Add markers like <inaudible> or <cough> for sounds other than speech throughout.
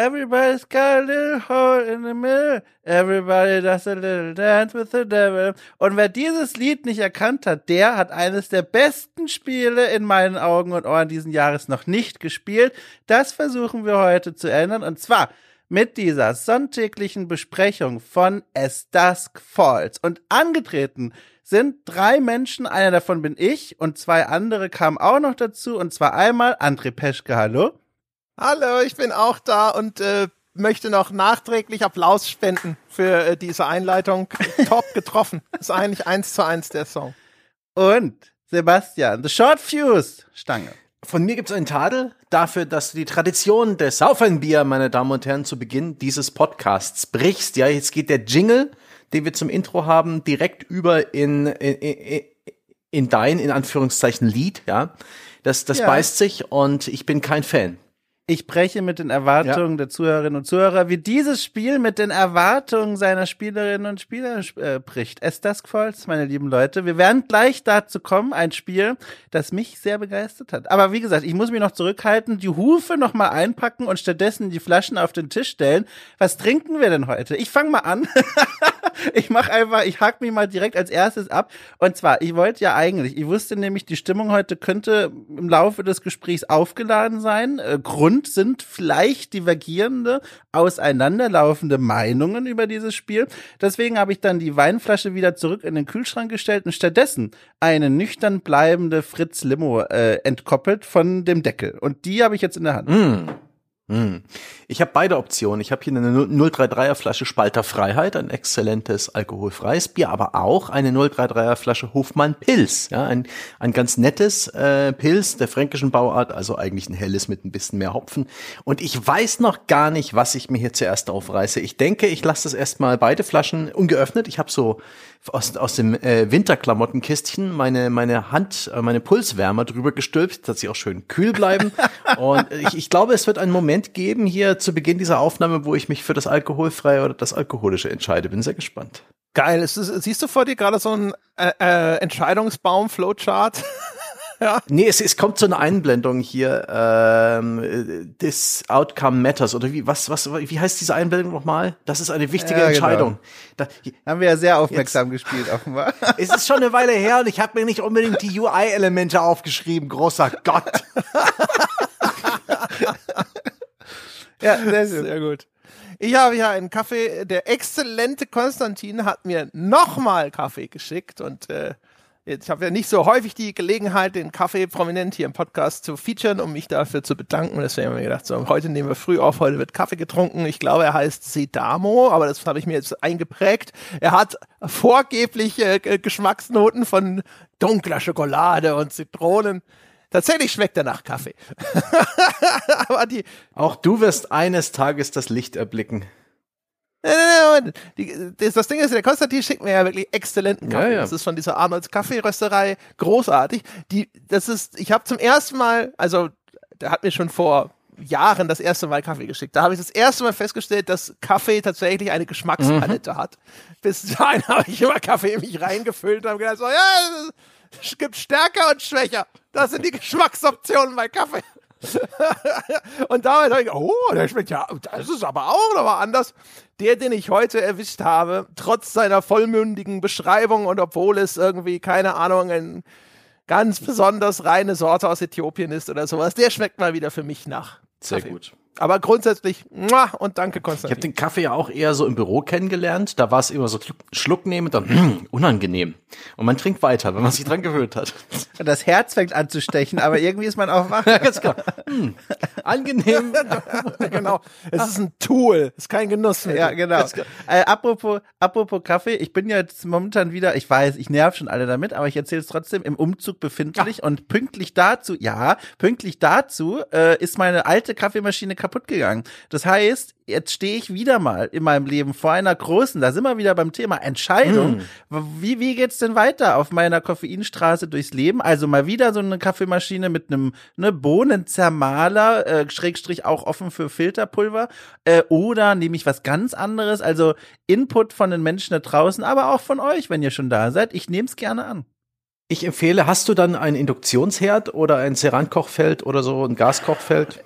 Everybody's got a little hole in the middle. Everybody does a little dance with the devil. Und wer dieses Lied nicht erkannt hat, der hat eines der besten Spiele in meinen Augen und Ohren diesen Jahres noch nicht gespielt. Das versuchen wir heute zu ändern. Und zwar mit dieser sonntäglichen Besprechung von As Dusk Falls. Und angetreten sind drei Menschen, einer davon bin ich und zwei andere kamen auch noch dazu. Und zwar einmal André Peschke, hallo. Hallo, ich bin auch da und äh, möchte noch nachträglich Applaus spenden für äh, diese Einleitung. <laughs> Top getroffen. Ist eigentlich eins zu eins der Song. Und Sebastian, The Short Fuse, Stange. Von mir gibt es einen Tadel dafür, dass du die Tradition des Saufenbier, meine Damen und Herren, zu Beginn dieses Podcasts brichst. Ja, jetzt geht der Jingle, den wir zum Intro haben, direkt über in, in, in, in dein, in Anführungszeichen, Lied. Ja, das, das ja. beißt sich und ich bin kein Fan ich breche mit den Erwartungen ja. der Zuhörerinnen und Zuhörer, wie dieses Spiel mit den Erwartungen seiner Spielerinnen und Spieler äh, bricht. Es Dusk Falls, meine lieben Leute. Wir werden gleich dazu kommen, ein Spiel, das mich sehr begeistert hat. Aber wie gesagt, ich muss mich noch zurückhalten, die Hufe noch mal einpacken und stattdessen die Flaschen auf den Tisch stellen. Was trinken wir denn heute? Ich fange mal an. <laughs> ich mache einfach, ich hake mich mal direkt als erstes ab. Und zwar, ich wollte ja eigentlich, ich wusste nämlich, die Stimmung heute könnte im Laufe des Gesprächs aufgeladen sein. Äh, Grund Grund sind vielleicht divergierende, auseinanderlaufende Meinungen über dieses Spiel. Deswegen habe ich dann die Weinflasche wieder zurück in den Kühlschrank gestellt und stattdessen eine nüchtern bleibende Fritz Limo äh, entkoppelt von dem Deckel. Und die habe ich jetzt in der Hand. Mm. Hm. Ich habe beide Optionen. Ich habe hier eine 033er Flasche Spalter Freiheit, ein exzellentes alkoholfreies Bier, aber auch eine 033er Flasche Hofmann Pils, ja, ein, ein ganz nettes äh, Pils der fränkischen Bauart, also eigentlich ein helles mit ein bisschen mehr Hopfen. Und ich weiß noch gar nicht, was ich mir hier zuerst aufreiße. Ich denke, ich lasse das erstmal beide Flaschen ungeöffnet. Ich habe so aus, aus dem äh, Winterklamottenkistchen meine, meine Hand, äh, meine Pulswärmer drüber gestülpt, dass sie auch schön kühl bleiben. <laughs> Und ich, ich glaube, es wird einen Moment geben hier zu Beginn dieser Aufnahme, wo ich mich für das Alkoholfreie oder das Alkoholische entscheide. Bin sehr gespannt. Geil. Ist, siehst du vor dir gerade so ein äh, äh, Entscheidungsbaum-Flowchart? <laughs> ja. Nee, es, es kommt so eine Einblendung hier, ähm, this outcome matters, oder wie, was, was, wie heißt diese Einblendung nochmal? Das ist eine wichtige ja, genau. Entscheidung. Da, Haben wir ja sehr aufmerksam jetzt, gespielt, <laughs> offenbar. Es ist schon eine Weile her und ich habe mir nicht unbedingt die UI-Elemente aufgeschrieben, großer Gott. <laughs> ja, sehr, sehr gut. Ich habe hier einen Kaffee. Der exzellente Konstantin hat mir nochmal Kaffee geschickt und äh, ich habe ja nicht so häufig die Gelegenheit, den Kaffee prominent hier im Podcast zu featuren, um mich dafür zu bedanken. Deswegen haben wir gedacht, so, heute nehmen wir früh auf, heute wird Kaffee getrunken. Ich glaube, er heißt Sedamo, aber das habe ich mir jetzt eingeprägt. Er hat vorgeblich äh, Geschmacksnoten von dunkler Schokolade und Zitronen. Tatsächlich schmeckt er nach Kaffee. <laughs> aber die Auch du wirst eines Tages das Licht erblicken. Das Ding ist, der Konstantin schickt mir ja wirklich exzellenten Kaffee. Ja, ja. Das ist von dieser Arnolds Kaffeerösterei großartig. Die, das ist, ich habe zum ersten Mal, also der hat mir schon vor Jahren das erste Mal Kaffee geschickt. Da habe ich das erste Mal festgestellt, dass Kaffee tatsächlich eine Geschmackspalette mhm. hat. Bis dahin <laughs> habe ich immer Kaffee in mich reingefüllt und habe gedacht, so, ja, es gibt stärker und schwächer. Das sind die Geschmacksoptionen bei Kaffee. <laughs> und dabei dachte ich, oh, der schmeckt ja, das ist aber auch nochmal anders. Der, den ich heute erwischt habe, trotz seiner vollmündigen Beschreibung und obwohl es irgendwie, keine Ahnung, ein ganz besonders reine Sorte aus Äthiopien ist oder sowas, der schmeckt mal wieder für mich nach. Sehr Kaffee. gut. Aber grundsätzlich, und danke, Konstantin. Ich habe den Kaffee ja auch eher so im Büro kennengelernt. Da war es immer so Schluck nehmen und dann, hm, unangenehm. Und man trinkt weiter, wenn man sich dran gewöhnt hat. <laughs> Das Herz fängt an zu stechen, aber irgendwie ist man auch wach. <laughs> Ja, ganz klar. Hm, angenehm. <laughs> genau. Es ist ein Tool, es ist kein Genuss mehr. Ja, genau. Äh, apropos, apropos Kaffee, ich bin jetzt momentan wieder, ich weiß, ich nerv schon alle damit, aber ich erzähle es trotzdem, im Umzug befindlich ja. und pünktlich dazu, ja, pünktlich dazu äh, ist meine alte Kaffeemaschine kaputt gegangen. Das heißt, jetzt stehe ich wieder mal in meinem Leben vor einer großen, da sind wir wieder beim Thema Entscheidung. Mm. Wie, wie geht's denn weiter auf meiner Koffeinstraße durchs Leben? Also mal wieder so eine Kaffeemaschine mit einem ne, Bohnenzermaler, äh, Schrägstrich auch offen für Filterpulver. Äh, oder nehme ich was ganz anderes? Also Input von den Menschen da draußen, aber auch von euch, wenn ihr schon da seid. Ich nehme es gerne an. Ich empfehle, hast du dann ein Induktionsherd oder ein Cerankochfeld oder so ein Gaskochfeld?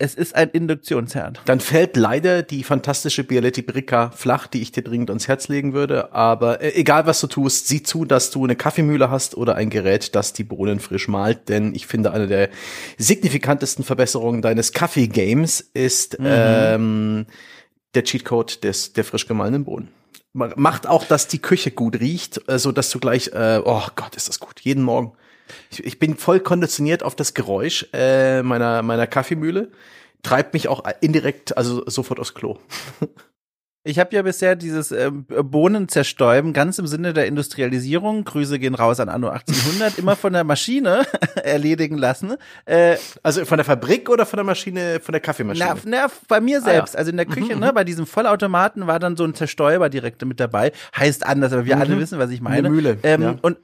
Es ist ein Induktionsherd. Dann fällt leider die fantastische Bialetti Bricca flach, die ich dir dringend ans Herz legen würde. Aber äh, egal was du tust, sieh zu, dass du eine Kaffeemühle hast oder ein Gerät, das die Bohnen frisch malt. Denn ich finde, eine der signifikantesten Verbesserungen deines Kaffee-Games ist mhm. ähm, der Cheatcode des, der frisch gemahlenen Bohnen macht auch, dass die Küche gut riecht, äh, so dass du gleich, äh, oh Gott, ist das gut, jeden Morgen ich, ich bin voll konditioniert auf das Geräusch äh, meiner, meiner Kaffeemühle. Treibt mich auch indirekt, also sofort aufs Klo. Ich habe ja bisher dieses äh, Bohnenzerstäuben ganz im Sinne der Industrialisierung, Grüße gehen raus an Anno 1800, immer von der Maschine <laughs> erledigen lassen. Äh, also von der Fabrik oder von der Maschine, von der Kaffeemaschine? Na, na bei mir selbst, ah, ja. also in der Küche, mhm, ne, mhm. bei diesem Vollautomaten war dann so ein Zerstäuber direkt mit dabei. Heißt anders, aber wir mhm. alle wissen, was ich meine. Eine Mühle. Ähm, ja. Und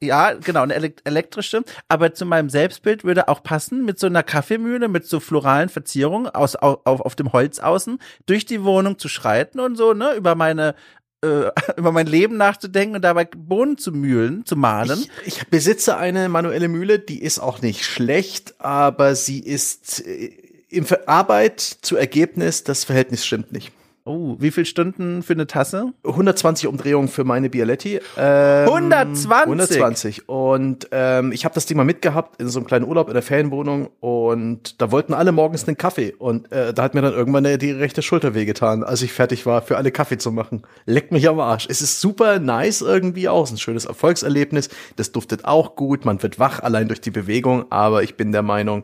ja, genau, eine elektrische, aber zu meinem Selbstbild würde auch passen mit so einer Kaffeemühle mit so floralen Verzierungen aus, auf, auf dem Holz außen durch die Wohnung zu schreiten und so, ne, über meine äh, <laughs> über mein Leben nachzudenken und dabei Bohnen zu mühlen, zu mahlen. Ich, ich besitze eine manuelle Mühle, die ist auch nicht schlecht, aber sie ist äh, im Arbeit zu Ergebnis, das Verhältnis stimmt nicht. Oh, wie viele Stunden für eine Tasse? 120 Umdrehungen für meine Bialetti. Ähm, 120? 120. Und ähm, ich habe das Ding mal mitgehabt in so einem kleinen Urlaub in der Ferienwohnung und da wollten alle morgens einen Kaffee und äh, da hat mir dann irgendwann die rechte Schulter wehgetan, als ich fertig war, für alle Kaffee zu machen. Leckt mich am Arsch. Es ist super nice irgendwie auch, ein schönes Erfolgserlebnis. Das duftet auch gut, man wird wach allein durch die Bewegung, aber ich bin der Meinung,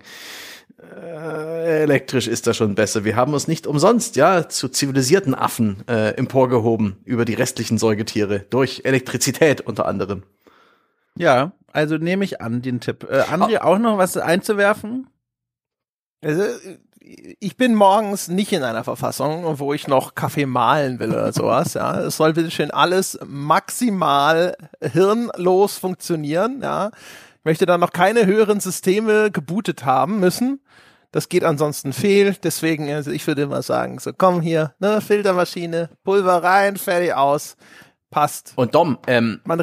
äh, elektrisch ist das schon besser. Wir haben uns nicht umsonst, ja, zu zivilisierten Affen äh, emporgehoben über die restlichen Säugetiere durch Elektrizität unter anderem. Ja, also nehme ich an den Tipp. Äh, André, oh. auch noch was einzuwerfen? Also ich bin morgens nicht in einer Verfassung, wo ich noch Kaffee mahlen will oder sowas. Ja, es soll bitte schön alles maximal hirnlos funktionieren. Ja, möchte da noch keine höheren Systeme gebootet haben müssen. Das geht ansonsten fehl. Deswegen, also ich würde immer sagen, so komm hier, ne, Filtermaschine, Pulver rein, fertig aus, passt. Und Dom, ähm, man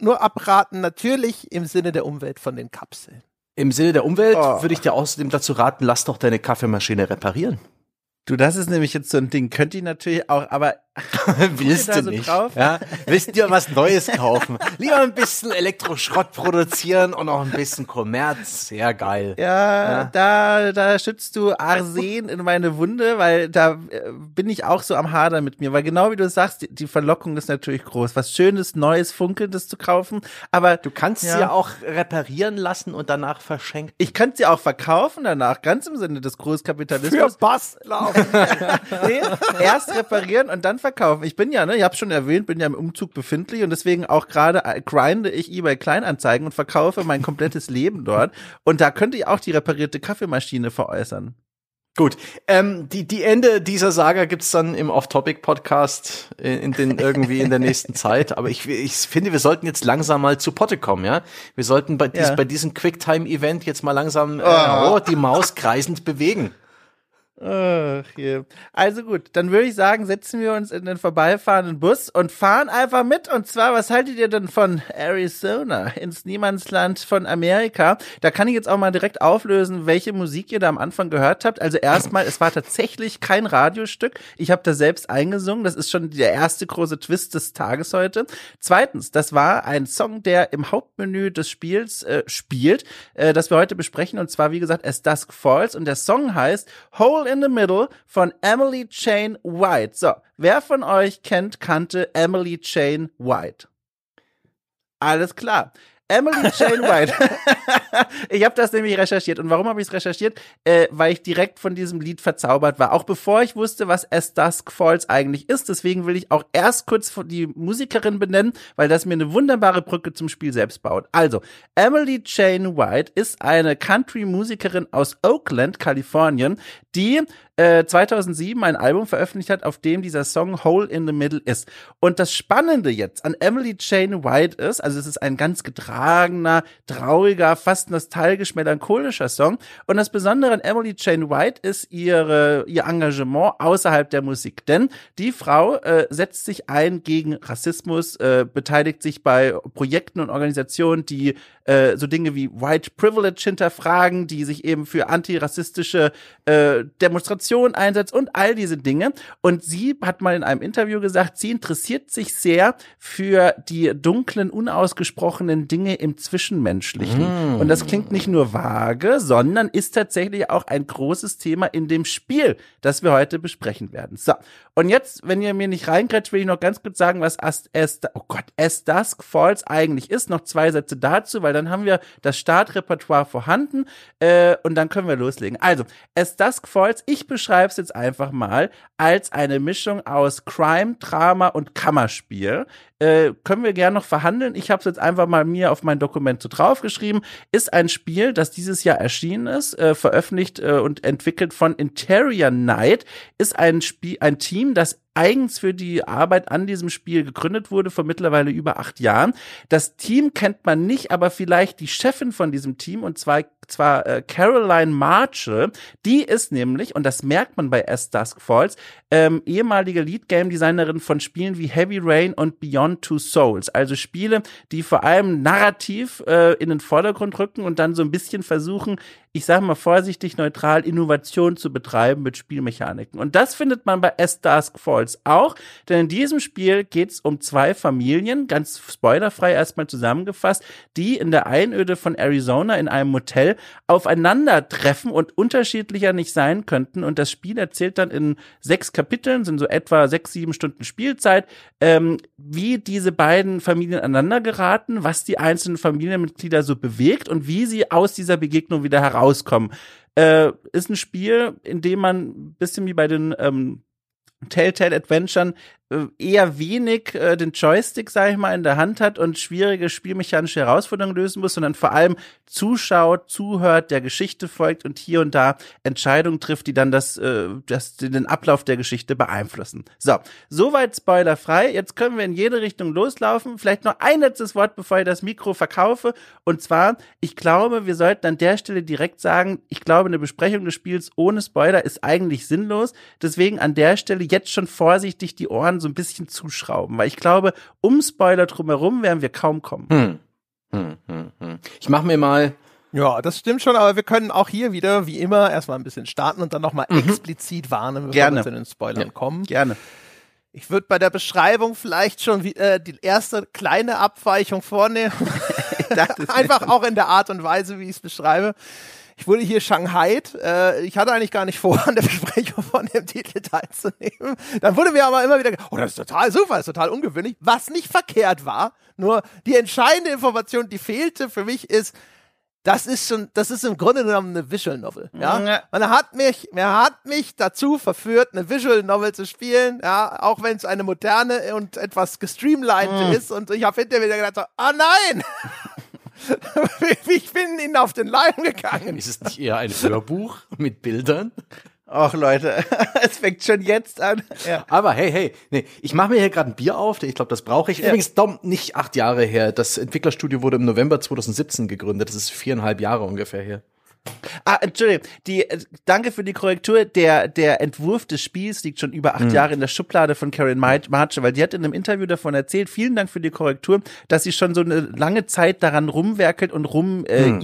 nur abraten, natürlich im Sinne der Umwelt von den Kapseln. Im Sinne der Umwelt oh. würde ich dir außerdem dazu raten, lass doch deine Kaffeemaschine reparieren. Du, das ist nämlich jetzt so ein Ding. Könnte ich natürlich auch, aber <laughs> willst du so nicht? Drauf? Ja, willst du dir was Neues kaufen? Lieber ein bisschen Elektroschrott produzieren und auch ein bisschen Kommerz. Sehr geil. Ja, ja, da da schützt du Arsen in meine Wunde, weil da äh, bin ich auch so am Hader mit mir, weil genau wie du sagst, die, die Verlockung ist natürlich groß, was schönes, neues, funkelndes zu kaufen, aber du kannst ja. sie ja auch reparieren lassen und danach verschenken. Ich könnte sie auch verkaufen danach, ganz im Sinne des Großkapitalismus. Für Bastler. <laughs> nee, erst reparieren und dann verkaufen. Ich bin ja, ne, ich habe schon erwähnt, bin ja im Umzug befindlich und deswegen auch gerade äh, grinde ich eBay Kleinanzeigen und verkaufe mein komplettes <laughs> Leben dort. Und da könnte ich auch die reparierte Kaffeemaschine veräußern. Gut, ähm, die, die Ende dieser Saga gibt's dann im Off-Topic-Podcast in, in, den irgendwie in der nächsten <laughs> Zeit. Aber ich, ich finde, wir sollten jetzt langsam mal zu Potte kommen, ja. Wir sollten bei, dies, ja. bei diesem Quicktime-Event jetzt mal langsam äh, oh. die Maus kreisend bewegen. Ach, hier. Also gut, dann würde ich sagen, setzen wir uns in den vorbeifahrenden Bus und fahren einfach mit. Und zwar, was haltet ihr denn von Arizona ins Niemandsland von Amerika? Da kann ich jetzt auch mal direkt auflösen, welche Musik ihr da am Anfang gehört habt. Also erstmal, es war tatsächlich kein Radiostück. Ich habe da selbst eingesungen. Das ist schon der erste große Twist des Tages heute. Zweitens, das war ein Song, der im Hauptmenü des Spiels äh, spielt, äh, das wir heute besprechen. Und zwar, wie gesagt, As Dusk Falls. Und der Song heißt Hole in the Middle von Emily Chain White. So, wer von euch kennt, kannte Emily Chain White? Alles klar. Emily Jane White. <laughs> ich habe das nämlich recherchiert. Und warum habe ich es recherchiert? Äh, weil ich direkt von diesem Lied verzaubert war. Auch bevor ich wusste, was As Dusk Falls eigentlich ist. Deswegen will ich auch erst kurz die Musikerin benennen, weil das mir eine wunderbare Brücke zum Spiel selbst baut. Also, Emily Jane White ist eine Country-Musikerin aus Oakland, Kalifornien, die äh, 2007 ein Album veröffentlicht hat, auf dem dieser Song Hole in the Middle ist. Und das Spannende jetzt an Emily Jane White ist, also es ist ein ganz getragener, trauriger, fast nostalgisch melancholischer Song. Und das Besondere an Emily Jane White ist ihre, ihr Engagement außerhalb der Musik. Denn die Frau äh, setzt sich ein gegen Rassismus, äh, beteiligt sich bei Projekten und Organisationen, die äh, so Dinge wie White Privilege hinterfragen, die sich eben für antirassistische äh, Demonstrationen einsetzt und all diese Dinge. Und sie hat mal in einem Interview gesagt, sie interessiert sich sehr für die dunklen, unausgesprochenen Dinge im Zwischenmenschlichen. Mm. Und das klingt nicht nur vage, sondern ist tatsächlich auch ein großes Thema in dem Spiel, das wir heute besprechen werden. So. Und jetzt, wenn ihr mir nicht reinkriegt, will ich noch ganz kurz sagen, was As, As, oh Gott, As Dusk Falls eigentlich ist. Noch zwei Sätze dazu, weil dann haben wir das Startrepertoire vorhanden äh, und dann können wir loslegen. Also, As Dusk Falls, ich beschreibe es jetzt einfach mal als eine Mischung aus Crime, Drama und Kammerspiel. Äh, können wir gerne noch verhandeln. Ich habe es jetzt einfach mal mir auf mein Dokument so draufgeschrieben. Ist ein Spiel, das dieses Jahr erschienen ist, äh, veröffentlicht äh, und entwickelt von Interior Night. Ist ein Spiel, ein Team, das eigens für die Arbeit an diesem Spiel gegründet wurde, vor mittlerweile über acht Jahren. Das Team kennt man nicht, aber vielleicht die Chefin von diesem Team, und zwar, zwar äh, Caroline Marshall, die ist nämlich, und das merkt man bei S Dusk Falls, ähm, ehemalige Lead-Game-Designerin von Spielen wie Heavy Rain und Beyond Two Souls. Also Spiele, die vor allem narrativ äh, in den Vordergrund rücken und dann so ein bisschen versuchen, ich sage mal vorsichtig neutral, Innovation zu betreiben mit Spielmechaniken. Und das findet man bei S Dusk Falls auch, denn in diesem Spiel geht es um zwei Familien, ganz spoilerfrei erstmal zusammengefasst, die in der Einöde von Arizona in einem Motel aufeinandertreffen und unterschiedlicher nicht sein könnten. Und das Spiel erzählt dann in sechs Kapiteln, sind so etwa sechs, sieben Stunden Spielzeit, ähm, wie diese beiden Familien aneinander geraten, was die einzelnen Familienmitglieder so bewegt und wie sie aus dieser Begegnung wieder heraus rauskommen. Äh, ist ein Spiel, in dem man bisschen wie bei den ähm, Telltale Adventuren eher wenig äh, den Joystick, sage ich mal, in der Hand hat und schwierige spielmechanische Herausforderungen lösen muss, sondern vor allem zuschaut, zuhört, der Geschichte folgt und hier und da Entscheidungen trifft, die dann das, äh, das den Ablauf der Geschichte beeinflussen. So, soweit spoilerfrei. Jetzt können wir in jede Richtung loslaufen. Vielleicht noch ein letztes Wort, bevor ich das Mikro verkaufe. Und zwar, ich glaube, wir sollten an der Stelle direkt sagen, ich glaube, eine Besprechung des Spiels ohne Spoiler ist eigentlich sinnlos. Deswegen an der Stelle jetzt schon vorsichtig die Ohren so ein bisschen zuschrauben, weil ich glaube, um Spoiler drumherum werden wir kaum kommen. Hm. Hm, hm, hm. Ich mache mir mal ja, das stimmt schon, aber wir können auch hier wieder, wie immer, erstmal ein bisschen starten und dann nochmal mhm. explizit warnen, bevor Gerne. wir zu den Spoilern ja. kommen. Gerne. Ich würde bei der Beschreibung vielleicht schon wie, äh, die erste kleine Abweichung vornehmen. <laughs> Einfach auch in der Art und Weise, wie ich es beschreibe. Ich wurde hier Shanghai. Äh, ich hatte eigentlich gar nicht vor, <laughs> an der Besprechung von dem Titel teilzunehmen. Dann wurde mir aber immer wieder, oh, das ist total super, das ist total ungewöhnlich, was nicht verkehrt war. Nur die entscheidende Information, die fehlte für mich, ist, das ist schon, das ist im Grunde genommen eine Visual Novel. Ja, man hat mich, man hat mich dazu verführt, eine Visual Novel zu spielen. Ja, auch wenn es eine moderne und etwas gestreamlined mhm. ist. Und ich habe hinterher wieder gedacht, ah oh nein, <laughs> <laughs> ich bin ihnen auf den Leim gegangen. Ist es nicht eher ein Hörbuch mit Bildern? Ach Leute, <laughs> es fängt schon jetzt an. Ja. Aber hey, hey, nee, ich mache mir hier gerade ein Bier auf. Ich glaube, das brauche ich. Ja. Übrigens, Dom, nicht acht Jahre her. Das Entwicklerstudio wurde im November 2017 gegründet. Das ist viereinhalb Jahre ungefähr her. Ah, Entschuldigung, die, äh, danke für die Korrektur. Der, der Entwurf des Spiels liegt schon über acht mhm. Jahre in der Schublade von Karen Marcher, weil die hat in einem Interview davon erzählt, vielen Dank für die Korrektur, dass sie schon so eine lange Zeit daran rumwerkelt und rum äh, mhm.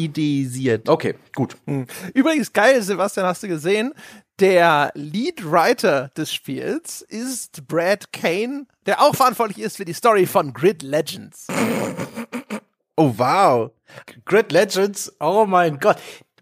Okay, gut. Mhm. Übrigens geil, Sebastian, hast du gesehen? Der Leadwriter des Spiels ist Brad Kane, der auch verantwortlich ist für die Story von Grid Legends. Oh wow. Grid Legends, oh mein Gott.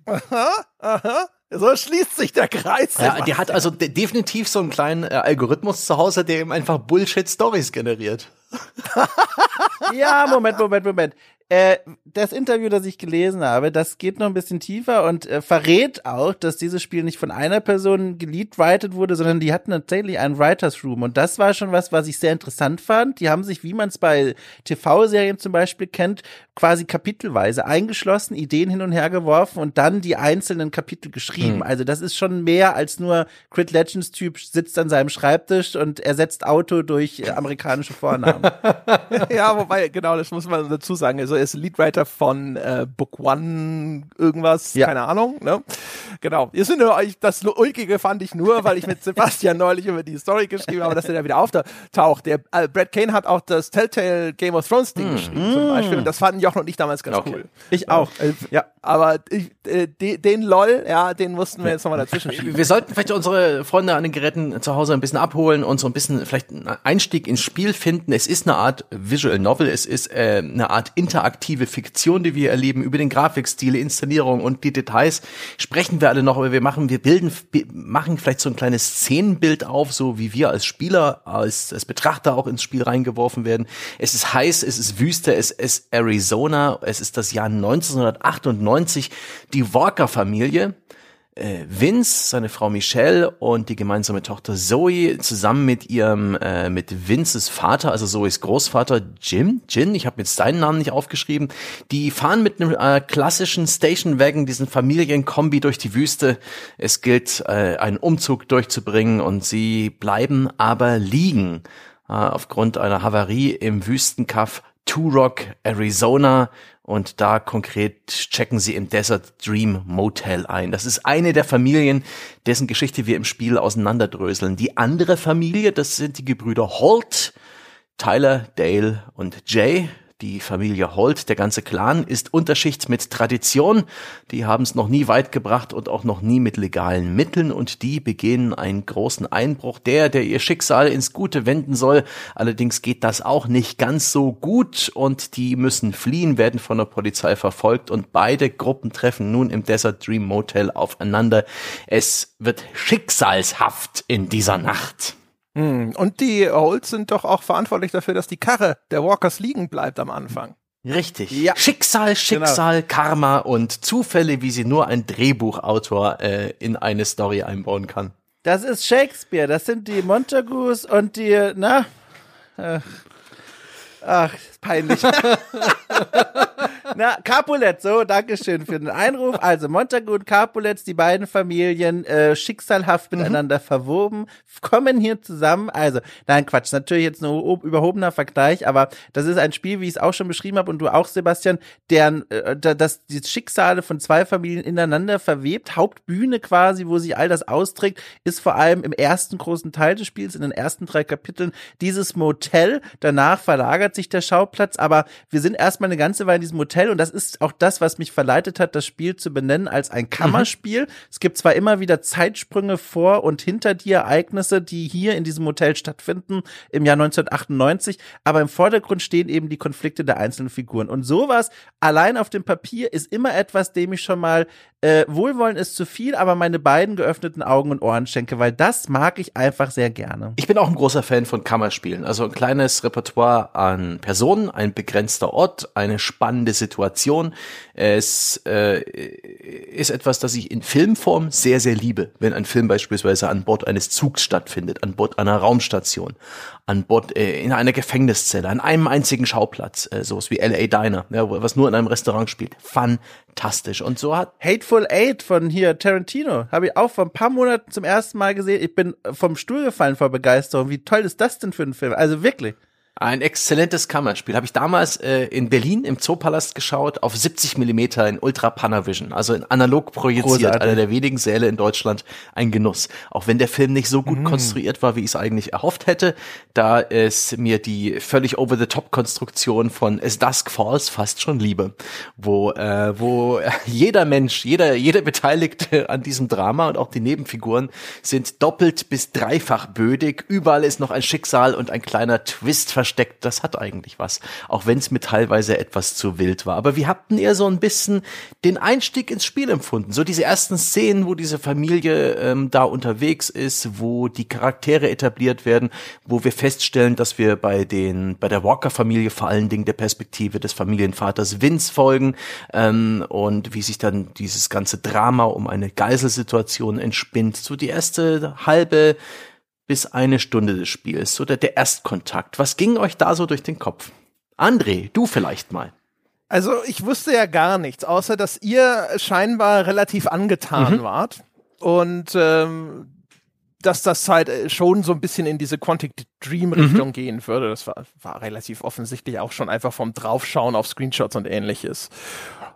Aha, aha. So schließt sich der Kreis. Ja, der hat also de definitiv so einen kleinen äh, Algorithmus zu Hause, der ihm einfach Bullshit-Stories generiert. <laughs> ja, Moment, Moment, Moment. Äh, das Interview, das ich gelesen habe, das geht noch ein bisschen tiefer und äh, verrät auch, dass dieses Spiel nicht von einer Person geleadwritet wurde, sondern die hatten tatsächlich einen Writers Room. Und das war schon was, was ich sehr interessant fand. Die haben sich, wie man es bei TV-Serien zum Beispiel kennt, quasi kapitelweise eingeschlossen, Ideen hin und her geworfen und dann die einzelnen Kapitel geschrieben. Mhm. Also das ist schon mehr als nur Crit Legends Typ sitzt an seinem Schreibtisch und ersetzt Auto durch äh, amerikanische Vornamen. <laughs> ja, wobei, genau, das muss man dazu sagen. Also er ist Leadwriter von äh, Book One irgendwas, ja. keine Ahnung. Ne? Genau. Ihr sind das Ulkige fand ich nur, weil ich mit <laughs> Sebastian neulich über die Story geschrieben habe, dass er da wieder auftaucht. Der äh, Brad Kane hat auch das Telltale Game of Thrones Ding mhm. geschrieben zum Beispiel und das fanden Jochen und ich damals ganz okay. cool. Ich auch. Ja. Aber ich, äh, den LOL, ja, den mussten wir jetzt nochmal dazwischen schieben. Wir sollten vielleicht unsere Freunde an den Geräten zu Hause ein bisschen abholen und so ein bisschen vielleicht einen Einstieg ins Spiel finden. Es ist eine Art Visual Novel, es ist äh, eine Art interaktive Fiktion, die wir erleben. Über den Grafikstil, Inszenierung und die Details sprechen wir alle noch, aber wir machen, wir bilden, machen vielleicht so ein kleines Szenenbild auf, so wie wir als Spieler, als, als Betrachter auch ins Spiel reingeworfen werden. Es ist heiß, es ist Wüste, es ist Arizona, es ist das Jahr 1998. Die Walker-Familie äh, Vince, seine Frau Michelle und die gemeinsame Tochter Zoe zusammen mit ihrem, äh, mit Vinces Vater, also Zoes Großvater Jim, Jin, ich habe jetzt seinen Namen nicht aufgeschrieben, die fahren mit einem äh, klassischen Station Wagon, diesen Familienkombi durch die Wüste. Es gilt, äh, einen Umzug durchzubringen und sie bleiben aber liegen äh, aufgrund einer Havarie im Wüstenkaff Turok, Arizona und da konkret checken sie im Desert Dream Motel ein. Das ist eine der Familien, dessen Geschichte wir im Spiel auseinanderdröseln. Die andere Familie, das sind die Gebrüder Holt, Tyler, Dale und Jay die Familie Holt, der ganze Clan, ist Unterschicht mit Tradition. Die haben es noch nie weit gebracht und auch noch nie mit legalen Mitteln und die begehen einen großen Einbruch. Der, der ihr Schicksal ins Gute wenden soll. Allerdings geht das auch nicht ganz so gut und die müssen fliehen, werden von der Polizei verfolgt und beide Gruppen treffen nun im Desert Dream Motel aufeinander. Es wird schicksalshaft in dieser Nacht. Hm. Und die Holz sind doch auch verantwortlich dafür, dass die Karre der Walkers liegen bleibt am Anfang. Richtig. Ja. Schicksal, Schicksal, genau. Karma und Zufälle, wie sie nur ein Drehbuchautor äh, in eine Story einbauen kann. Das ist Shakespeare. Das sind die Montagus und die, na, äh, ach, peinlich. <laughs> Na, Capulet, so, Dankeschön für den Einruf. Also Montagu und Capulet, die beiden Familien, äh, schicksalhaft mhm. miteinander verwoben, kommen hier zusammen. Also, nein, Quatsch, natürlich jetzt nur überhobener Vergleich, aber das ist ein Spiel, wie ich es auch schon beschrieben habe und du auch, Sebastian, deren, äh, das die Schicksale von zwei Familien ineinander verwebt. Hauptbühne quasi, wo sich all das austrägt, ist vor allem im ersten großen Teil des Spiels, in den ersten drei Kapiteln, dieses Motel. Danach verlagert sich der Schauplatz, aber wir sind erstmal eine ganze Weile in diesem Motel und das ist auch das, was mich verleitet hat, das Spiel zu benennen als ein Kammerspiel. Mhm. Es gibt zwar immer wieder Zeitsprünge vor und hinter die Ereignisse, die hier in diesem Hotel stattfinden im Jahr 1998, aber im Vordergrund stehen eben die Konflikte der einzelnen Figuren. Und sowas allein auf dem Papier ist immer etwas, dem ich schon mal äh, Wohlwollen ist zu viel, aber meine beiden geöffneten Augen und Ohren schenke, weil das mag ich einfach sehr gerne. Ich bin auch ein großer Fan von Kammerspielen. Also ein kleines Repertoire an Personen, ein begrenzter Ort, eine spannende Situation. Es äh, ist etwas, das ich in Filmform sehr, sehr liebe. Wenn ein Film beispielsweise an Bord eines Zugs stattfindet, an Bord einer Raumstation, an Bord äh, in einer Gefängniszelle, an einem einzigen Schauplatz, äh, sowas wie LA Diner, ja, was nur in einem Restaurant spielt. Fantastisch. Und so hat Hateful Eight von hier Tarantino habe ich auch vor ein paar Monaten zum ersten Mal gesehen. Ich bin vom Stuhl gefallen vor Begeisterung. Wie toll ist das denn für ein Film? Also wirklich. Ein exzellentes Kammerspiel. Habe ich damals äh, in Berlin im Zoopalast geschaut, auf 70 Millimeter in Ultra Panavision, also in analog projiziert, Großartig. einer der wenigen Säle in Deutschland, ein Genuss. Auch wenn der Film nicht so gut mm. konstruiert war, wie ich es eigentlich erhofft hätte, da es mir die völlig over-the-top-Konstruktion von As Dusk Falls fast schon liebe, wo, äh, wo <laughs> jeder Mensch, jeder, jeder Beteiligte an diesem Drama und auch die Nebenfiguren sind doppelt bis dreifach bödig. Überall ist noch ein Schicksal und ein kleiner Twist versteckt, das hat eigentlich was. Auch wenn es mir teilweise etwas zu wild war. Aber wie habt denn ihr so ein bisschen den Einstieg ins Spiel empfunden? So diese ersten Szenen, wo diese Familie ähm, da unterwegs ist, wo die Charaktere etabliert werden, wo wir feststellen, dass wir bei den, bei der Walker-Familie vor allen Dingen der Perspektive des Familienvaters Vince folgen ähm, und wie sich dann dieses ganze Drama um eine Geiselsituation entspinnt. So die erste halbe bis eine Stunde des Spiels oder der Erstkontakt. Was ging euch da so durch den Kopf? André, du vielleicht mal. Also ich wusste ja gar nichts, außer dass ihr scheinbar relativ angetan mhm. wart und ähm, dass das halt äh, schon so ein bisschen in diese Quantic Dream Richtung mhm. gehen würde. Das war, war relativ offensichtlich auch schon einfach vom Draufschauen auf Screenshots und ähnliches.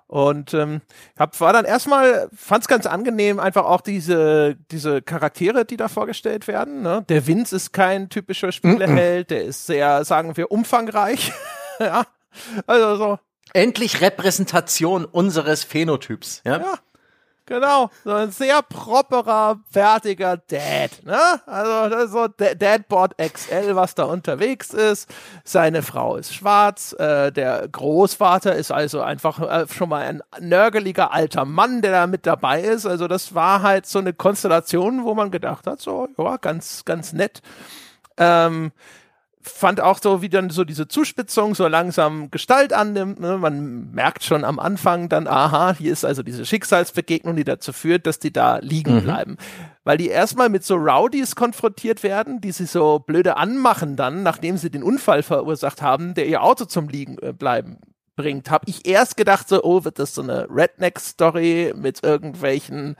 Und ähm, hab, war dann erstmal, fand es ganz angenehm, einfach auch diese, diese Charaktere, die da vorgestellt werden. Ne? Der Vince ist kein typischer Spieleheld, der ist sehr, sagen wir, umfangreich. <laughs> ja. Also so. Endlich Repräsentation unseres Phänotyps. Ja. ja. Genau, so ein sehr properer, fertiger Dad. Ne? Also das ist so Dadbot XL, was da unterwegs ist. Seine Frau ist schwarz. Äh, der Großvater ist also einfach äh, schon mal ein nörgeliger alter Mann, der da mit dabei ist. Also das war halt so eine Konstellation, wo man gedacht hat, so ja, ganz, ganz nett. Ähm, fand auch so, wie dann so diese Zuspitzung so langsam Gestalt annimmt. Ne? Man merkt schon am Anfang dann, aha, hier ist also diese Schicksalsbegegnung, die dazu führt, dass die da liegen mhm. bleiben. Weil die erstmal mit so Rowdies konfrontiert werden, die sie so blöde anmachen dann, nachdem sie den Unfall verursacht haben, der ihr Auto zum Liegen äh, bleiben bringt. Hab ich erst gedacht so, oh, wird das so eine Redneck-Story mit irgendwelchen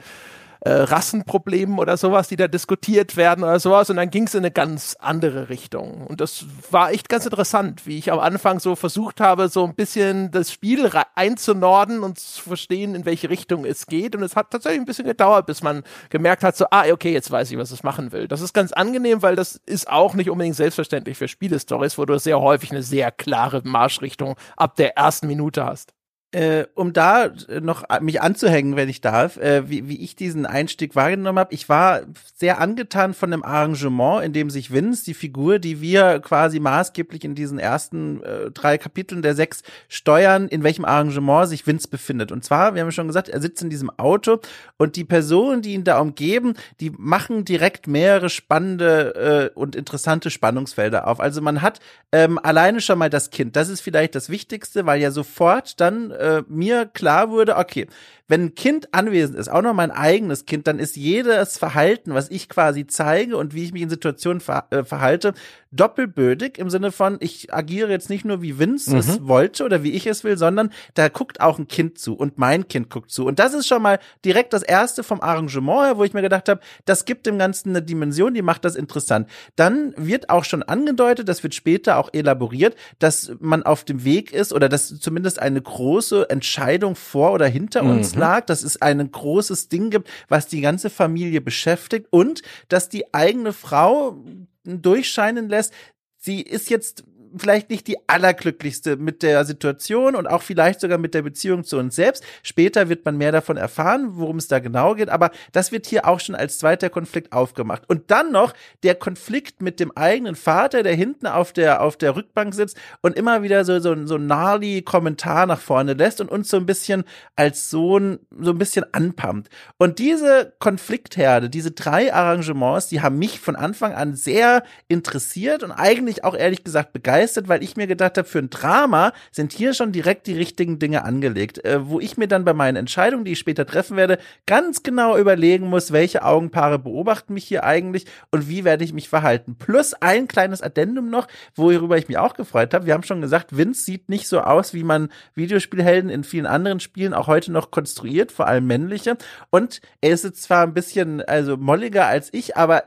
äh, Rassenproblemen oder sowas, die da diskutiert werden oder sowas. Und dann ging es in eine ganz andere Richtung. Und das war echt ganz interessant, wie ich am Anfang so versucht habe, so ein bisschen das Spiel einzunorden und zu verstehen, in welche Richtung es geht. Und es hat tatsächlich ein bisschen gedauert, bis man gemerkt hat, so, ah, okay, jetzt weiß ich, was es machen will. Das ist ganz angenehm, weil das ist auch nicht unbedingt selbstverständlich für Spielestories, wo du sehr häufig eine sehr klare Marschrichtung ab der ersten Minute hast. Äh, um da noch mich anzuhängen, wenn ich darf, äh, wie, wie ich diesen Einstieg wahrgenommen habe. Ich war sehr angetan von dem Arrangement, in dem sich Vince, die Figur, die wir quasi maßgeblich in diesen ersten äh, drei Kapiteln der sechs steuern, in welchem Arrangement sich Vince befindet. Und zwar, wir haben schon gesagt, er sitzt in diesem Auto und die Personen, die ihn da umgeben, die machen direkt mehrere spannende äh, und interessante Spannungsfelder auf. Also man hat ähm, alleine schon mal das Kind. Das ist vielleicht das Wichtigste, weil ja sofort dann äh, mir klar wurde, okay, wenn ein Kind anwesend ist, auch noch mein eigenes Kind, dann ist jedes Verhalten, was ich quasi zeige und wie ich mich in Situationen ver äh, verhalte, doppelbödig im Sinne von, ich agiere jetzt nicht nur wie Vince mhm. es wollte oder wie ich es will, sondern da guckt auch ein Kind zu und mein Kind guckt zu. Und das ist schon mal direkt das erste vom Arrangement her, wo ich mir gedacht habe, das gibt dem Ganzen eine Dimension, die macht das interessant. Dann wird auch schon angedeutet, das wird später auch elaboriert, dass man auf dem Weg ist oder dass zumindest eine große Entscheidung vor oder hinter mhm. uns lag, dass es ein großes Ding gibt, was die ganze Familie beschäftigt und dass die eigene Frau durchscheinen lässt, sie ist jetzt vielleicht nicht die allerglücklichste mit der Situation und auch vielleicht sogar mit der Beziehung zu uns selbst. Später wird man mehr davon erfahren, worum es da genau geht, aber das wird hier auch schon als zweiter Konflikt aufgemacht. Und dann noch der Konflikt mit dem eigenen Vater, der hinten auf der, auf der Rückbank sitzt und immer wieder so, so, so gnarly Kommentar nach vorne lässt und uns so ein bisschen als Sohn so ein bisschen anpumpt. Und diese Konfliktherde, diese drei Arrangements, die haben mich von Anfang an sehr interessiert und eigentlich auch ehrlich gesagt begeistert begeistert, weil ich mir gedacht habe, für ein Drama sind hier schon direkt die richtigen Dinge angelegt, äh, wo ich mir dann bei meinen Entscheidungen, die ich später treffen werde, ganz genau überlegen muss, welche Augenpaare beobachten mich hier eigentlich und wie werde ich mich verhalten. Plus ein kleines Addendum noch, worüber ich mich auch gefreut habe. Wir haben schon gesagt, Vince sieht nicht so aus, wie man Videospielhelden in vielen anderen Spielen auch heute noch konstruiert, vor allem männliche. Und er ist jetzt zwar ein bisschen also molliger als ich, aber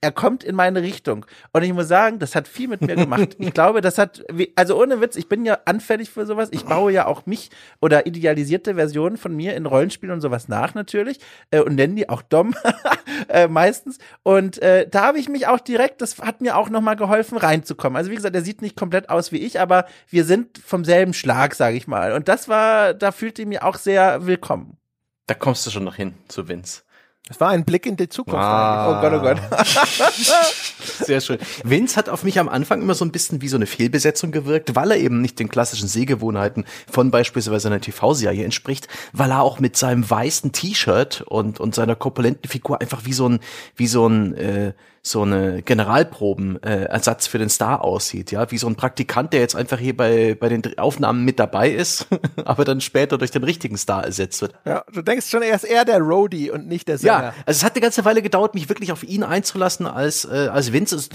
er kommt in meine Richtung. Und ich muss sagen, das hat viel mit mir gemacht. <laughs> Ich glaube, das hat, also ohne Witz, ich bin ja anfällig für sowas. Ich baue ja auch mich oder idealisierte Versionen von mir in Rollenspielen und sowas nach natürlich äh, und nenne die auch Dom <laughs> äh, meistens. Und äh, da habe ich mich auch direkt, das hat mir auch nochmal geholfen, reinzukommen. Also wie gesagt, er sieht nicht komplett aus wie ich, aber wir sind vom selben Schlag, sage ich mal. Und das war, da fühlte ich mich auch sehr willkommen. Da kommst du schon noch hin zu Vince. Es war ein Blick in die Zukunft. Ah. Oh Gott, oh Gott. <laughs> Sehr schön. Vince hat auf mich am Anfang immer so ein bisschen wie so eine Fehlbesetzung gewirkt, weil er eben nicht den klassischen Sehgewohnheiten von beispielsweise einer TV-Serie entspricht, weil er auch mit seinem weißen T-Shirt und, und seiner korpulenten Figur einfach wie so ein, wie so ein, äh, so eine Generalproben-Ersatz äh, für den Star aussieht, ja, wie so ein Praktikant, der jetzt einfach hier bei, bei den Aufnahmen mit dabei ist, <laughs> aber dann später durch den richtigen Star ersetzt wird. Ja, du denkst schon, er ist eher der Roadie und nicht der Sänger. Ja, also es hat eine ganze Weile gedauert, mich wirklich auf ihn einzulassen als, äh, als Vince. Es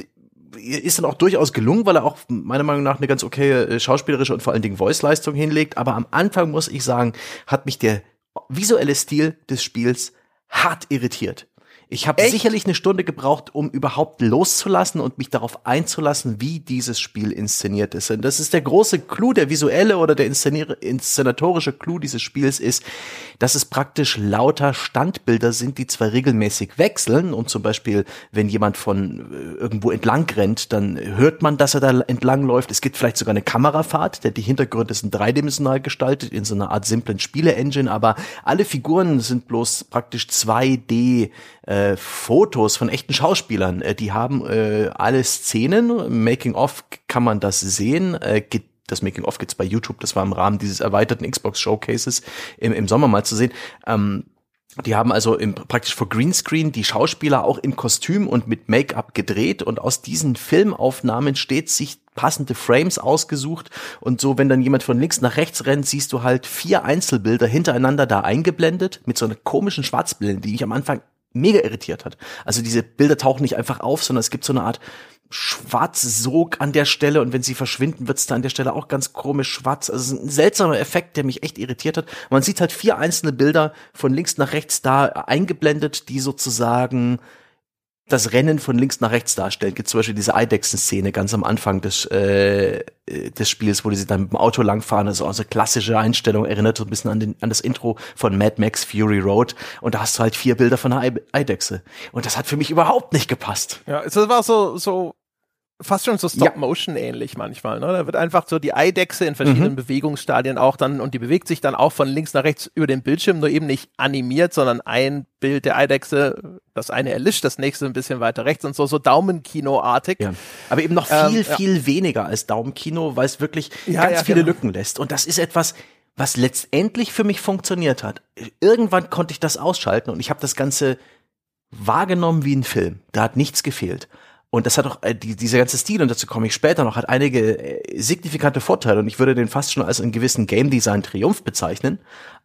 ist dann auch durchaus gelungen, weil er auch meiner Meinung nach eine ganz okay äh, schauspielerische und vor allen Dingen Voice-Leistung hinlegt. Aber am Anfang muss ich sagen, hat mich der visuelle Stil des Spiels hart irritiert. Ich habe sicherlich eine Stunde gebraucht, um überhaupt loszulassen und mich darauf einzulassen, wie dieses Spiel inszeniert ist. Und das ist der große Clou, der visuelle oder der inszenatorische Clou dieses Spiels ist, dass es praktisch lauter Standbilder sind, die zwar regelmäßig wechseln und zum Beispiel, wenn jemand von äh, irgendwo entlang rennt, dann hört man, dass er da entlang läuft. Es gibt vielleicht sogar eine Kamerafahrt, der die Hintergründe sind dreidimensional gestaltet in so einer Art simplen Spiele-Engine, aber alle Figuren sind bloß praktisch 2D äh, Fotos von echten Schauspielern. Äh, die haben äh, alle Szenen. Making of kann man das sehen. Äh, das Making of gibt's bei YouTube. Das war im Rahmen dieses erweiterten Xbox Showcases im, im Sommer mal zu sehen. Ähm, die haben also im, praktisch vor Greenscreen die Schauspieler auch in Kostüm und mit Make-up gedreht und aus diesen Filmaufnahmen steht sich passende Frames ausgesucht und so, wenn dann jemand von links nach rechts rennt, siehst du halt vier Einzelbilder hintereinander da eingeblendet mit so einer komischen Schwarzblende, die ich am Anfang mega irritiert hat. Also diese Bilder tauchen nicht einfach auf, sondern es gibt so eine Art Schwarzsog an der Stelle und wenn sie verschwinden, wird's da an der Stelle auch ganz komisch schwarz. Also ein seltsamer Effekt, der mich echt irritiert hat. Man sieht halt vier einzelne Bilder von links nach rechts da eingeblendet, die sozusagen das Rennen von links nach rechts darstellt. Gibt zum Beispiel diese Eidechsen-Szene ganz am Anfang des, äh, des Spiels, wo die sich dann mit dem Auto langfahren. Also, also klassische Einstellung, erinnert so ein bisschen an, den, an das Intro von Mad Max Fury Road. Und da hast du halt vier Bilder von einer Eidechse. Und das hat für mich überhaupt nicht gepasst. Ja, es war so, so fast schon so Stop-Motion ähnlich manchmal. Ne? Da wird einfach so die Eidechse in verschiedenen mhm. Bewegungsstadien auch dann und die bewegt sich dann auch von links nach rechts über den Bildschirm, nur eben nicht animiert, sondern ein Bild der Eidechse, das eine erlischt, das nächste ein bisschen weiter rechts und so, so Daumenkino-artig. Ja. Aber eben noch viel, ähm, viel ja. weniger als Daumenkino, weil es wirklich ja, ganz viele genau. Lücken lässt. Und das ist etwas, was letztendlich für mich funktioniert hat. Irgendwann konnte ich das ausschalten und ich habe das Ganze wahrgenommen wie ein Film. Da hat nichts gefehlt. Und das hat auch, äh, die, dieser ganze Stil, und dazu komme ich später noch, hat einige äh, signifikante Vorteile. Und ich würde den fast schon als einen gewissen Game Design Triumph bezeichnen.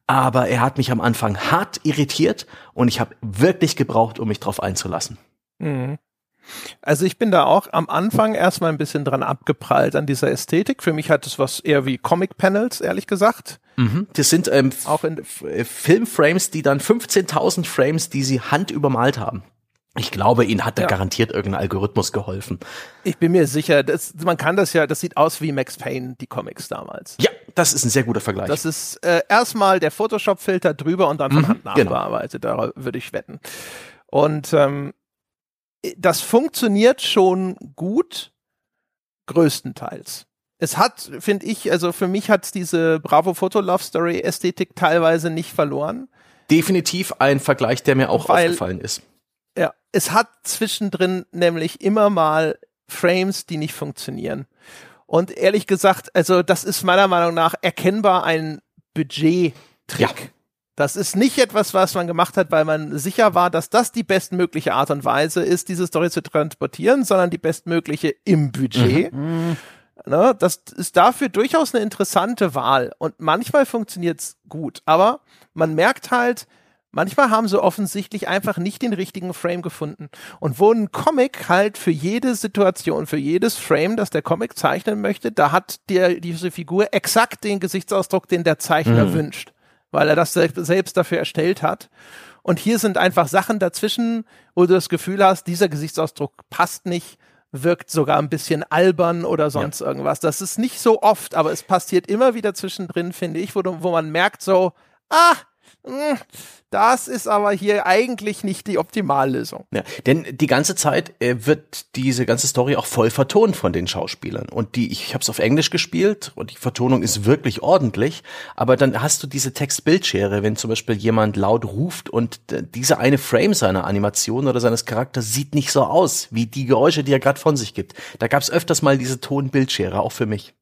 Aber er hat mich am Anfang hart irritiert und ich habe wirklich gebraucht, um mich drauf einzulassen. Mhm. Also ich bin da auch am Anfang erstmal ein bisschen dran abgeprallt an dieser Ästhetik. Für mich hat es was eher wie Comic-Panels, ehrlich gesagt. Mhm. Das sind ähm, auch in Filmframes, die dann 15.000 Frames, die sie hand übermalt haben. Ich glaube, ihnen hat da ja. garantiert irgendein Algorithmus geholfen. Ich bin mir sicher, das, man kann das ja, das sieht aus wie Max Payne, die Comics damals. Ja, das ist ein sehr guter Vergleich. Das ist äh, erstmal der Photoshop-Filter drüber und dann von mhm, Hand genau. nachbearbeitet, genau. da würde ich wetten. Und ähm, das funktioniert schon gut, größtenteils. Es hat, finde ich, also für mich hat diese Bravo Photo Love Story Ästhetik teilweise nicht verloren. Definitiv ein Vergleich, der mir auch Weil, aufgefallen ist es hat zwischendrin nämlich immer mal Frames, die nicht funktionieren. Und ehrlich gesagt, also das ist meiner Meinung nach erkennbar ein Budget-Trick. Ja. Das ist nicht etwas, was man gemacht hat, weil man sicher war, dass das die bestmögliche Art und Weise ist, diese Story zu transportieren, sondern die bestmögliche im Budget. Mhm. Ne, das ist dafür durchaus eine interessante Wahl. Und manchmal funktioniert's gut. Aber man merkt halt, Manchmal haben sie offensichtlich einfach nicht den richtigen Frame gefunden. Und wo ein Comic halt für jede Situation, für jedes Frame, das der Comic zeichnen möchte, da hat der, diese Figur exakt den Gesichtsausdruck, den der Zeichner mhm. wünscht, weil er das selbst dafür erstellt hat. Und hier sind einfach Sachen dazwischen, wo du das Gefühl hast, dieser Gesichtsausdruck passt nicht, wirkt sogar ein bisschen albern oder sonst ja. irgendwas. Das ist nicht so oft, aber es passiert immer wieder zwischendrin, finde ich, wo, du, wo man merkt so, ah, das ist aber hier eigentlich nicht die Optimallösung. Ja, denn die ganze Zeit äh, wird diese ganze Story auch voll vertont von den Schauspielern. Und die, ich habe es auf Englisch gespielt und die Vertonung ist wirklich ordentlich. Aber dann hast du diese Text-Bildschere, wenn zum Beispiel jemand laut ruft und diese eine Frame seiner Animation oder seines Charakters sieht nicht so aus wie die Geräusche, die er gerade von sich gibt. Da gab es öfters mal diese Ton-Bildschere, auch für mich.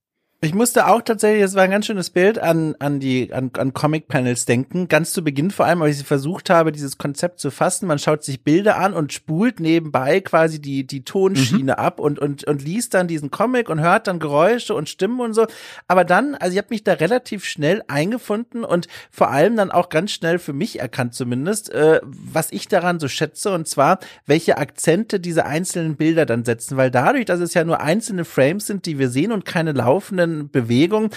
Ich musste auch tatsächlich, es war ein ganz schönes Bild an, an die, an, an Comic-Panels denken. Ganz zu Beginn vor allem, als ich versucht habe, dieses Konzept zu fassen. Man schaut sich Bilder an und spult nebenbei quasi die, die Tonschiene mhm. ab und, und, und liest dann diesen Comic und hört dann Geräusche und Stimmen und so. Aber dann, also ich habe mich da relativ schnell eingefunden und vor allem dann auch ganz schnell für mich erkannt zumindest, äh, was ich daran so schätze und zwar, welche Akzente diese einzelnen Bilder dann setzen. Weil dadurch, dass es ja nur einzelne Frames sind, die wir sehen und keine laufenden Bewegung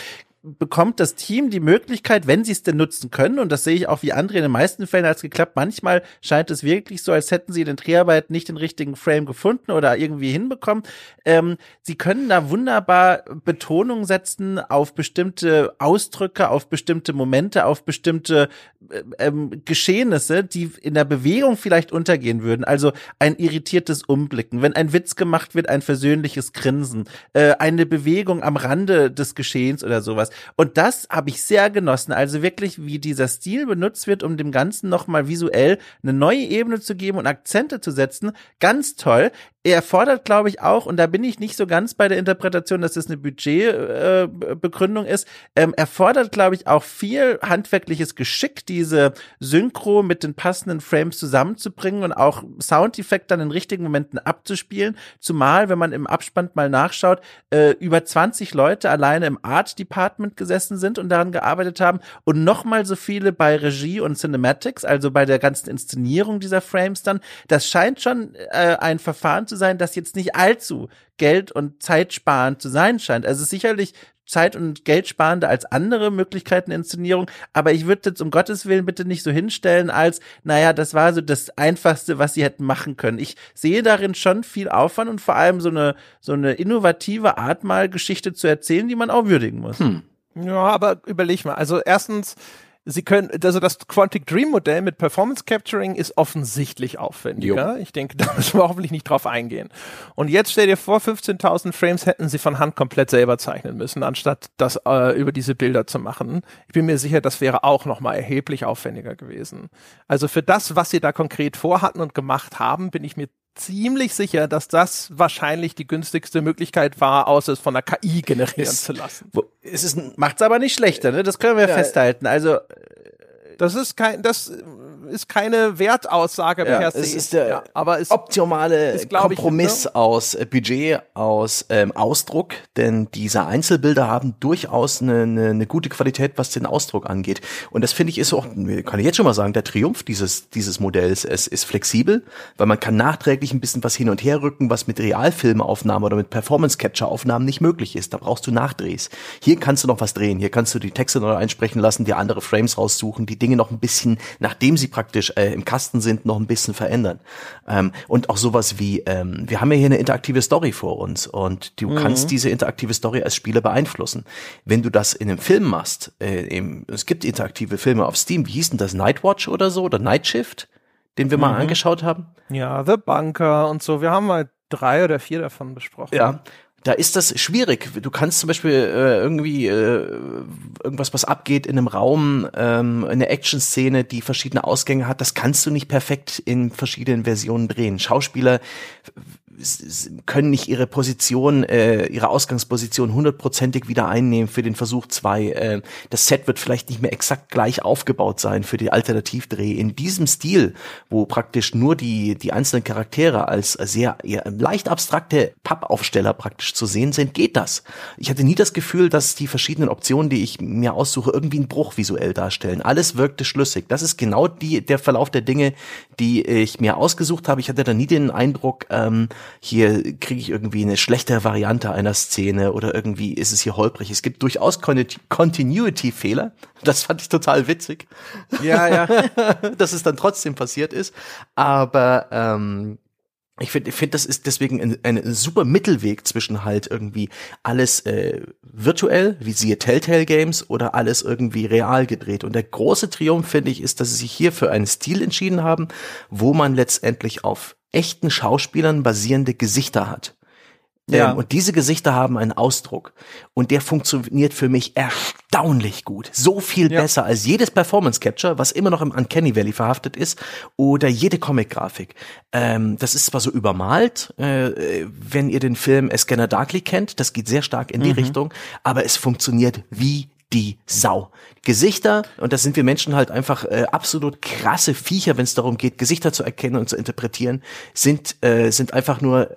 bekommt das Team die Möglichkeit, wenn sie es denn nutzen können, und das sehe ich auch wie andere in den meisten Fällen als geklappt, manchmal scheint es wirklich so, als hätten sie in den Dreharbeiten nicht den richtigen Frame gefunden oder irgendwie hinbekommen. Ähm, sie können da wunderbar Betonung setzen auf bestimmte Ausdrücke, auf bestimmte Momente, auf bestimmte äh, ähm, Geschehnisse, die in der Bewegung vielleicht untergehen würden. Also ein irritiertes Umblicken, wenn ein Witz gemacht wird, ein versöhnliches Grinsen, äh, eine Bewegung am Rande des Geschehens oder sowas. Und das habe ich sehr genossen. Also wirklich, wie dieser Stil benutzt wird, um dem Ganzen nochmal visuell eine neue Ebene zu geben und Akzente zu setzen. Ganz toll. Er fordert, glaube ich, auch, und da bin ich nicht so ganz bei der Interpretation, dass das eine Budgetbegründung äh, ist. Ähm, er fordert, glaube ich, auch viel handwerkliches Geschick, diese Synchro mit den passenden Frames zusammenzubringen und auch Soundeffekte dann in richtigen Momenten abzuspielen. Zumal, wenn man im Abspann mal nachschaut, äh, über 20 Leute alleine im Art Department gesessen sind und daran gearbeitet haben und nochmal so viele bei Regie und Cinematics, also bei der ganzen Inszenierung dieser Frames dann. Das scheint schon äh, ein Verfahren zu sein, das jetzt nicht allzu Geld- und zeitsparend zu sein scheint. Also sicherlich Zeit- und Geldsparender als andere Möglichkeiten Inszenierung, aber ich würde jetzt um Gottes Willen bitte nicht so hinstellen, als, naja, das war so das Einfachste, was sie hätten machen können. Ich sehe darin schon viel Aufwand und vor allem so eine, so eine innovative Art, mal Geschichte zu erzählen, die man auch würdigen muss. Hm. Ja, aber überleg mal. Also erstens, Sie können, also das Quantic Dream Modell mit Performance Capturing ist offensichtlich aufwendiger. Jo. Ich denke, <laughs> da müssen wir hoffentlich nicht drauf eingehen. Und jetzt stell dir vor, 15.000 Frames hätten sie von Hand komplett selber zeichnen müssen, anstatt das äh, über diese Bilder zu machen. Ich bin mir sicher, das wäre auch nochmal erheblich aufwendiger gewesen. Also für das, was sie da konkret vorhatten und gemacht haben, bin ich mir ziemlich sicher, dass das wahrscheinlich die günstigste Möglichkeit war, außer es von der KI generieren es, zu lassen. Wo, es ist, macht's aber nicht schlechter, ne? Das können wir ja, festhalten. Also das ist kein, das ist keine Wertaussage ja, per se. Es ist der ja, aber es optimale ist, Kompromiss ich, ne? aus äh, Budget, aus ähm, Ausdruck, denn diese Einzelbilder haben durchaus eine, eine, eine gute Qualität, was den Ausdruck angeht. Und das finde ich ist auch, kann ich jetzt schon mal sagen, der Triumph dieses dieses Modells. Es ist flexibel, weil man kann nachträglich ein bisschen was hin und her rücken, was mit Realfilmaufnahmen oder mit Performance Capture Aufnahmen nicht möglich ist. Da brauchst du Nachdrehs. Hier kannst du noch was drehen. Hier kannst du die Texte neu einsprechen lassen, dir andere Frames raussuchen, die Dinge noch ein bisschen, nachdem sie praktisch äh, im Kasten sind, noch ein bisschen verändern. Ähm, und auch sowas wie, ähm, wir haben ja hier eine interaktive Story vor uns und du mhm. kannst diese interaktive Story als Spieler beeinflussen. Wenn du das in einem Film machst, äh, im, es gibt interaktive Filme auf Steam, wie hieß denn das, Nightwatch oder so oder Night Shift, den wir mhm. mal angeschaut haben? Ja, The Bunker und so, wir haben mal drei oder vier davon besprochen. Ja, da ist das schwierig. Du kannst zum Beispiel äh, irgendwie äh, irgendwas, was abgeht in einem Raum, ähm, eine Action-Szene, die verschiedene Ausgänge hat, das kannst du nicht perfekt in verschiedenen Versionen drehen. Schauspieler können nicht ihre Position, äh, ihre Ausgangsposition hundertprozentig wieder einnehmen für den Versuch zwei. Äh, das Set wird vielleicht nicht mehr exakt gleich aufgebaut sein für die Alternativdreh. In diesem Stil, wo praktisch nur die, die einzelnen Charaktere als sehr ja, leicht abstrakte Pappaufsteller praktisch zu sehen sind, geht das. Ich hatte nie das Gefühl, dass die verschiedenen Optionen, die ich mir aussuche, irgendwie einen Bruch visuell darstellen. Alles wirkte schlüssig. Das ist genau die, der Verlauf der Dinge, die ich mir ausgesucht habe. Ich hatte da nie den Eindruck, ähm, hier kriege ich irgendwie eine schlechte Variante einer Szene oder irgendwie ist es hier holprig. Es gibt durchaus Continuity-Fehler. Das fand ich total witzig. Ja, ja. <laughs> Dass es dann trotzdem passiert ist. Aber ähm, ich finde, ich finde, das ist deswegen ein, ein super Mittelweg zwischen halt irgendwie alles äh, virtuell, wie siehe Telltale Games, oder alles irgendwie real gedreht. Und der große Triumph, finde ich, ist, dass sie sich hier für einen Stil entschieden haben, wo man letztendlich auf echten Schauspielern basierende Gesichter hat. Ja. Ähm, und diese Gesichter haben einen Ausdruck. Und der funktioniert für mich erstaunlich gut. So viel ja. besser als jedes Performance Capture, was immer noch im Uncanny Valley verhaftet ist, oder jede Comic-Grafik. Ähm, das ist zwar so übermalt, äh, wenn ihr den Film A Scanner Darkly kennt, das geht sehr stark in die mhm. Richtung, aber es funktioniert wie die Sau. Gesichter, und das sind wir Menschen halt einfach äh, absolut krasse Viecher, wenn es darum geht, Gesichter zu erkennen und zu interpretieren, sind, äh, sind einfach nur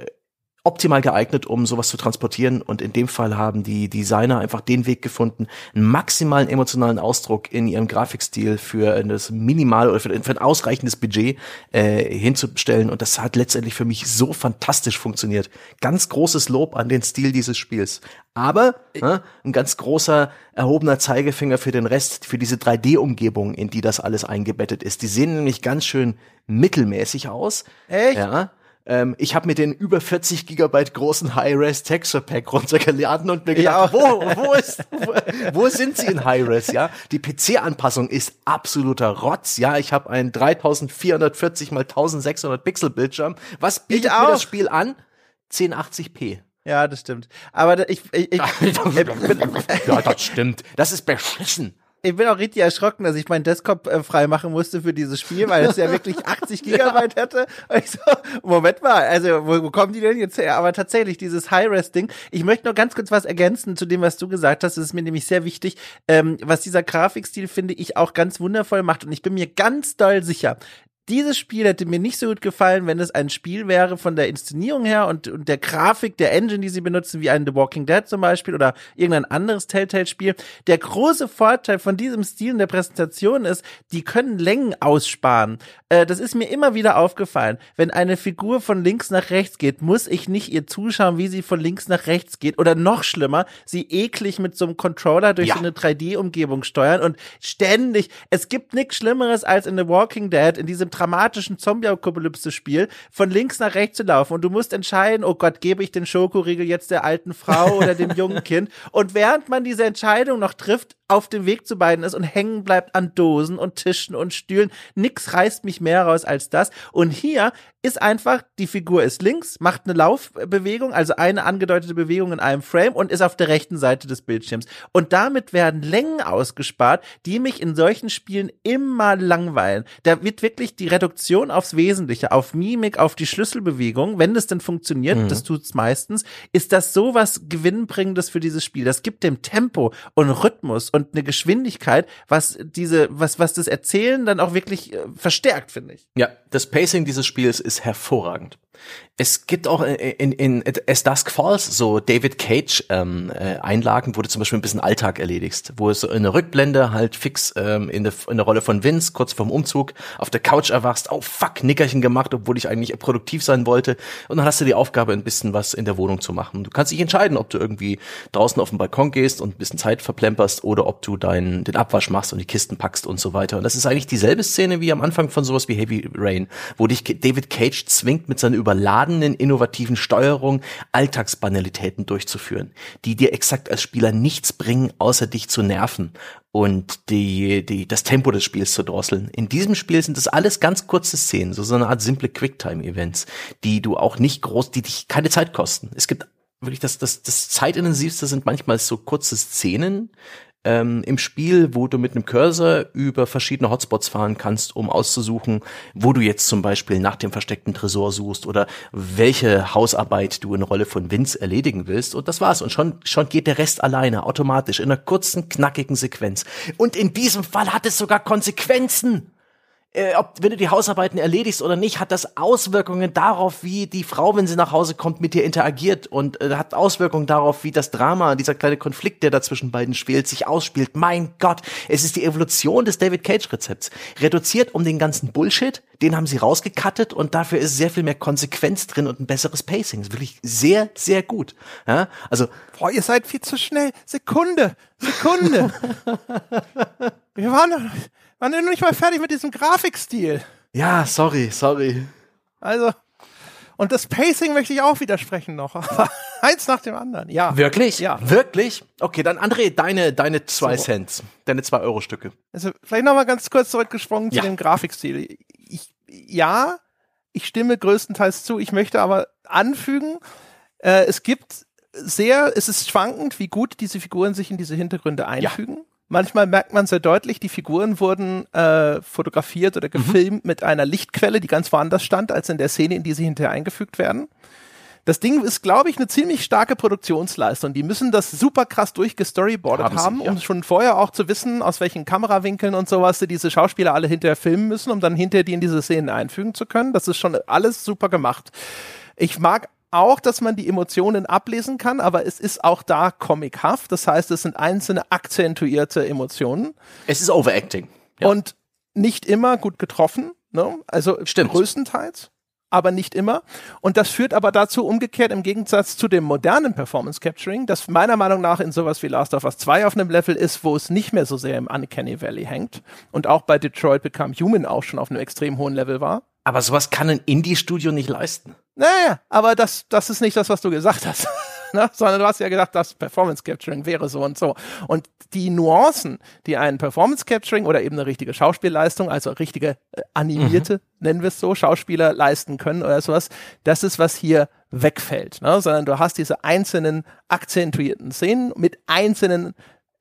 optimal geeignet, um sowas zu transportieren. Und in dem Fall haben die Designer einfach den Weg gefunden, einen maximalen emotionalen Ausdruck in ihrem Grafikstil für das minimal oder für, ein ausreichendes Budget äh, hinzustellen. Und das hat letztendlich für mich so fantastisch funktioniert. Ganz großes Lob an den Stil dieses Spiels. Aber äh, ein ganz großer erhobener Zeigefinger für den Rest, für diese 3D-Umgebung, in die das alles eingebettet ist. Die sehen nämlich ganz schön mittelmäßig aus. Echt? Ja. Ähm, ich habe mir den über 40 Gigabyte großen High-Res Texture Pack runtergeladen und mir gedacht, ja. wo, wo, ist, wo, wo sind sie in High-Res? Ja, die PC-Anpassung ist absoluter Rotz. Ja, ich habe einen 3440 mal 1600 Pixel Bildschirm. Was bietet mir das Spiel an? 1080p. Ja, das stimmt. Aber ich, ich, ich, ich <laughs> ja, das stimmt. Das ist beschissen ich bin auch richtig erschrocken, dass ich meinen Desktop äh, frei machen musste für dieses Spiel, weil es ja <laughs> wirklich 80 Gigabyte hätte. Und ich so, Moment mal, also wo, wo kommen die denn jetzt her? Aber tatsächlich, dieses High-Res-Ding. Ich möchte noch ganz kurz was ergänzen zu dem, was du gesagt hast. Das ist mir nämlich sehr wichtig, ähm, was dieser Grafikstil, finde ich, auch ganz wundervoll macht. Und ich bin mir ganz doll sicher, dieses Spiel hätte mir nicht so gut gefallen, wenn es ein Spiel wäre von der Inszenierung her und, und der Grafik, der Engine, die sie benutzen, wie ein The Walking Dead zum Beispiel oder irgendein anderes Telltale-Spiel. Der große Vorteil von diesem Stil in der Präsentation ist, die können Längen aussparen. Äh, das ist mir immer wieder aufgefallen. Wenn eine Figur von links nach rechts geht, muss ich nicht ihr zuschauen, wie sie von links nach rechts geht oder noch schlimmer, sie eklig mit so einem Controller durch ja. so eine 3D-Umgebung steuern und ständig, es gibt nichts Schlimmeres als in The Walking Dead, in diesem dramatischen Zombie-Apokalypse-Spiel von links nach rechts zu laufen und du musst entscheiden, oh Gott, gebe ich den Schokoriegel jetzt der alten Frau oder dem jungen <laughs> Kind? Und während man diese Entscheidung noch trifft, auf dem Weg zu beiden ist und hängen bleibt an Dosen und Tischen und Stühlen. Nix reißt mich mehr raus als das. Und hier ist einfach, die Figur ist links, macht eine Laufbewegung, also eine angedeutete Bewegung in einem Frame und ist auf der rechten Seite des Bildschirms. Und damit werden Längen ausgespart, die mich in solchen Spielen immer langweilen. Da wird wirklich die Reduktion aufs Wesentliche, auf Mimik, auf die Schlüsselbewegung, wenn das denn funktioniert, mhm. das tut's meistens, ist das sowas Gewinnbringendes für dieses Spiel. Das gibt dem Tempo und Rhythmus und eine Geschwindigkeit, was diese, was, was das Erzählen dann auch wirklich äh, verstärkt, finde ich. Ja, das Pacing dieses Spiels ist hervorragend. Es gibt auch in, in, in As Dusk Falls so David Cage ähm, äh, Einlagen, wo du zum Beispiel ein bisschen Alltag erledigst, wo es so in der Rückblende halt fix ähm, in, der, in der Rolle von Vince kurz vorm Umzug auf der Couch erwachst, oh fuck, Nickerchen gemacht, obwohl ich eigentlich produktiv sein wollte. Und dann hast du die Aufgabe, ein bisschen was in der Wohnung zu machen. Du kannst dich entscheiden, ob du irgendwie draußen auf den Balkon gehst und ein bisschen Zeit verplemperst oder ob du deinen den Abwasch machst und die Kisten packst und so weiter. Und das ist eigentlich dieselbe Szene wie am Anfang von sowas wie Heavy Rain, wo dich David Cage zwingt, mit seiner überladenen, innovativen Steuerung Alltagsbanalitäten durchzuführen, die dir exakt als Spieler nichts bringen, außer dich zu nerven und die, die, das Tempo des Spiels zu drosseln. In diesem Spiel sind das alles ganz kurze Szenen, so, so eine Art simple Quicktime-Events, die du auch nicht groß, die dich keine Zeit kosten. Es gibt wirklich das, das, das zeitintensivste sind manchmal so kurze Szenen, ähm, im Spiel, wo du mit einem Cursor über verschiedene Hotspots fahren kannst, um auszusuchen, wo du jetzt zum Beispiel nach dem versteckten Tresor suchst oder welche Hausarbeit du in Rolle von Vince erledigen willst. Und das war's. Und schon, schon geht der Rest alleine, automatisch, in einer kurzen, knackigen Sequenz. Und in diesem Fall hat es sogar Konsequenzen äh, ob, wenn du die Hausarbeiten erledigst oder nicht, hat das Auswirkungen darauf, wie die Frau, wenn sie nach Hause kommt, mit dir interagiert und äh, hat Auswirkungen darauf, wie das Drama, dieser kleine Konflikt, der da zwischen beiden spielt, sich ausspielt. Mein Gott, es ist die Evolution des David Cage Rezepts. Reduziert um den ganzen Bullshit, den haben sie rausgekattet und dafür ist sehr viel mehr Konsequenz drin und ein besseres Pacing. Das ist wirklich sehr, sehr gut. Ja, also. Boah, ihr seid viel zu schnell. Sekunde, Sekunde. <laughs> Wir waren waren wir noch nicht mal fertig mit diesem Grafikstil. Ja, sorry, sorry. Also, Und das Pacing möchte ich auch widersprechen noch. <laughs> Eins nach dem anderen. Ja. Wirklich? Ja. Wirklich? Okay, dann André, deine, deine zwei so. Cents. Deine zwei Euro Stücke. Also vielleicht nochmal ganz kurz zurückgesprungen ja. zu dem Grafikstil. Ich, ja, ich stimme größtenteils zu. Ich möchte aber anfügen, äh, es gibt sehr, es ist schwankend, wie gut diese Figuren sich in diese Hintergründe einfügen. Ja. Manchmal merkt man sehr deutlich, die Figuren wurden äh, fotografiert oder mhm. gefilmt mhm. mit einer Lichtquelle, die ganz woanders stand, als in der Szene, in die sie hinterher eingefügt werden. Das Ding ist, glaube ich, eine ziemlich starke Produktionsleistung. Die müssen das super krass durchgestoryboardet haben, haben sie, ja. um schon vorher auch zu wissen, aus welchen Kamerawinkeln und sowas sie diese Schauspieler alle hinterher filmen müssen, um dann hinterher die in diese Szenen einfügen zu können. Das ist schon alles super gemacht. Ich mag auch, dass man die Emotionen ablesen kann, aber es ist auch da comichaft. Das heißt, es sind einzelne akzentuierte Emotionen. Es ist Overacting. Ja. Und nicht immer gut getroffen. Ne? Also Stimmt. größtenteils aber nicht immer. Und das führt aber dazu umgekehrt im Gegensatz zu dem modernen Performance Capturing, das meiner Meinung nach in sowas wie Last of Us 2 auf einem Level ist, wo es nicht mehr so sehr im Uncanny Valley hängt und auch bei Detroit Become Human auch schon auf einem extrem hohen Level war. Aber sowas kann ein Indie-Studio nicht leisten. Naja, aber das, das ist nicht das, was du gesagt hast. <laughs> ne? Sondern du hast ja gedacht, das Performance Capturing wäre so und so. Und die Nuancen, die ein Performance Capturing oder eben eine richtige Schauspielleistung, also richtige äh, animierte, mhm. nennen wir es so, Schauspieler leisten können oder sowas, das ist, was hier wegfällt. Ne? Sondern du hast diese einzelnen akzentuierten Szenen mit einzelnen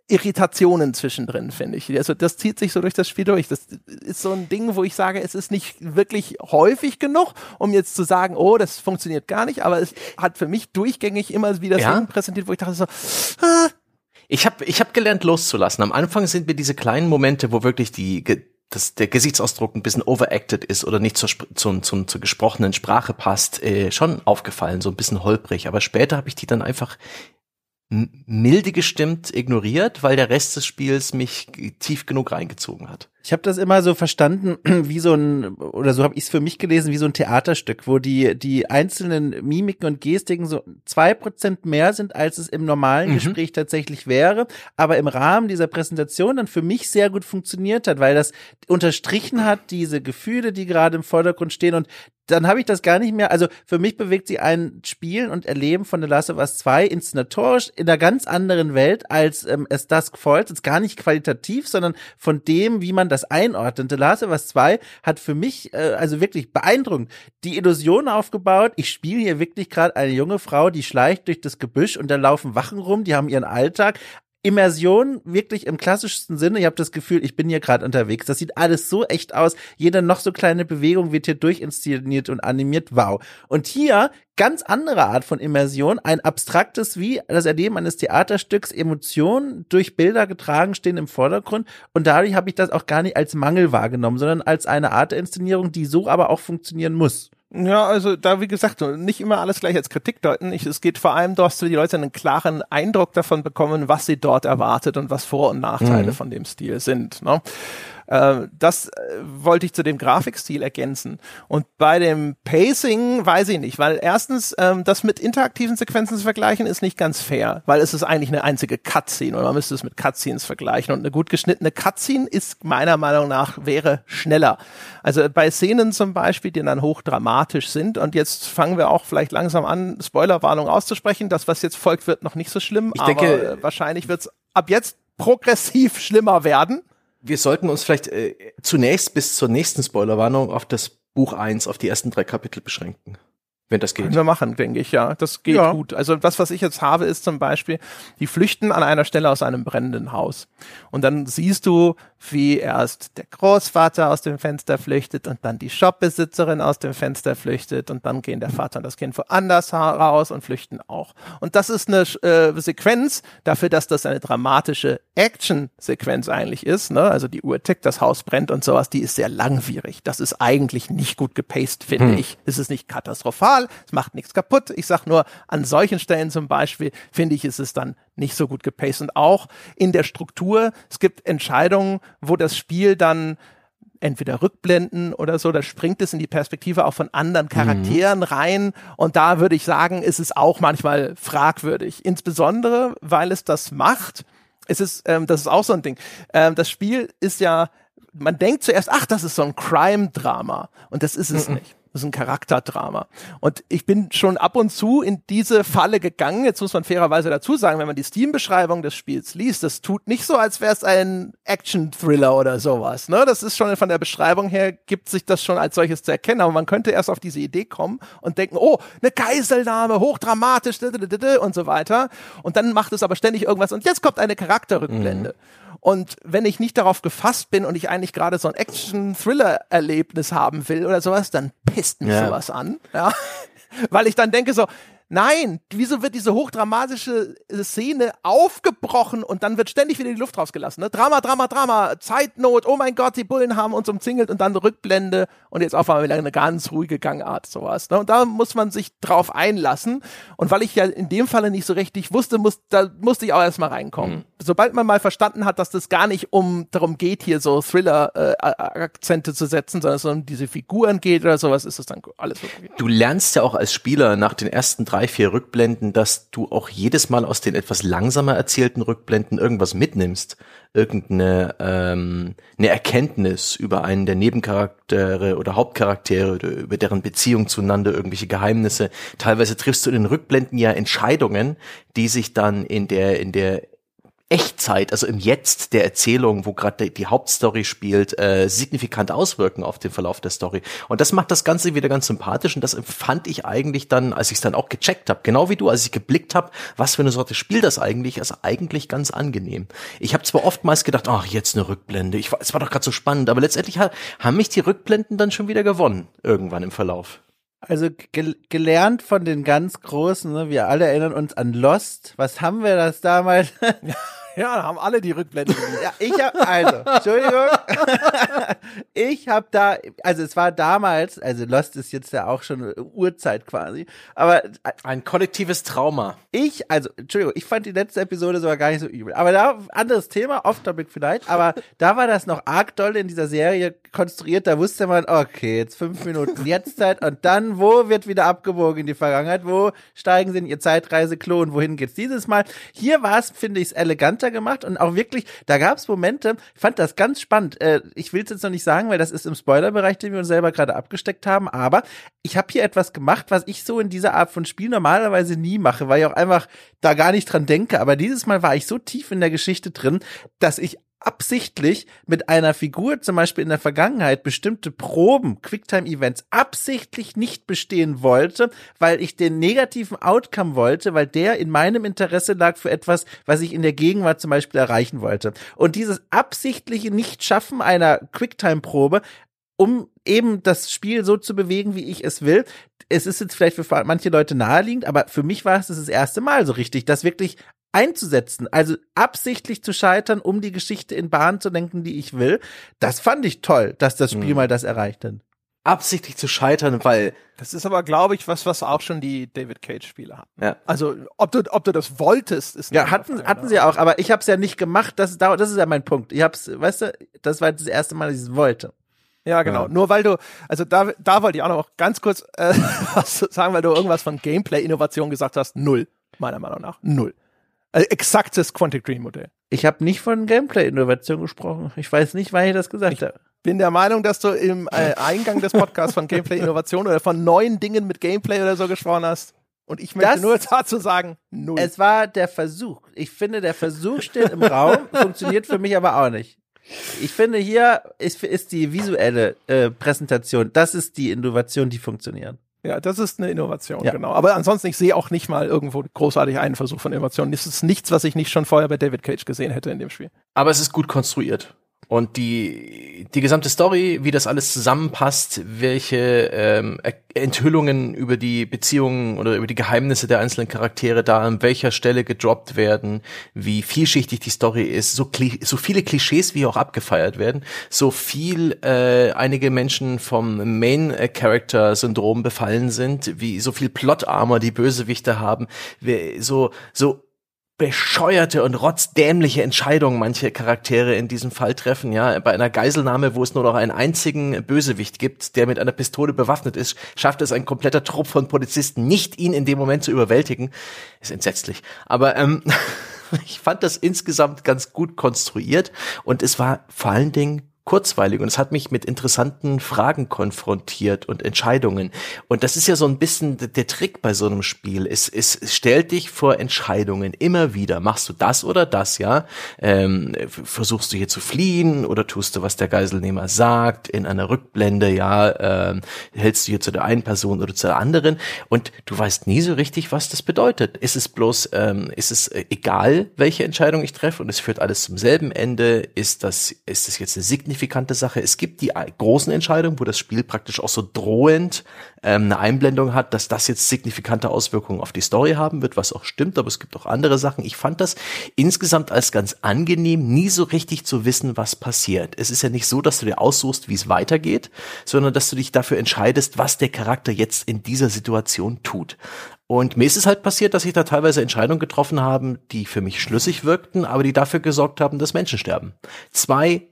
Irritationen zwischendrin, finde ich. Also das zieht sich so durch das Spiel durch. Das ist so ein Ding, wo ich sage, es ist nicht wirklich häufig genug, um jetzt zu sagen, oh, das funktioniert gar nicht, aber es hat für mich durchgängig immer wieder ja? präsentiert, wo ich dachte so, ah. Ich habe ich hab gelernt loszulassen. Am Anfang sind mir diese kleinen Momente, wo wirklich die dass der Gesichtsausdruck ein bisschen overacted ist oder nicht zur, zur, zur, zur gesprochenen Sprache passt, äh, schon aufgefallen, so ein bisschen holprig. Aber später habe ich die dann einfach milde gestimmt ignoriert, weil der Rest des Spiels mich tief genug reingezogen hat. Ich habe das immer so verstanden, <clears throat> wie so ein, oder so habe ich es für mich gelesen, wie so ein Theaterstück, wo die, die einzelnen Mimiken und Gestiken so zwei Prozent mehr sind, als es im normalen mhm. Gespräch tatsächlich wäre, aber im Rahmen dieser Präsentation dann für mich sehr gut funktioniert hat, weil das unterstrichen hat, diese Gefühle, die gerade im Vordergrund stehen und dann habe ich das gar nicht mehr, also für mich bewegt sie ein Spielen und Erleben von The Last of Us 2 inszenatorisch in einer ganz anderen Welt als ähm, As Dusk Falls, jetzt gar nicht qualitativ, sondern von dem, wie man das einordnet. The Last of Us 2 hat für mich äh, also wirklich beeindruckend die Illusion aufgebaut, ich spiele hier wirklich gerade eine junge Frau, die schleicht durch das Gebüsch und da laufen Wachen rum, die haben ihren Alltag, Immersion wirklich im klassischsten Sinne. Ich habe das Gefühl, ich bin hier gerade unterwegs. Das sieht alles so echt aus. Jede noch so kleine Bewegung wird hier durchinszeniert und animiert. Wow. Und hier ganz andere Art von Immersion, ein abstraktes wie das Erleben eines Theaterstücks, Emotionen durch Bilder getragen stehen im Vordergrund und dadurch habe ich das auch gar nicht als Mangel wahrgenommen, sondern als eine Art der Inszenierung, die so aber auch funktionieren muss. Ja, also da, wie gesagt, nicht immer alles gleich als Kritik deuten. Ich, es geht vor allem, dass die Leute einen klaren Eindruck davon bekommen, was sie dort erwartet und was Vor- und Nachteile mhm. von dem Stil sind. Ne? Äh, das äh, wollte ich zu dem Grafikstil ergänzen. Und bei dem Pacing weiß ich nicht, weil erstens, ähm, das mit interaktiven Sequenzen zu vergleichen, ist nicht ganz fair, weil es ist eigentlich eine einzige Cutscene oder man müsste es mit Cutscenes vergleichen. Und eine gut geschnittene Cutscene ist meiner Meinung nach wäre schneller. Also bei Szenen zum Beispiel, die dann hochdramatisch sind. Und jetzt fangen wir auch vielleicht langsam an, Spoilerwarnung auszusprechen. Das, was jetzt folgt, wird noch nicht so schlimm, ich aber denke, wahrscheinlich wird es ab jetzt progressiv schlimmer werden wir sollten uns vielleicht äh, zunächst bis zur nächsten Spoilerwarnung auf das Buch 1, auf die ersten drei Kapitel beschränken. Wenn das geht. Können wir machen, denke ich, ja. Das geht ja. gut. Also das, was ich jetzt habe, ist zum Beispiel, die flüchten an einer Stelle aus einem brennenden Haus. Und dann siehst du, wie erst der Großvater aus dem Fenster flüchtet und dann die Shopbesitzerin aus dem Fenster flüchtet und dann gehen der Vater und das Kind woanders raus und flüchten auch. Und das ist eine äh, Sequenz dafür, dass das eine dramatische Action-Sequenz eigentlich ist. Ne? Also die Uhr tickt, das Haus brennt und sowas, die ist sehr langwierig. Das ist eigentlich nicht gut gepaced, finde hm. ich. Es ist nicht katastrophal egal, es macht nichts kaputt. Ich sag nur, an solchen Stellen zum Beispiel, finde ich, ist es dann nicht so gut gepaced. Und auch in der Struktur, es gibt Entscheidungen, wo das Spiel dann entweder rückblenden oder so, da springt es in die Perspektive auch von anderen mhm. Charakteren mhm. rein. Und da würde ich sagen, ist es auch manchmal fragwürdig. Insbesondere, weil es das macht. Es ist, ähm, das ist auch so ein Ding. Ähm, das Spiel ist ja, man denkt zuerst, ach, das ist so ein Crime-Drama. Und das ist es mhm. nicht ist ein Charakterdrama. Und ich bin schon ab und zu in diese Falle gegangen. Jetzt muss man fairerweise dazu sagen, wenn man die Steam-Beschreibung des Spiels liest, das tut nicht so, als wäre es ein Action-Thriller oder sowas. Ne? Das ist schon von der Beschreibung her, gibt sich das schon als solches zu erkennen. Aber man könnte erst auf diese Idee kommen und denken, oh, eine Geiselnahme, hochdramatisch und so weiter. Und dann macht es aber ständig irgendwas und jetzt kommt eine Charakterrückblende. Mhm. Und wenn ich nicht darauf gefasst bin und ich eigentlich gerade so ein Action-Thriller-Erlebnis haben will oder sowas, dann pisst mich ja. sowas an. Ja. <laughs> Weil ich dann denke so, Nein, wieso wird diese hochdramatische Szene aufgebrochen und dann wird ständig wieder die Luft rausgelassen? Ne? Drama, Drama, Drama, Zeitnot, oh mein Gott, die Bullen haben uns umzingelt und dann Rückblende und jetzt auf einmal wieder eine ganz ruhige Gangart, sowas. Ne? Und da muss man sich drauf einlassen. Und weil ich ja in dem Falle nicht so richtig wusste, muss, da musste ich auch erstmal reinkommen. Mhm. Sobald man mal verstanden hat, dass das gar nicht um darum geht, hier so Thriller-Akzente äh, zu setzen, sondern es um diese Figuren geht oder sowas, ist es dann alles okay. Du lernst ja auch als Spieler nach den ersten drei drei, vier Rückblenden, dass du auch jedes Mal aus den etwas langsamer erzählten Rückblenden irgendwas mitnimmst. Irgendeine ähm, eine Erkenntnis über einen der Nebencharaktere oder Hauptcharaktere oder über deren Beziehung zueinander, irgendwelche Geheimnisse. Teilweise triffst du in den Rückblenden ja Entscheidungen, die sich dann in der, in der Echtzeit, also im Jetzt der Erzählung, wo gerade die Hauptstory spielt, äh, signifikant auswirken auf den Verlauf der Story. Und das macht das Ganze wieder ganz sympathisch und das empfand ich eigentlich dann, als ich es dann auch gecheckt habe, genau wie du, als ich geblickt habe, was für eine Sorte Spiel das eigentlich ist, eigentlich ganz angenehm. Ich habe zwar oftmals gedacht, ach, jetzt eine Rückblende, ich, es war doch gerade so spannend, aber letztendlich haben mich die Rückblenden dann schon wieder gewonnen, irgendwann im Verlauf. Also ge gelernt von den ganz Großen, ne? wir alle erinnern uns an Lost. Was haben wir das damals? <laughs> Ja, da haben alle die Rückblende. ja, ich habe also, Entschuldigung, <laughs> ich habe da, also es war damals, also Lost ist jetzt ja auch schon Uhrzeit quasi, aber ein kollektives Trauma. Ich, also Entschuldigung, ich fand die letzte Episode sogar gar nicht so übel, aber da anderes Thema, off-topic vielleicht, aber da war das noch arg doll in dieser Serie konstruiert, da wusste man, okay, jetzt fünf Minuten Jetztzeit und dann, wo wird wieder abgewogen in die Vergangenheit, wo steigen sie in ihr Zeitreise-Klon, wohin geht's dieses Mal? Hier war es, finde ich, eleganter gemacht und auch wirklich, da gab es Momente, ich fand das ganz spannend. Äh, ich will es jetzt noch nicht sagen, weil das ist im Spoilerbereich, den wir uns selber gerade abgesteckt haben, aber ich habe hier etwas gemacht, was ich so in dieser Art von Spiel normalerweise nie mache, weil ich auch einfach da gar nicht dran denke. Aber dieses Mal war ich so tief in der Geschichte drin, dass ich absichtlich mit einer Figur, zum Beispiel in der Vergangenheit, bestimmte Proben, Quicktime-Events absichtlich nicht bestehen wollte, weil ich den negativen Outcome wollte, weil der in meinem Interesse lag für etwas, was ich in der Gegenwart zum Beispiel erreichen wollte. Und dieses absichtliche Nicht-Schaffen einer Quicktime-Probe um eben das Spiel so zu bewegen, wie ich es will. Es ist jetzt vielleicht für manche Leute naheliegend, aber für mich war es das erste Mal so richtig, dass wirklich einzusetzen, also absichtlich zu scheitern, um die Geschichte in Bahn zu lenken, die ich will. Das fand ich toll, dass das Spiel mhm. mal das erreicht hat. Absichtlich zu scheitern, weil das ist aber, glaube ich, was, was auch schon die David Cage-Spiele hatten. Ja. Also, ob du, ob du das wolltest, ist ja hatten, hatten sie auch, aber ich habe es ja nicht gemacht. Das ist, das ist ja mein Punkt. Ich hab's, weißt du, das war das erste Mal, dass ich es wollte. Ja, genau. Ja. Nur weil du, also da, da wollte ich auch noch ganz kurz äh, <laughs> was sagen, weil du irgendwas von Gameplay-Innovation gesagt hast. Null, meiner Meinung nach. Null. Also exaktes Quantic Dream Modell. Ich habe nicht von Gameplay-Innovation gesprochen. Ich weiß nicht, wann ich das gesagt habe. Bin der Meinung, dass du im äh, Eingang des Podcasts von Gameplay-Innovation <laughs> oder von neuen Dingen mit Gameplay oder so gesprochen hast. Und ich möchte das, nur dazu sagen, null. Es war der Versuch. Ich finde, der Versuch steht im Raum, <laughs> funktioniert für mich aber auch nicht. Ich finde, hier ist, ist die visuelle äh, Präsentation, das ist die Innovation, die funktioniert. Ja, das ist eine Innovation, ja. genau. Aber ansonsten, ich sehe auch nicht mal irgendwo großartig einen Versuch von Innovation. Das ist nichts, was ich nicht schon vorher bei David Cage gesehen hätte in dem Spiel. Aber es ist gut konstruiert. Und die, die gesamte Story, wie das alles zusammenpasst, welche ähm, Enthüllungen über die Beziehungen oder über die Geheimnisse der einzelnen Charaktere da an welcher Stelle gedroppt werden, wie vielschichtig die Story ist, so, so viele Klischees wie auch abgefeiert werden, so viel äh, einige Menschen vom Main-Character-Syndrom befallen sind, wie so viel Plot-Armor die Bösewichte haben, so, so bescheuerte und rotzdämliche Entscheidungen manche Charaktere in diesem Fall treffen, ja. Bei einer Geiselnahme, wo es nur noch einen einzigen Bösewicht gibt, der mit einer Pistole bewaffnet ist, schafft es ein kompletter Trupp von Polizisten nicht, ihn in dem Moment zu überwältigen. Ist entsetzlich. Aber ähm, <laughs> ich fand das insgesamt ganz gut konstruiert und es war vor allen Dingen kurzweilig und es hat mich mit interessanten Fragen konfrontiert und Entscheidungen. Und das ist ja so ein bisschen der Trick bei so einem Spiel. Es, es stellt dich vor Entscheidungen immer wieder. Machst du das oder das, ja? Ähm, versuchst du hier zu fliehen oder tust du, was der Geiselnehmer sagt? In einer Rückblende, ja, ähm, hältst du hier zu der einen Person oder zu der anderen? Und du weißt nie so richtig, was das bedeutet. Ist es bloß, ähm, ist es äh, egal, welche Entscheidung ich treffe und es führt alles zum selben Ende? Ist das, ist das jetzt eine signifikante Sache? Es gibt die großen Entscheidungen, wo das Spiel praktisch auch so drohend ähm, eine Einblendung hat, dass das jetzt signifikante Auswirkungen auf die Story haben wird, was auch stimmt, aber es gibt auch andere Sachen. Ich fand das insgesamt als ganz angenehm, nie so richtig zu wissen, was passiert. Es ist ja nicht so, dass du dir aussuchst, wie es weitergeht, sondern dass du dich dafür entscheidest, was der Charakter jetzt in dieser Situation tut. Und mir ist es halt passiert, dass ich da teilweise Entscheidungen getroffen habe, die für mich schlüssig wirkten, aber die dafür gesorgt haben, dass Menschen sterben. Zwei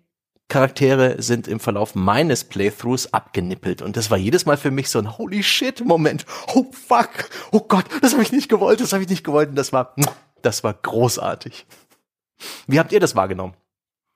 Charaktere sind im Verlauf meines Playthroughs abgenippelt und das war jedes Mal für mich so ein Holy shit Moment. Oh fuck. Oh Gott, das habe ich nicht gewollt, das habe ich nicht gewollt und das war das war großartig. Wie habt ihr das wahrgenommen?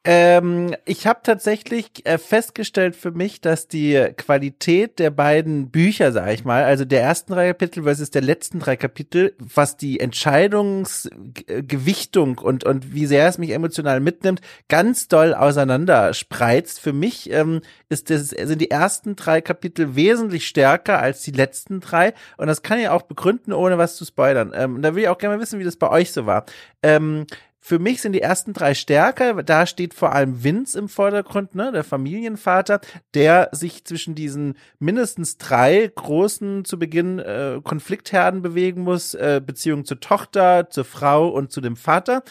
Ähm, ich habe tatsächlich äh, festgestellt für mich, dass die Qualität der beiden Bücher, sage ich mal, also der ersten drei Kapitel versus der letzten drei Kapitel, was die Entscheidungsgewichtung und und wie sehr es mich emotional mitnimmt, ganz doll auseinander spreizt. Für mich ähm, ist das, sind die ersten drei Kapitel wesentlich stärker als die letzten drei und das kann ich auch begründen, ohne was zu spoilern. Ähm, da will ich auch gerne mal wissen, wie das bei euch so war. Ähm, für mich sind die ersten drei stärker. Da steht vor allem Vince im Vordergrund, ne, der Familienvater, der sich zwischen diesen mindestens drei großen zu Beginn äh, Konfliktherden bewegen muss, äh, Beziehung zur Tochter, zur Frau und zu dem Vater.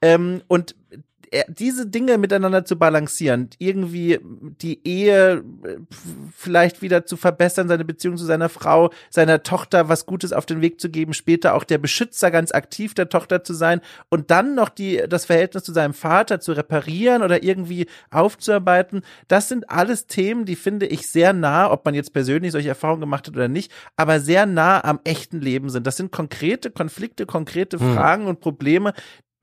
Ähm, und diese Dinge miteinander zu balancieren, irgendwie die Ehe äh, vielleicht wieder zu verbessern, seine Beziehung zu seiner Frau, seiner Tochter was Gutes auf den Weg zu geben, später auch der Beschützer ganz aktiv der Tochter zu sein und dann noch die, das Verhältnis zu seinem Vater zu reparieren oder irgendwie aufzuarbeiten. Das sind alles Themen, die finde ich sehr nah, ob man jetzt persönlich solche Erfahrungen gemacht hat oder nicht, aber sehr nah am echten Leben sind. Das sind konkrete Konflikte, konkrete hm. Fragen und Probleme,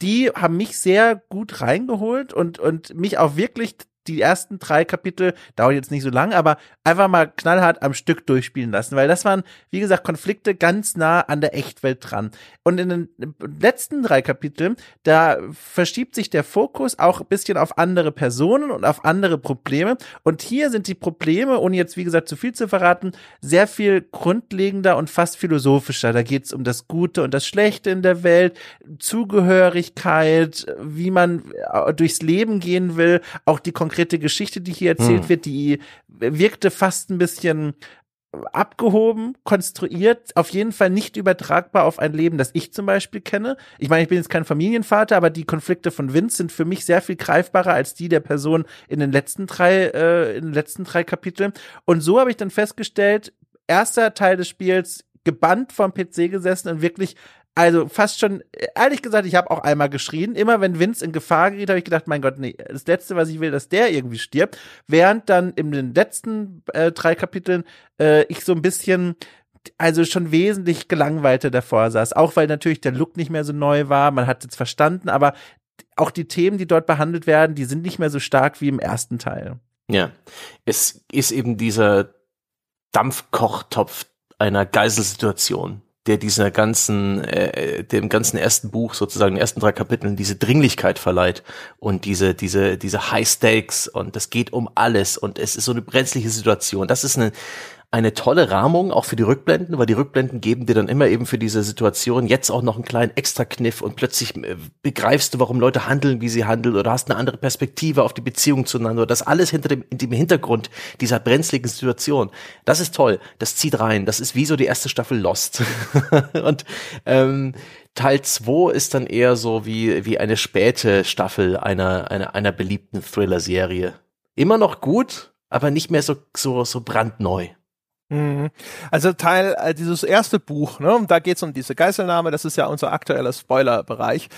die haben mich sehr gut reingeholt und, und mich auch wirklich die ersten drei Kapitel, dauert jetzt nicht so lang, aber einfach mal knallhart am Stück durchspielen lassen, weil das waren, wie gesagt, Konflikte ganz nah an der Echtwelt dran. Und in den letzten drei Kapiteln, da verschiebt sich der Fokus auch ein bisschen auf andere Personen und auf andere Probleme. Und hier sind die Probleme, ohne jetzt, wie gesagt, zu viel zu verraten, sehr viel grundlegender und fast philosophischer. Da geht es um das Gute und das Schlechte in der Welt, Zugehörigkeit, wie man äh, durchs Leben gehen will, auch die konkrete Geschichte, die hier erzählt hm. wird, die wirkte fast ein bisschen abgehoben, konstruiert, auf jeden Fall nicht übertragbar auf ein Leben, das ich zum Beispiel kenne. Ich meine, ich bin jetzt kein Familienvater, aber die Konflikte von Vince sind für mich sehr viel greifbarer als die der Person in den letzten drei, äh, in den letzten drei Kapiteln. Und so habe ich dann festgestellt, erster Teil des Spiels gebannt vom PC gesessen und wirklich also fast schon, ehrlich gesagt, ich habe auch einmal geschrien. Immer wenn Vince in Gefahr gerät, habe ich gedacht, mein Gott, nee, das Letzte, was ich will, dass der irgendwie stirbt. Während dann in den letzten äh, drei Kapiteln äh, ich so ein bisschen also schon wesentlich gelangweilter davor saß. Auch weil natürlich der Look nicht mehr so neu war, man hat jetzt verstanden, aber auch die Themen, die dort behandelt werden, die sind nicht mehr so stark wie im ersten Teil. Ja, es ist eben dieser Dampfkochtopf einer Geiselsituation, der dieser ganzen, äh, dem ganzen ersten Buch sozusagen, den ersten drei Kapiteln diese Dringlichkeit verleiht und diese, diese, diese High Stakes und es geht um alles und es ist so eine brenzliche Situation. Das ist eine, eine tolle Rahmung, auch für die Rückblenden, weil die Rückblenden geben dir dann immer eben für diese Situation jetzt auch noch einen kleinen Extra-Kniff und plötzlich äh, begreifst du, warum Leute handeln, wie sie handeln oder hast eine andere Perspektive auf die Beziehung zueinander. Das alles hinter dem, in dem Hintergrund dieser brenzligen Situation. Das ist toll. Das zieht rein. Das ist wie so die erste Staffel Lost. <laughs> und ähm, Teil 2 ist dann eher so wie, wie eine späte Staffel einer, einer, einer beliebten Thriller-Serie. Immer noch gut, aber nicht mehr so, so, so brandneu. Mhm. Also Teil, äh, dieses erste Buch, ne, da geht es um diese Geiselnahme, das ist ja unser aktueller Spoilerbereich.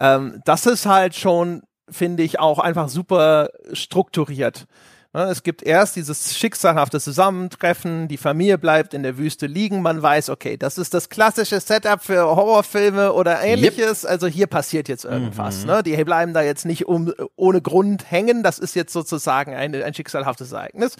Ähm, das ist halt schon, finde ich, auch einfach super strukturiert. Ne, es gibt erst dieses schicksalhafte Zusammentreffen, die Familie bleibt in der Wüste liegen, man weiß, okay, das ist das klassische Setup für Horrorfilme oder ähnliches, yep. also hier passiert jetzt irgendwas. Mhm. Ne? Die bleiben da jetzt nicht um, ohne Grund hängen, das ist jetzt sozusagen ein, ein schicksalhaftes Ereignis.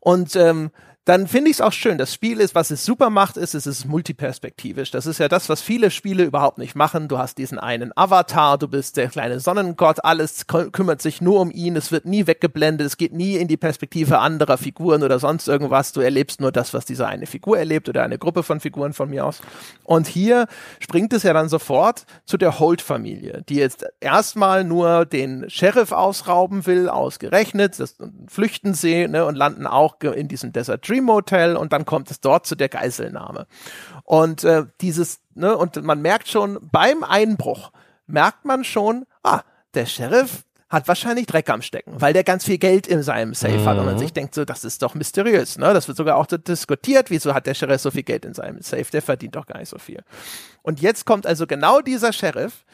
Und ähm, dann finde ich es auch schön. Das Spiel ist, was es super macht, ist, es ist multiperspektivisch. Das ist ja das, was viele Spiele überhaupt nicht machen. Du hast diesen einen Avatar, du bist der kleine Sonnengott, alles kümmert sich nur um ihn, es wird nie weggeblendet, es geht nie in die Perspektive anderer Figuren oder sonst irgendwas. Du erlebst nur das, was diese eine Figur erlebt oder eine Gruppe von Figuren von mir aus. Und hier springt es ja dann sofort zu der Holt-Familie, die jetzt erstmal nur den Sheriff ausrauben will, ausgerechnet, das flüchten sie ne, und landen auch in diesem Desert Dream Motel und dann kommt es dort zu der Geiselnahme. Und äh, dieses, ne, und man merkt schon beim Einbruch, merkt man schon, ah, der Sheriff hat wahrscheinlich Dreck am Stecken, weil der ganz viel Geld in seinem Safe mhm. hat und man mhm. sich denkt so, das ist doch mysteriös, ne? Das wird sogar auch diskutiert, wieso hat der Sheriff so viel Geld in seinem Safe? Der verdient doch gar nicht so viel. Und jetzt kommt also genau dieser Sheriff,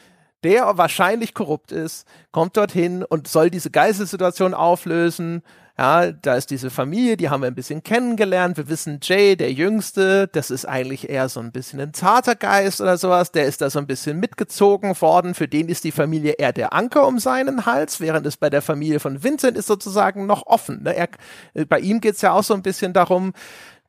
der wahrscheinlich korrupt ist, kommt dorthin und soll diese Geiselsituation auflösen, ja, da ist diese Familie, die haben wir ein bisschen kennengelernt. Wir wissen, Jay, der Jüngste, das ist eigentlich eher so ein bisschen ein zarter Geist oder sowas. Der ist da so ein bisschen mitgezogen worden. Für den ist die Familie eher der Anker um seinen Hals, während es bei der Familie von Vincent ist sozusagen noch offen. Ne? Er, bei ihm geht's ja auch so ein bisschen darum,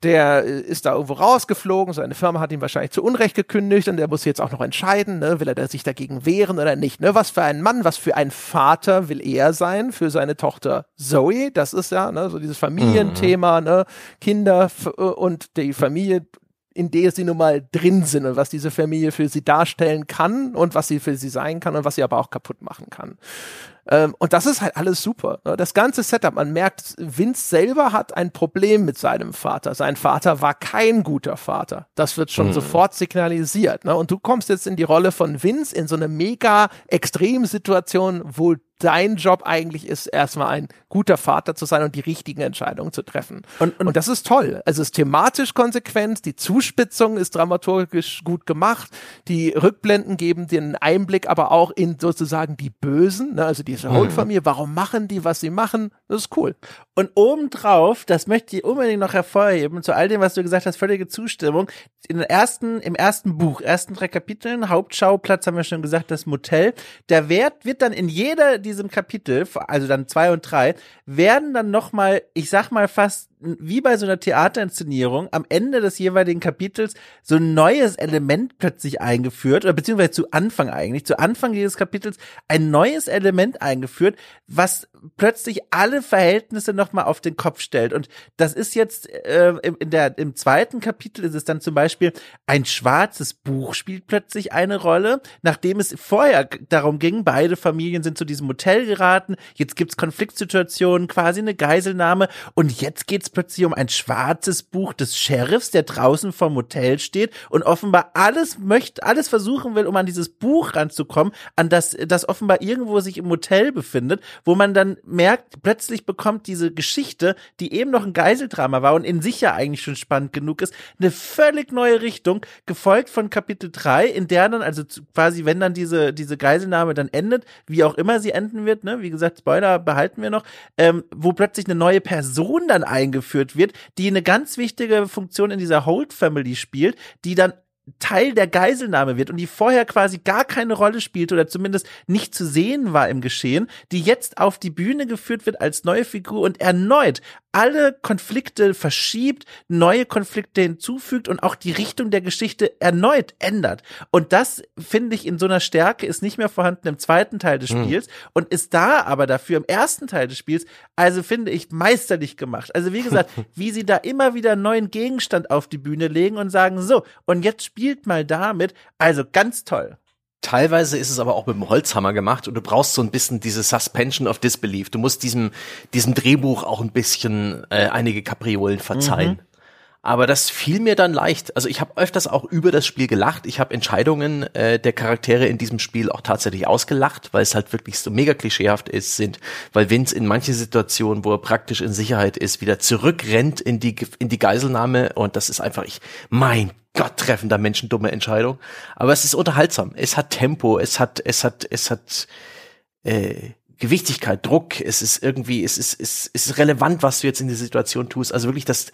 der äh, ist da irgendwo rausgeflogen, seine Firma hat ihn wahrscheinlich zu Unrecht gekündigt und der muss jetzt auch noch entscheiden, ne, will er sich dagegen wehren oder nicht. Ne? Was für ein Mann, was für ein Vater will er sein für seine Tochter Zoe? Das ist ja ne, so dieses Familienthema, mhm. ne? Kinder äh, und die Familie in der sie nun mal drin sind und was diese Familie für sie darstellen kann und was sie für sie sein kann und was sie aber auch kaputt machen kann. Ähm, und das ist halt alles super. Ne? Das ganze Setup, man merkt, Vince selber hat ein Problem mit seinem Vater. Sein Vater war kein guter Vater. Das wird schon mhm. sofort signalisiert. Ne? Und du kommst jetzt in die Rolle von Vince in so eine mega Extremsituation, wo dein Job eigentlich ist, erstmal ein guter Vater zu sein und die richtigen Entscheidungen zu treffen. Und, und, und das ist toll. Also es ist thematisch konsequent, die Zuspitzung ist dramaturgisch gut gemacht, die Rückblenden geben den Einblick aber auch in sozusagen die Bösen, ne? also diese Holt-Familie, mhm. warum machen die, was sie machen, das ist cool. Und obendrauf, das möchte ich unbedingt noch hervorheben, zu all dem, was du gesagt hast, völlige Zustimmung, in der ersten, im ersten Buch, ersten drei Kapiteln, Hauptschauplatz haben wir schon gesagt, das Motel, der Wert wird dann in jeder diesem Kapitel, also dann zwei und drei, werden dann nochmal, ich sag mal fast wie bei so einer Theaterinszenierung am Ende des jeweiligen Kapitels so ein neues Element plötzlich eingeführt oder beziehungsweise zu Anfang eigentlich, zu Anfang dieses Kapitels ein neues Element eingeführt, was plötzlich alle Verhältnisse nochmal auf den Kopf stellt. Und das ist jetzt äh, in der, im zweiten Kapitel ist es dann zum Beispiel ein schwarzes Buch spielt plötzlich eine Rolle, nachdem es vorher darum ging, beide Familien sind zu diesem Hotel geraten, jetzt gibt's Konfliktsituationen, quasi eine Geiselnahme und jetzt geht's es plötzlich um ein schwarzes Buch des Sheriffs, der draußen vom Hotel steht und offenbar alles möchte, alles versuchen will, um an dieses Buch ranzukommen, an das, das offenbar irgendwo sich im Hotel befindet, wo man dann merkt, plötzlich bekommt diese Geschichte, die eben noch ein Geiseldrama war und in sich ja eigentlich schon spannend genug ist, eine völlig neue Richtung, gefolgt von Kapitel 3, in der dann, also quasi, wenn dann diese, diese Geiselnahme dann endet, wie auch immer sie enden wird, ne, wie gesagt, Spoiler behalten wir noch, ähm, wo plötzlich eine neue Person dann eingeführt eingeführt wird, die eine ganz wichtige Funktion in dieser Holt Family spielt, die dann Teil der Geiselnahme wird und die vorher quasi gar keine Rolle spielt oder zumindest nicht zu sehen war im Geschehen, die jetzt auf die Bühne geführt wird als neue Figur und erneut alle Konflikte verschiebt, neue Konflikte hinzufügt und auch die Richtung der Geschichte erneut ändert. Und das finde ich in so einer Stärke ist nicht mehr vorhanden im zweiten Teil des hm. Spiels mhm. und ist da aber dafür im ersten Teil des Spiels, also finde ich meisterlich gemacht. Also wie gesagt, <laughs> wie sie da immer wieder einen neuen Gegenstand auf die Bühne legen und sagen, so, und jetzt spielt mal damit. Also ganz toll. Teilweise ist es aber auch mit dem Holzhammer gemacht und du brauchst so ein bisschen diese Suspension of Disbelief. Du musst diesem, diesem Drehbuch auch ein bisschen äh, einige Kapriolen verzeihen. Mhm. Aber das fiel mir dann leicht. Also ich habe öfters auch über das Spiel gelacht. Ich habe Entscheidungen äh, der Charaktere in diesem Spiel auch tatsächlich ausgelacht, weil es halt wirklich so mega klischeehaft ist, sind, weil Vince in manche Situationen, wo er praktisch in Sicherheit ist, wieder zurückrennt in die in die Geiselnahme und das ist einfach ich mein Gott treffender menschendumme Entscheidung. Aber es ist unterhaltsam. Es hat Tempo. Es hat, es hat, es hat, äh, Gewichtigkeit, Druck, es ist irgendwie, es ist, es ist relevant, was du jetzt in der Situation tust. Also wirklich das,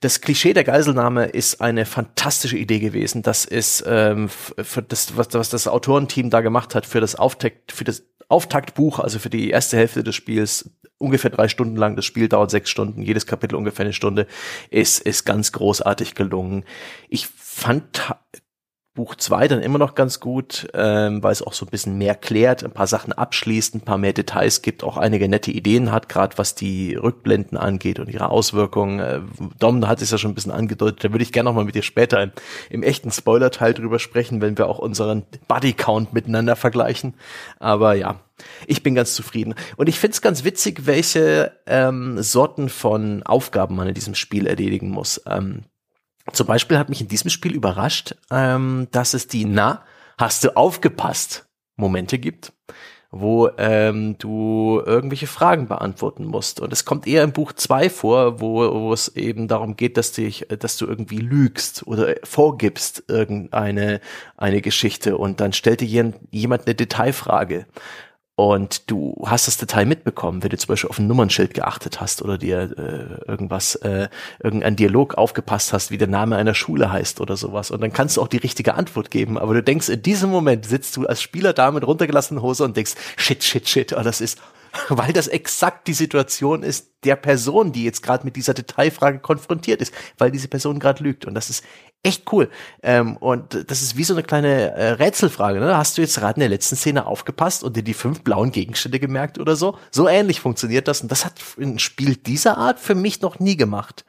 das Klischee der Geiselnahme ist eine fantastische Idee gewesen. Das ist ähm, für das, was, was das Autorenteam da gemacht hat für das Auftakt, für das Auftaktbuch, also für die erste Hälfte des Spiels, ungefähr drei Stunden lang. Das Spiel dauert sechs Stunden, jedes Kapitel ungefähr eine Stunde. Ist, ist ganz großartig gelungen. Ich fand Buch 2 dann immer noch ganz gut, ähm, weil es auch so ein bisschen mehr klärt, ein paar Sachen abschließt, ein paar mehr Details gibt, auch einige nette Ideen hat, gerade was die Rückblenden angeht und ihre Auswirkungen. Äh, Dom hat es ja schon ein bisschen angedeutet, da würde ich gerne noch mal mit dir später im, im echten Spoiler-Teil drüber sprechen, wenn wir auch unseren Buddy-Count miteinander vergleichen. Aber ja, ich bin ganz zufrieden. Und ich finde es ganz witzig, welche ähm, Sorten von Aufgaben man in diesem Spiel erledigen muss. Ähm, zum Beispiel hat mich in diesem Spiel überrascht, ähm, dass es die Na, hast du aufgepasst Momente gibt, wo ähm, du irgendwelche Fragen beantworten musst. Und es kommt eher im Buch zwei vor, wo, wo es eben darum geht, dass, dich, dass du irgendwie lügst oder vorgibst irgendeine eine Geschichte und dann stellt dir jemand eine Detailfrage und du hast das Detail mitbekommen, wenn du zum Beispiel auf ein Nummernschild geachtet hast oder dir äh, irgendwas, äh, irgendein Dialog aufgepasst hast, wie der Name einer Schule heißt oder sowas. Und dann kannst du auch die richtige Antwort geben. Aber du denkst, in diesem Moment sitzt du als Spieler da mit runtergelassenen Hose und denkst, shit, shit, shit, oh, das ist <laughs> weil das exakt die Situation ist der Person, die jetzt gerade mit dieser Detailfrage konfrontiert ist, weil diese Person gerade lügt. Und das ist echt cool. Ähm, und das ist wie so eine kleine äh, Rätselfrage. Ne? Hast du jetzt gerade in der letzten Szene aufgepasst und dir die fünf blauen Gegenstände gemerkt oder so? So ähnlich funktioniert das. Und das hat ein Spiel dieser Art für mich noch nie gemacht.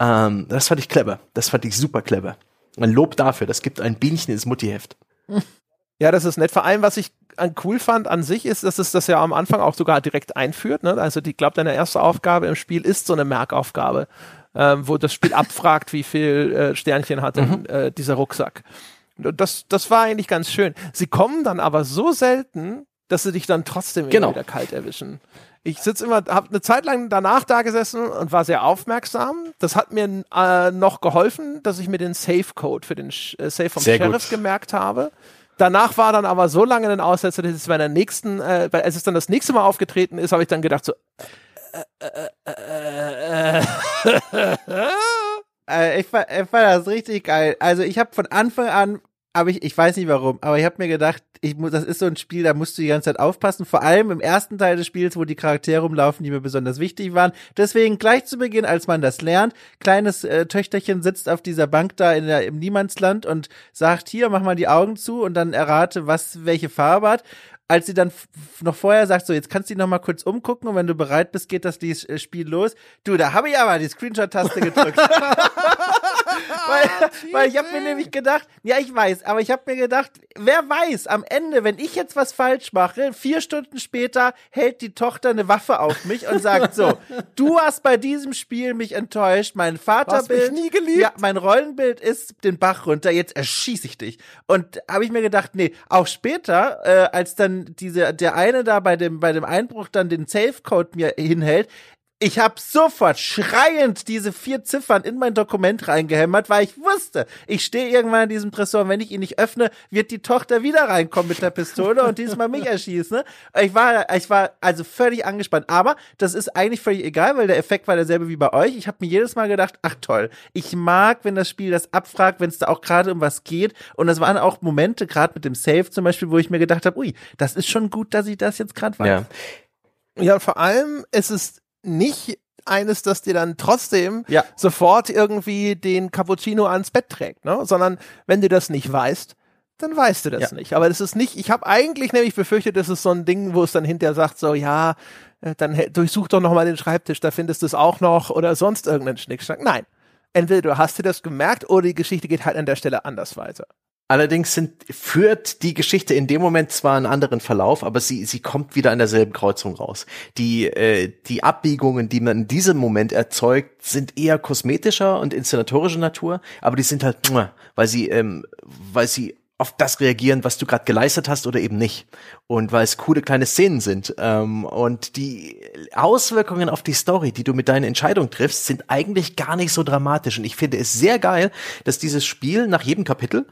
Ähm, das fand ich clever. Das fand ich super clever. Ein Lob dafür. Das gibt ein Bienchen ins Muttiheft. <laughs> Ja, das ist nett. Vor allem, was ich cool fand an sich, ist, dass es das ja am Anfang auch sogar direkt einführt. Ne? Also ich glaube, deine erste Aufgabe im Spiel ist so eine Merkaufgabe ähm, wo das Spiel <laughs> abfragt, wie viel äh, Sternchen hat denn, mhm. äh, dieser Rucksack. Das, das war eigentlich ganz schön. Sie kommen dann aber so selten, dass sie dich dann trotzdem genau. wieder kalt erwischen. Ich sitze immer, habe eine Zeit lang danach da gesessen und war sehr aufmerksam. Das hat mir äh, noch geholfen, dass ich mir den Safe Code für den äh, Safe vom sehr Sheriff gut. gemerkt habe. Danach war dann aber so lange ein Aussetzer, dass es bei der nächsten, äh, als es dann das nächste Mal aufgetreten ist, habe ich dann gedacht so, äh, ich, fand, ich fand das richtig geil. Also ich habe von Anfang an, aber ich, ich weiß nicht warum, aber ich habe mir gedacht, ich muss, das ist so ein Spiel, da musst du die ganze Zeit aufpassen. Vor allem im ersten Teil des Spiels, wo die Charaktere rumlaufen, die mir besonders wichtig waren. Deswegen gleich zu Beginn, als man das lernt, kleines äh, Töchterchen sitzt auf dieser Bank da in der, im Niemandsland und sagt, hier, mach mal die Augen zu und dann errate, was welche Farbe hat als sie dann noch vorher sagt, so jetzt kannst du dich noch mal kurz umgucken und wenn du bereit bist, geht das äh, Spiel los. Du, da habe ich aber die Screenshot-Taste gedrückt. <laughs> weil, weil ich habe mir nämlich gedacht, ja ich weiß, aber ich habe mir gedacht, wer weiß, am Ende, wenn ich jetzt was falsch mache, vier Stunden später hält die Tochter eine Waffe auf mich und sagt so, <laughs> du hast bei diesem Spiel mich enttäuscht, mein Vaterbild, nie geliebt. ja, mein Rollenbild ist den Bach runter, jetzt erschieße ich dich. Und habe ich mir gedacht, nee, auch später, äh, als dann diese, der eine da bei dem, bei dem Einbruch dann den Safe-Code mir hinhält, ich habe sofort schreiend diese vier Ziffern in mein Dokument reingehämmert, weil ich wusste, ich stehe irgendwann in diesem Tresor und wenn ich ihn nicht öffne, wird die Tochter wieder reinkommen mit der Pistole und diesmal mich erschießen. Ich war, ich war also völlig angespannt. Aber das ist eigentlich völlig egal, weil der Effekt war derselbe wie bei euch. Ich habe mir jedes Mal gedacht, ach toll, ich mag, wenn das Spiel das abfragt, wenn es da auch gerade um was geht. Und das waren auch Momente, gerade mit dem Save zum Beispiel, wo ich mir gedacht habe, ui, das ist schon gut, dass ich das jetzt gerade weiß. Ja. Ja, vor allem, es ist nicht eines, das dir dann trotzdem ja. sofort irgendwie den Cappuccino ans Bett trägt, ne? Sondern wenn du das nicht weißt, dann weißt du das ja. nicht. Aber das ist nicht, ich habe eigentlich nämlich befürchtet, das ist so ein Ding, wo es dann hinterher sagt, so, ja, äh, dann durchsuch doch nochmal den Schreibtisch, da findest du es auch noch oder sonst irgendeinen Schnickschnack. Nein. Entweder du hast dir das gemerkt oder die Geschichte geht halt an der Stelle anders weiter. Allerdings sind, führt die Geschichte in dem Moment zwar einen anderen Verlauf, aber sie, sie kommt wieder an derselben Kreuzung raus. Die, äh, die Abbiegungen, die man in diesem Moment erzeugt, sind eher kosmetischer und inszenatorischer Natur, aber die sind halt, weil sie, ähm, weil sie auf das reagieren, was du gerade geleistet hast oder eben nicht. Und weil es coole kleine Szenen sind. Ähm, und die Auswirkungen auf die Story, die du mit deiner Entscheidung triffst, sind eigentlich gar nicht so dramatisch. Und ich finde es sehr geil, dass dieses Spiel nach jedem Kapitel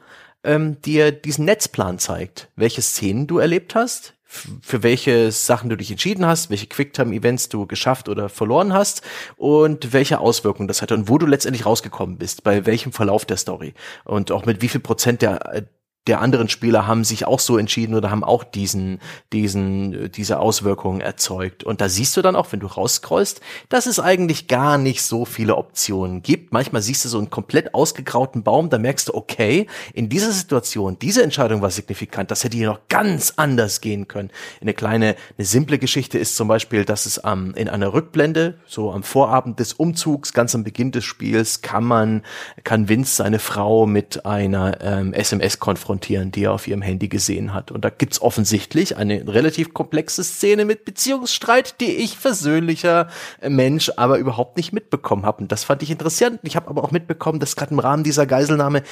ähm, dir diesen Netzplan zeigt, welche Szenen du erlebt hast, für welche Sachen du dich entschieden hast, welche Quicktime-Events du geschafft oder verloren hast und welche Auswirkungen das hatte und wo du letztendlich rausgekommen bist, bei welchem Verlauf der Story und auch mit wie viel Prozent der der anderen Spieler haben sich auch so entschieden oder haben auch diesen, diesen, diese Auswirkungen erzeugt. Und da siehst du dann auch, wenn du rausscrollst, dass es eigentlich gar nicht so viele Optionen gibt. Manchmal siehst du so einen komplett ausgegrauten Baum, da merkst du, okay, in dieser Situation, diese Entscheidung war signifikant, das hätte hier noch ganz anders gehen können. Eine kleine, eine simple Geschichte ist zum Beispiel, dass es am, in einer Rückblende, so am Vorabend des Umzugs, ganz am Beginn des Spiels, kann man, kann Vince seine Frau mit einer ähm, SMS konfrontieren konfrontieren, die er auf ihrem Handy gesehen hat. Und da gibt's offensichtlich eine relativ komplexe Szene mit Beziehungsstreit, die ich versöhnlicher Mensch aber überhaupt nicht mitbekommen habe. Und das fand ich interessant. Ich habe aber auch mitbekommen, dass gerade im Rahmen dieser Geiselnahme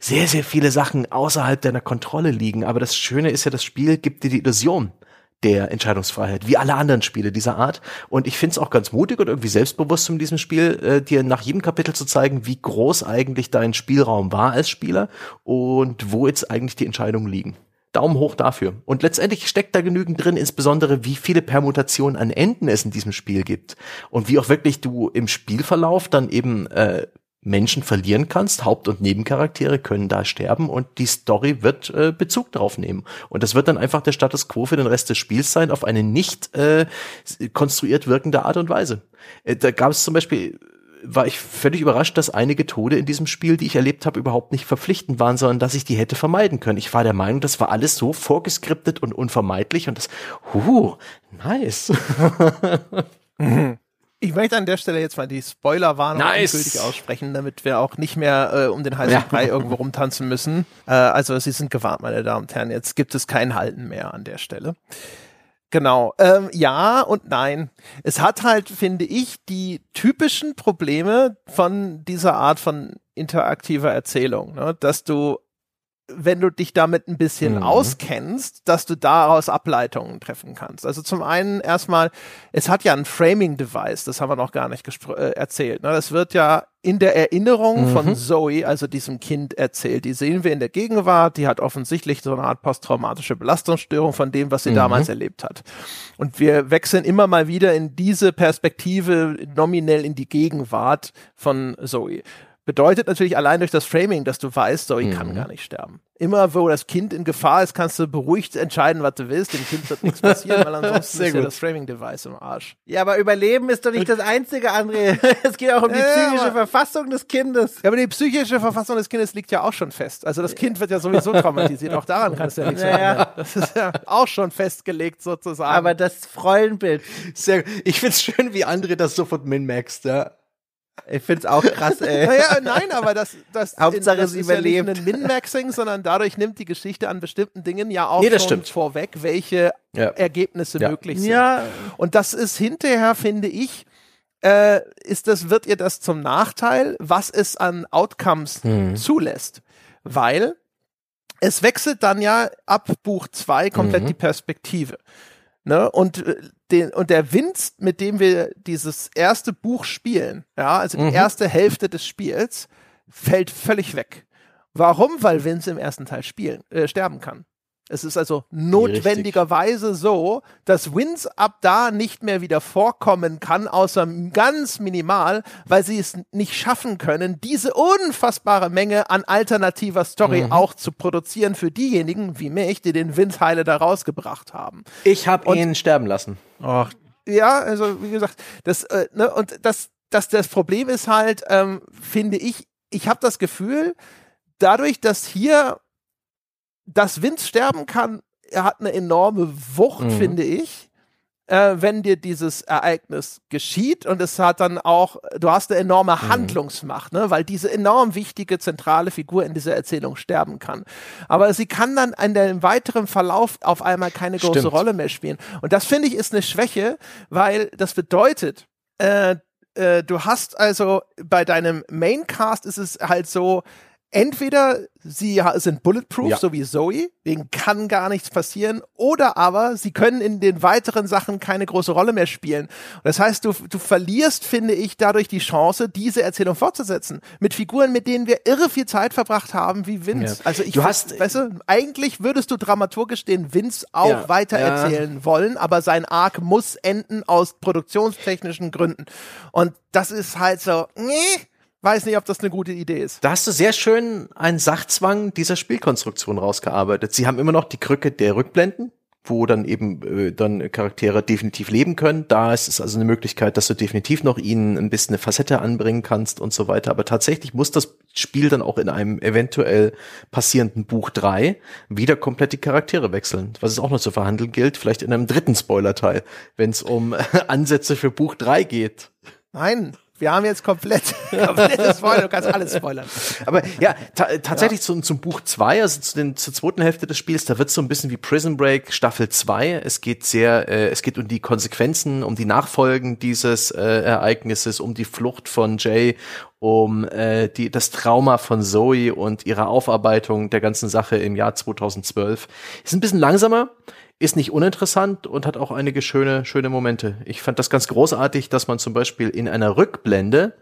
sehr, sehr viele Sachen außerhalb deiner Kontrolle liegen. Aber das Schöne ist ja, das Spiel gibt dir die Illusion, der Entscheidungsfreiheit, wie alle anderen Spiele dieser Art. Und ich finde es auch ganz mutig und irgendwie selbstbewusst in diesem Spiel, äh, dir nach jedem Kapitel zu zeigen, wie groß eigentlich dein Spielraum war als Spieler und wo jetzt eigentlich die Entscheidungen liegen. Daumen hoch dafür. Und letztendlich steckt da genügend drin, insbesondere wie viele Permutationen an Enden es in diesem Spiel gibt. Und wie auch wirklich du im Spielverlauf dann eben äh, Menschen verlieren kannst. Haupt- und Nebencharaktere können da sterben und die Story wird äh, Bezug darauf nehmen. Und das wird dann einfach der Status quo für den Rest des Spiels sein, auf eine nicht äh, konstruiert wirkende Art und Weise. Äh, da gab es zum Beispiel war ich völlig überrascht, dass einige Tode in diesem Spiel, die ich erlebt habe, überhaupt nicht verpflichtend waren, sondern dass ich die hätte vermeiden können. Ich war der Meinung, das war alles so vorgeskriptet und unvermeidlich und das, huh, nice. Mhm. <laughs> <laughs> Ich möchte an der Stelle jetzt mal die Spoilerwarnung nice. endgültig aussprechen, damit wir auch nicht mehr äh, um den heißen ja. Brei irgendwo rumtanzen müssen. Äh, also Sie sind gewarnt, meine Damen und Herren. Jetzt gibt es kein Halten mehr an der Stelle. Genau. Ähm, ja und nein. Es hat halt, finde ich, die typischen Probleme von dieser Art von interaktiver Erzählung, ne? dass du wenn du dich damit ein bisschen mhm. auskennst, dass du daraus Ableitungen treffen kannst. Also zum einen erstmal, es hat ja ein Framing-Device, das haben wir noch gar nicht äh, erzählt. Ne? Das wird ja in der Erinnerung mhm. von Zoe, also diesem Kind, erzählt. Die sehen wir in der Gegenwart, die hat offensichtlich so eine Art posttraumatische Belastungsstörung von dem, was sie mhm. damals erlebt hat. Und wir wechseln immer mal wieder in diese Perspektive nominell in die Gegenwart von Zoe bedeutet natürlich allein durch das Framing, dass du weißt, Zoe mhm. kann gar nicht sterben. Immer wo das Kind in Gefahr ist, kannst du beruhigt entscheiden, was du willst. Dem Kind wird nichts passieren, weil <laughs> ansonsten ist ja das Framing-Device im Arsch. Ja, aber Überleben ist doch nicht das Einzige, André. <laughs> es geht auch um die ja, psychische Verfassung des Kindes. Ja, aber die psychische Verfassung des Kindes liegt ja auch schon fest. Also das Kind wird ja sowieso traumatisiert. auch daran kannst du ja nichts ja, ändern. Das ist ja auch schon festgelegt sozusagen. Aber das Freundbild. Sehr, ich find's schön, wie André das sofort min-maxt, ja. Ich find's auch krass, ey. naja, nein, aber das, das, <laughs> Hauptsache in, das ist überlebt. ja nicht ein Min-Maxing, sondern dadurch nimmt die Geschichte an bestimmten Dingen ja auch nee, schon stimmt. vorweg, welche ja. Ergebnisse ja. möglich sind. Ja. Und das ist hinterher, finde ich, äh, ist das, wird ihr das zum Nachteil, was es an Outcomes hm. zulässt. Weil es wechselt dann ja ab Buch 2 komplett mhm. die Perspektive. Ne? Und, äh, den, und der Wind, mit dem wir dieses erste Buch spielen, ja, also die mhm. erste Hälfte des Spiels, fällt völlig weg. Warum? Weil Vince im ersten Teil spielen, äh, sterben kann. Es ist also notwendigerweise so, dass Wins ab da nicht mehr wieder vorkommen kann, außer ganz minimal, weil sie es nicht schaffen können, diese unfassbare Menge an alternativer Story mhm. auch zu produzieren für diejenigen wie mich, die den Wins heile da rausgebracht haben. Ich habe ihn sterben lassen. Och. Ja, also wie gesagt, das äh, ne, und das, das das Problem ist halt, ähm, finde ich, ich habe das Gefühl, dadurch, dass hier dass Vince sterben kann, er hat eine enorme Wucht, mhm. finde ich, äh, wenn dir dieses Ereignis geschieht. Und es hat dann auch, du hast eine enorme mhm. Handlungsmacht, ne? weil diese enorm wichtige zentrale Figur in dieser Erzählung sterben kann. Aber sie kann dann in dem weiteren Verlauf auf einmal keine große Stimmt. Rolle mehr spielen. Und das finde ich ist eine Schwäche, weil das bedeutet, äh, äh, du hast also bei deinem Maincast ist es halt so, entweder sie sind bulletproof, ja. so wie Zoe, denen kann gar nichts passieren, oder aber sie können in den weiteren Sachen keine große Rolle mehr spielen. Und das heißt, du, du verlierst, finde ich, dadurch die Chance, diese Erzählung fortzusetzen. Mit Figuren, mit denen wir irre viel Zeit verbracht haben, wie Vince. Ja. Also ich, du hast, weißt du, eigentlich würdest du dramaturgisch den Vince auch ja, weiter erzählen wollen, aber sein Arc muss enden aus produktionstechnischen Gründen. Und das ist halt so, nee, weiß nicht, ob das eine gute Idee ist. Da hast du sehr schön einen Sachzwang dieser Spielkonstruktion rausgearbeitet. Sie haben immer noch die Krücke der Rückblenden, wo dann eben äh, dann Charaktere definitiv leben können. Da ist es also eine Möglichkeit, dass du definitiv noch ihnen ein bisschen eine Facette anbringen kannst und so weiter. Aber tatsächlich muss das Spiel dann auch in einem eventuell passierenden Buch 3 wieder komplett die Charaktere wechseln. Was es auch noch zu verhandeln gilt, vielleicht in einem dritten Spoilerteil, wenn es um <laughs> Ansätze für Buch 3 geht. Nein, wir haben jetzt komplett, <laughs> komplett Spoiler, du kannst alles spoilern. Aber ja, ta tatsächlich ja. Zum, zum Buch 2, also zu den, zur zweiten Hälfte des Spiels, da wird so ein bisschen wie Prison Break Staffel 2. Es geht sehr, äh, es geht um die Konsequenzen, um die Nachfolgen dieses äh, Ereignisses, um die Flucht von Jay, um äh, die, das Trauma von Zoe und ihre Aufarbeitung der ganzen Sache im Jahr 2012. Ist ein bisschen langsamer ist nicht uninteressant und hat auch einige schöne, schöne Momente. Ich fand das ganz großartig, dass man zum Beispiel in einer Rückblende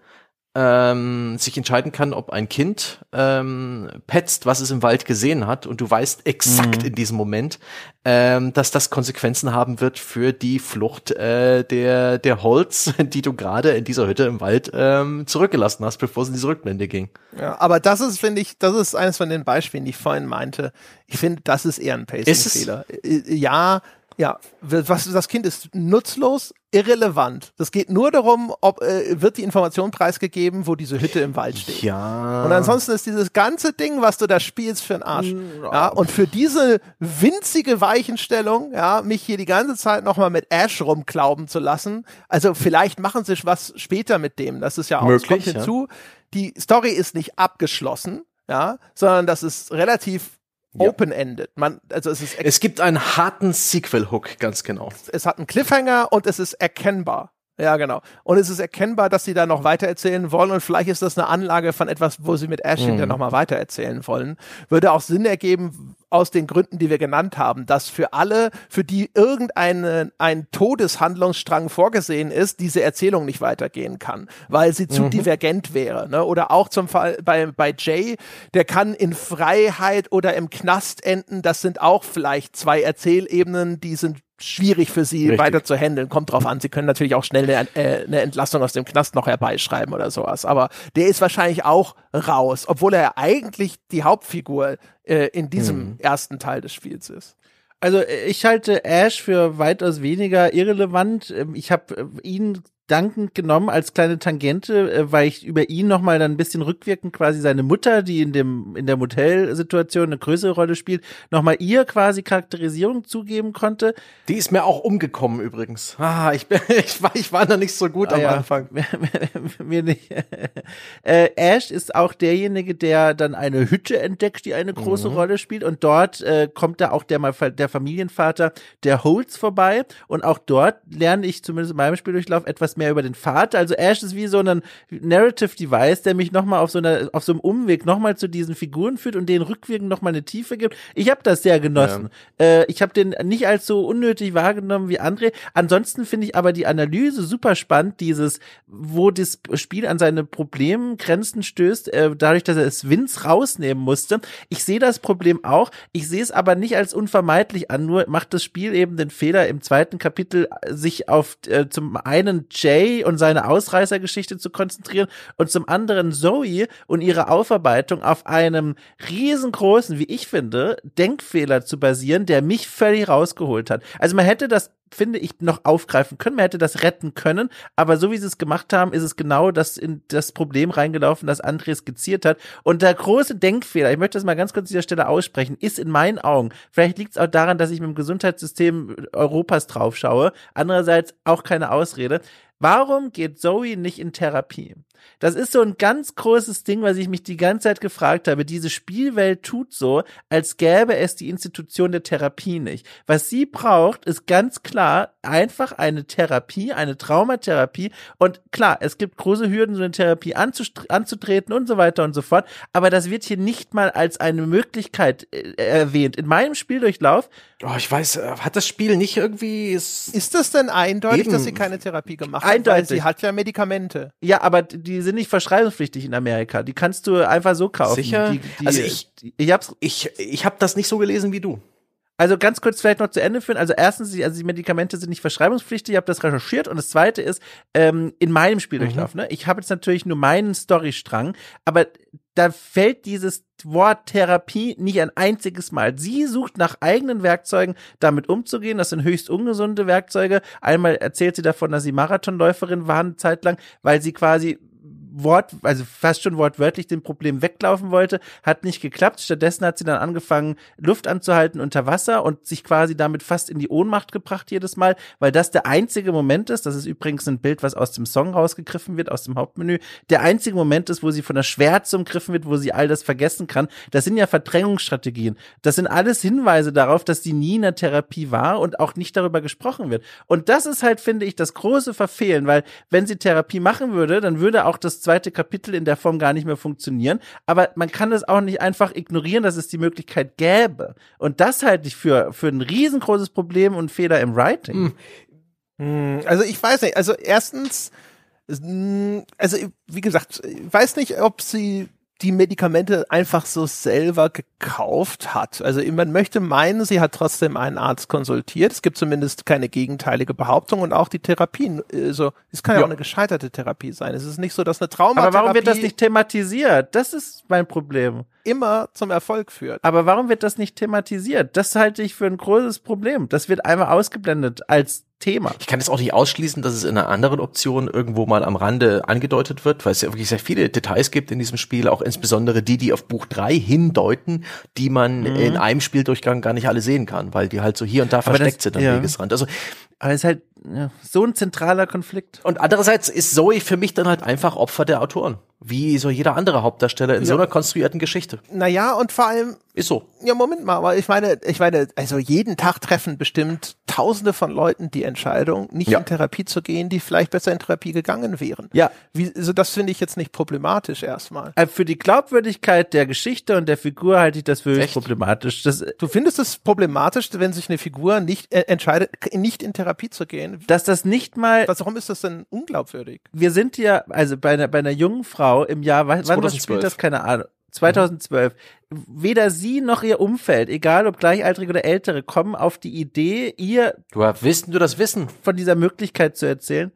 ähm, sich entscheiden kann, ob ein Kind ähm, petzt, was es im Wald gesehen hat, und du weißt exakt mhm. in diesem Moment, ähm, dass das Konsequenzen haben wird für die Flucht äh, der der Holz, <laughs> die du gerade in dieser Hütte im Wald ähm, zurückgelassen hast, bevor es in diese Rückblende ging. Ja, aber das ist, finde ich, das ist eines von den Beispielen, die ich vorhin meinte. Ich finde, das ist eher ein Pacing-Fehler. Äh, ja, ja, was, das Kind ist nutzlos, irrelevant. Das geht nur darum, ob äh, wird die Information preisgegeben, wo diese Hütte im Wald steht. Ja. Und ansonsten ist dieses ganze Ding, was du da spielst, für ein Arsch. Ja. ja. Und für diese winzige Weichenstellung, ja, mich hier die ganze Zeit nochmal mit Ash rumklauben zu lassen. Also vielleicht machen sie was später mit dem. Das ist ja auch Möglich, kommt hinzu. Ja. Die Story ist nicht abgeschlossen, ja, sondern das ist relativ ja. open-ended. Man, also es ist. Es gibt einen harten Sequel-Hook, ganz genau. Es hat einen Cliffhanger und es ist erkennbar. Ja, genau. Und es ist erkennbar, dass sie da noch weitererzählen wollen und vielleicht ist das eine Anlage von etwas, wo sie mit Ash mhm. hinterher nochmal weitererzählen wollen. Würde auch Sinn ergeben aus den Gründen, die wir genannt haben, dass für alle, für die irgendein ein Todeshandlungsstrang vorgesehen ist, diese Erzählung nicht weitergehen kann, weil sie zu mhm. divergent wäre. Ne? Oder auch zum Fall bei, bei Jay, der kann in Freiheit oder im Knast enden. Das sind auch vielleicht zwei Erzählebenen, die sind schwierig für sie Richtig. weiter zu handeln. Kommt drauf an, sie können natürlich auch schnell eine, äh, eine Entlassung aus dem Knast noch herbeischreiben oder sowas. Aber der ist wahrscheinlich auch raus, obwohl er eigentlich die Hauptfigur äh, in diesem mhm. ersten Teil des Spiels ist. Also ich halte Ash für weitaus weniger irrelevant. Ähm, ich habe äh, ihn dankend genommen als kleine Tangente, äh, weil ich über ihn nochmal dann ein bisschen rückwirkend quasi seine Mutter, die in dem, in der Modellsituation eine größere Rolle spielt, nochmal ihr quasi Charakterisierung zugeben konnte. Die ist mir auch umgekommen übrigens. Ah, ich, bin, <laughs> ich, war, ich war da nicht so gut ah, am ja. Anfang. <laughs> mir nicht. <laughs> äh, Ash ist auch derjenige, der dann eine Hütte entdeckt, die eine große mhm. Rolle spielt und dort äh, kommt da auch der, der Familienvater der Holz vorbei und auch dort lerne ich zumindest in meinem Spieldurchlauf etwas mehr über den Vater. Also Ash ist wie so ein Narrative Device, der mich nochmal auf so einer, auf so einem Umweg nochmal zu diesen Figuren führt und den rückwirkend nochmal eine Tiefe gibt. Ich habe das sehr genossen. Ja. Äh, ich habe den nicht als so unnötig wahrgenommen wie André. Ansonsten finde ich aber die Analyse super spannend, dieses, wo das Spiel an seine Problemgrenzen stößt, äh, dadurch, dass er es Vince rausnehmen musste. Ich sehe das Problem auch. Ich sehe es aber nicht als unvermeidlich an. Nur macht das Spiel eben den Fehler im zweiten Kapitel, sich auf äh, zum einen Jay und seine Ausreißergeschichte zu konzentrieren und zum anderen Zoe und ihre Aufarbeitung auf einem riesengroßen, wie ich finde, Denkfehler zu basieren, der mich völlig rausgeholt hat. Also man hätte das finde ich, noch aufgreifen können. Man hätte das retten können, aber so wie sie es gemacht haben, ist es genau das in das Problem reingelaufen, das André skizziert hat. Und der große Denkfehler, ich möchte das mal ganz kurz an dieser Stelle aussprechen, ist in meinen Augen, vielleicht liegt es auch daran, dass ich mit dem Gesundheitssystem Europas draufschaue, andererseits auch keine Ausrede, Warum geht Zoe nicht in Therapie? Das ist so ein ganz großes Ding, was ich mich die ganze Zeit gefragt habe. Diese Spielwelt tut so, als gäbe es die Institution der Therapie nicht. Was sie braucht, ist ganz klar einfach eine Therapie, eine Traumatherapie. Und klar, es gibt große Hürden, so eine Therapie anzutreten und so weiter und so fort. Aber das wird hier nicht mal als eine Möglichkeit äh, erwähnt. In meinem Spieldurchlauf. Oh, ich weiß, äh, hat das Spiel nicht irgendwie. Ist das denn eindeutig, eben. dass sie keine Therapie gemacht hat? Eindeutig. Weil sie hat ja Medikamente. Ja, aber die sind nicht verschreibungspflichtig in Amerika. Die kannst du einfach so kaufen. Sicher? Die, die, also ich, ich hab's, ich, ich hab das nicht so gelesen wie du. Also ganz kurz vielleicht noch zu Ende führen. Also erstens, die, also die Medikamente sind nicht verschreibungspflichtig. Ich habe das recherchiert. Und das Zweite ist, ähm, in meinem Spieldurchlauf, mhm. ne? ich habe jetzt natürlich nur meinen Storystrang, aber da fällt dieses Wort Therapie nicht ein einziges Mal. Sie sucht nach eigenen Werkzeugen, damit umzugehen. Das sind höchst ungesunde Werkzeuge. Einmal erzählt sie davon, dass sie Marathonläuferin war eine Zeit lang, weil sie quasi Wort, also fast schon wortwörtlich dem Problem weglaufen wollte, hat nicht geklappt. Stattdessen hat sie dann angefangen, Luft anzuhalten unter Wasser und sich quasi damit fast in die Ohnmacht gebracht jedes Mal, weil das der einzige Moment ist, das ist übrigens ein Bild, was aus dem Song rausgegriffen wird, aus dem Hauptmenü, der einzige Moment ist, wo sie von der Schwärze umgriffen wird, wo sie all das vergessen kann. Das sind ja Verdrängungsstrategien. Das sind alles Hinweise darauf, dass sie nie in der Therapie war und auch nicht darüber gesprochen wird. Und das ist halt, finde ich, das große Verfehlen, weil wenn sie Therapie machen würde, dann würde auch das zweite Kapitel in der Form gar nicht mehr funktionieren. Aber man kann das auch nicht einfach ignorieren, dass es die Möglichkeit gäbe. Und das halte ich für, für ein riesengroßes Problem und Fehler im Writing. Hm. Also ich weiß nicht, also erstens, also wie gesagt, ich weiß nicht, ob sie die Medikamente einfach so selber gekauft hat. Also man möchte meinen, sie hat trotzdem einen Arzt konsultiert. Es gibt zumindest keine gegenteilige Behauptung und auch die Therapien. Also es kann ja, ja auch eine gescheiterte Therapie sein. Es ist nicht so, dass eine Traumatherapie. Aber warum wird das nicht thematisiert? Das ist mein Problem. Immer zum Erfolg führt. Aber warum wird das nicht thematisiert? Das halte ich für ein großes Problem. Das wird einmal ausgeblendet als Thema. Ich kann es auch nicht ausschließen, dass es in einer anderen Option irgendwo mal am Rande angedeutet wird, weil es ja wirklich sehr viele Details gibt in diesem Spiel, auch insbesondere die, die auf Buch 3 hindeuten, die man mhm. in einem Spieldurchgang gar nicht alle sehen kann, weil die halt so hier und da Aber versteckt das, sind am ja. Wegesrand. Also aber es ist halt ja, so ein zentraler Konflikt. Und andererseits ist Zoe für mich dann halt einfach Opfer der Autoren wie so jeder andere Hauptdarsteller in ja. so einer konstruierten Geschichte. Naja, und vor allem. Ist so. Ja, Moment mal, aber ich meine, ich meine, also jeden Tag treffen bestimmt tausende von Leuten die Entscheidung, nicht ja. in Therapie zu gehen, die vielleicht besser in Therapie gegangen wären. Ja. Wie, also das finde ich jetzt nicht problematisch erstmal. Also für die Glaubwürdigkeit der Geschichte und der Figur halte ich das für Echt? problematisch. Das, du findest es problematisch, wenn sich eine Figur nicht äh, entscheidet, nicht in Therapie zu gehen? Dass das nicht mal. Was, warum ist das denn unglaubwürdig? Wir sind ja, also bei einer, bei einer jungen Frau, Frau im Jahr, wann, wann spielt das? Keine Ahnung. 2012. Mhm. Weder sie noch ihr Umfeld, egal ob gleichaltrige oder ältere, kommen auf die Idee, ihr. Du wissen du das Wissen. Von dieser Möglichkeit zu erzählen.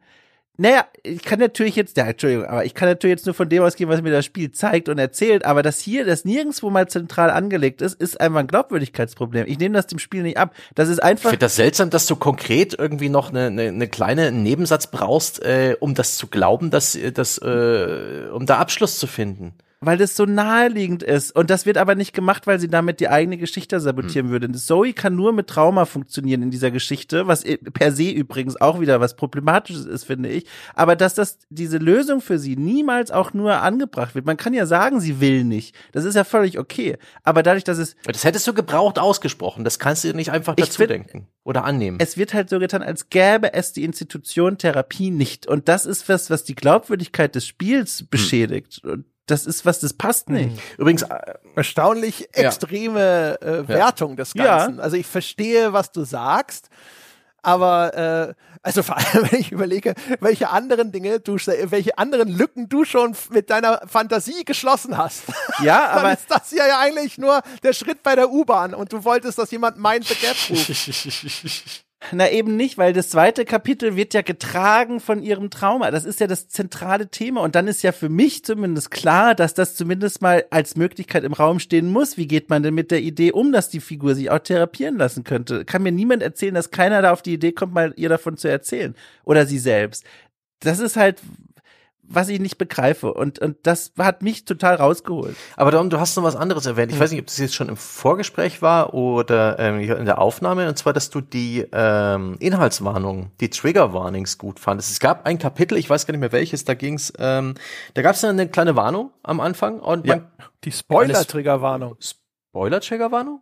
Naja, ich kann natürlich jetzt, ja, Entschuldigung, aber ich kann natürlich jetzt nur von dem ausgehen, was mir das Spiel zeigt und erzählt, aber das hier, das nirgendwo mal zentral angelegt ist, ist einfach ein Glaubwürdigkeitsproblem. Ich nehme das dem Spiel nicht ab. Das ist einfach. Ich finde das seltsam, dass du konkret irgendwie noch eine, eine, eine kleine Nebensatz brauchst, äh, um das zu glauben, dass, dass äh, um da Abschluss zu finden weil das so naheliegend ist. Und das wird aber nicht gemacht, weil sie damit die eigene Geschichte sabotieren mhm. würde. Zoe kann nur mit Trauma funktionieren in dieser Geschichte, was per se übrigens auch wieder was Problematisches ist, finde ich. Aber dass das diese Lösung für sie niemals auch nur angebracht wird. Man kann ja sagen, sie will nicht. Das ist ja völlig okay. Aber dadurch, dass es. Das hättest du gebraucht ausgesprochen. Das kannst du nicht einfach dazu find, denken oder annehmen. Es wird halt so getan, als gäbe es die Institution Therapie nicht. Und das ist was, was die Glaubwürdigkeit des Spiels hm. beschädigt. Und das ist was, das passt hm. nicht. Übrigens, äh, erstaunlich extreme ja. äh, Wertung ja. des Ganzen. Ja. Also ich verstehe, was du sagst, aber äh, also <laughs> vor allem, wenn ich überlege, welche anderen Dinge du, welche anderen Lücken du schon mit deiner Fantasie geschlossen hast. Ja, <laughs> aber dann ist das ja, ja eigentlich nur der Schritt bei der U-Bahn und du wolltest, dass jemand the Gap ruft. <laughs> Na eben nicht, weil das zweite Kapitel wird ja getragen von ihrem Trauma. Das ist ja das zentrale Thema. Und dann ist ja für mich zumindest klar, dass das zumindest mal als Möglichkeit im Raum stehen muss. Wie geht man denn mit der Idee um, dass die Figur sich auch therapieren lassen könnte? Kann mir niemand erzählen, dass keiner da auf die Idee kommt, mal ihr davon zu erzählen. Oder sie selbst. Das ist halt, was ich nicht begreife. Und, und das hat mich total rausgeholt. Aber Dom, du hast noch was anderes erwähnt. Ich hm. weiß nicht, ob das jetzt schon im Vorgespräch war oder ähm, in der Aufnahme. Und zwar, dass du die ähm, Inhaltswarnung, die Trigger Warnings gut fandest. Es gab ein Kapitel, ich weiß gar nicht mehr welches, da ging's, ähm, da gab es eine kleine Warnung am Anfang. Und ja, die Spoiler-Trigger-Warnung. Spoiler-Trigger-Warnung?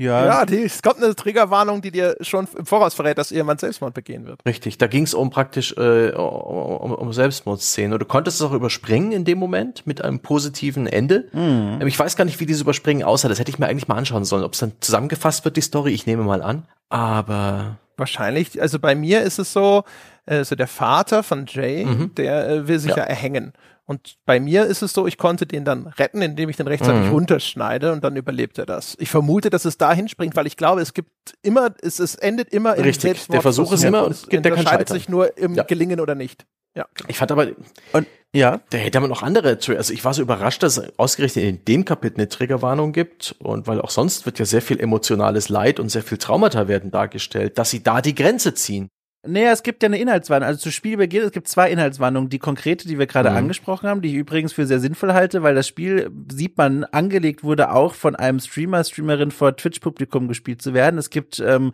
Ja, ja die, es kommt eine Triggerwarnung, die dir schon im Voraus verrät, dass jemand Selbstmord begehen wird. Richtig, da ging es um praktisch äh, um, um Selbstmordszenen. Und du konntest es auch überspringen in dem Moment mit einem positiven Ende. Mhm. Ich weiß gar nicht, wie dieses Überspringen aussah. Das hätte ich mir eigentlich mal anschauen sollen. Ob es dann zusammengefasst wird, die Story, ich nehme mal an. Aber wahrscheinlich, also bei mir ist es so, also der Vater von Jay, mhm. der äh, will sich ja. ja erhängen. Und bei mir ist es so, ich konnte den dann retten, indem ich den rechtzeitig mhm. runterschneide und dann überlebt er das. Ich vermute, dass es dahin springt, weil ich glaube, es gibt immer, es, es endet immer im Richtig. Selbstmord. Der Versuch ist immer, und der kann scheitern. sich nur im ja. Gelingen oder nicht. Ja. Ich fand aber, und, ja, da hätte man noch andere, also ich war so überrascht, dass es ausgerechnet in dem Kapitel eine Triggerwarnung gibt und weil auch sonst wird ja sehr viel emotionales Leid und sehr viel Traumata werden dargestellt, dass sie da die Grenze ziehen. Naja, es gibt ja eine Inhaltswarnung. Also zu Spielbeginn, es gibt zwei Inhaltswarnungen. Die konkrete, die wir gerade mhm. angesprochen haben, die ich übrigens für sehr sinnvoll halte, weil das Spiel, sieht man, angelegt wurde auch von einem Streamer, Streamerin vor Twitch-Publikum gespielt zu werden. Es gibt ähm,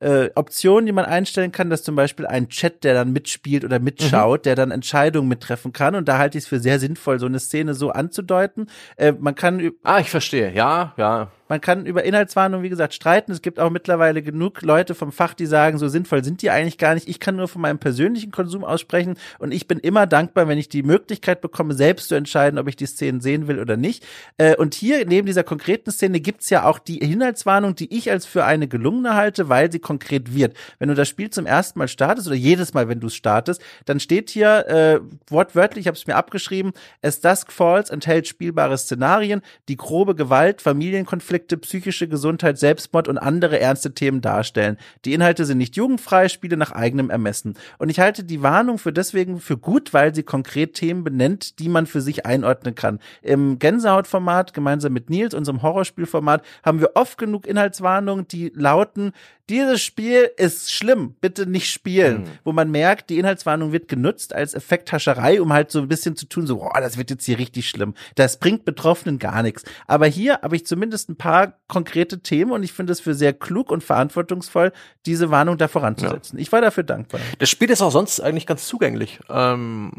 äh, Optionen, die man einstellen kann, dass zum Beispiel ein Chat, der dann mitspielt oder mitschaut, mhm. der dann Entscheidungen mittreffen kann. Und da halte ich es für sehr sinnvoll, so eine Szene so anzudeuten. Äh, man kann. Ah, ich verstehe. Ja, ja. Man kann über Inhaltswarnung, wie gesagt, streiten. Es gibt auch mittlerweile genug Leute vom Fach, die sagen, so sinnvoll sind die eigentlich gar nicht. Ich kann nur von meinem persönlichen Konsum aussprechen und ich bin immer dankbar, wenn ich die Möglichkeit bekomme, selbst zu entscheiden, ob ich die Szenen sehen will oder nicht. Äh, und hier neben dieser konkreten Szene gibt's ja auch die Inhaltswarnung, die ich als für eine gelungene halte, weil sie konkret wird. Wenn du das Spiel zum ersten Mal startest oder jedes Mal, wenn du es startest, dann steht hier äh, wortwörtlich, ich habe es mir abgeschrieben, As Dusk Falls enthält spielbare Szenarien, die grobe Gewalt, Familienkonflikte, Konflikte, psychische Gesundheit, Selbstmord und andere ernste Themen darstellen. Die Inhalte sind nicht jugendfrei, Spiele nach eigenem Ermessen. Und ich halte die Warnung für deswegen für gut, weil sie konkret Themen benennt, die man für sich einordnen kann. Im Gänsehautformat, gemeinsam mit Nils, unserem Horrorspielformat, haben wir oft genug Inhaltswarnungen, die lauten, dieses Spiel ist schlimm, bitte nicht spielen. Mhm. Wo man merkt, die Inhaltswarnung wird genutzt als Effekthascherei, um halt so ein bisschen zu tun, so, oh, das wird jetzt hier richtig schlimm. Das bringt Betroffenen gar nichts. Aber hier habe ich zumindest ein paar konkrete Themen und ich finde es für sehr klug und verantwortungsvoll, diese Warnung da voranzusetzen. Ja. Ich war dafür dankbar. Das Spiel ist auch sonst eigentlich ganz zugänglich. Ähm,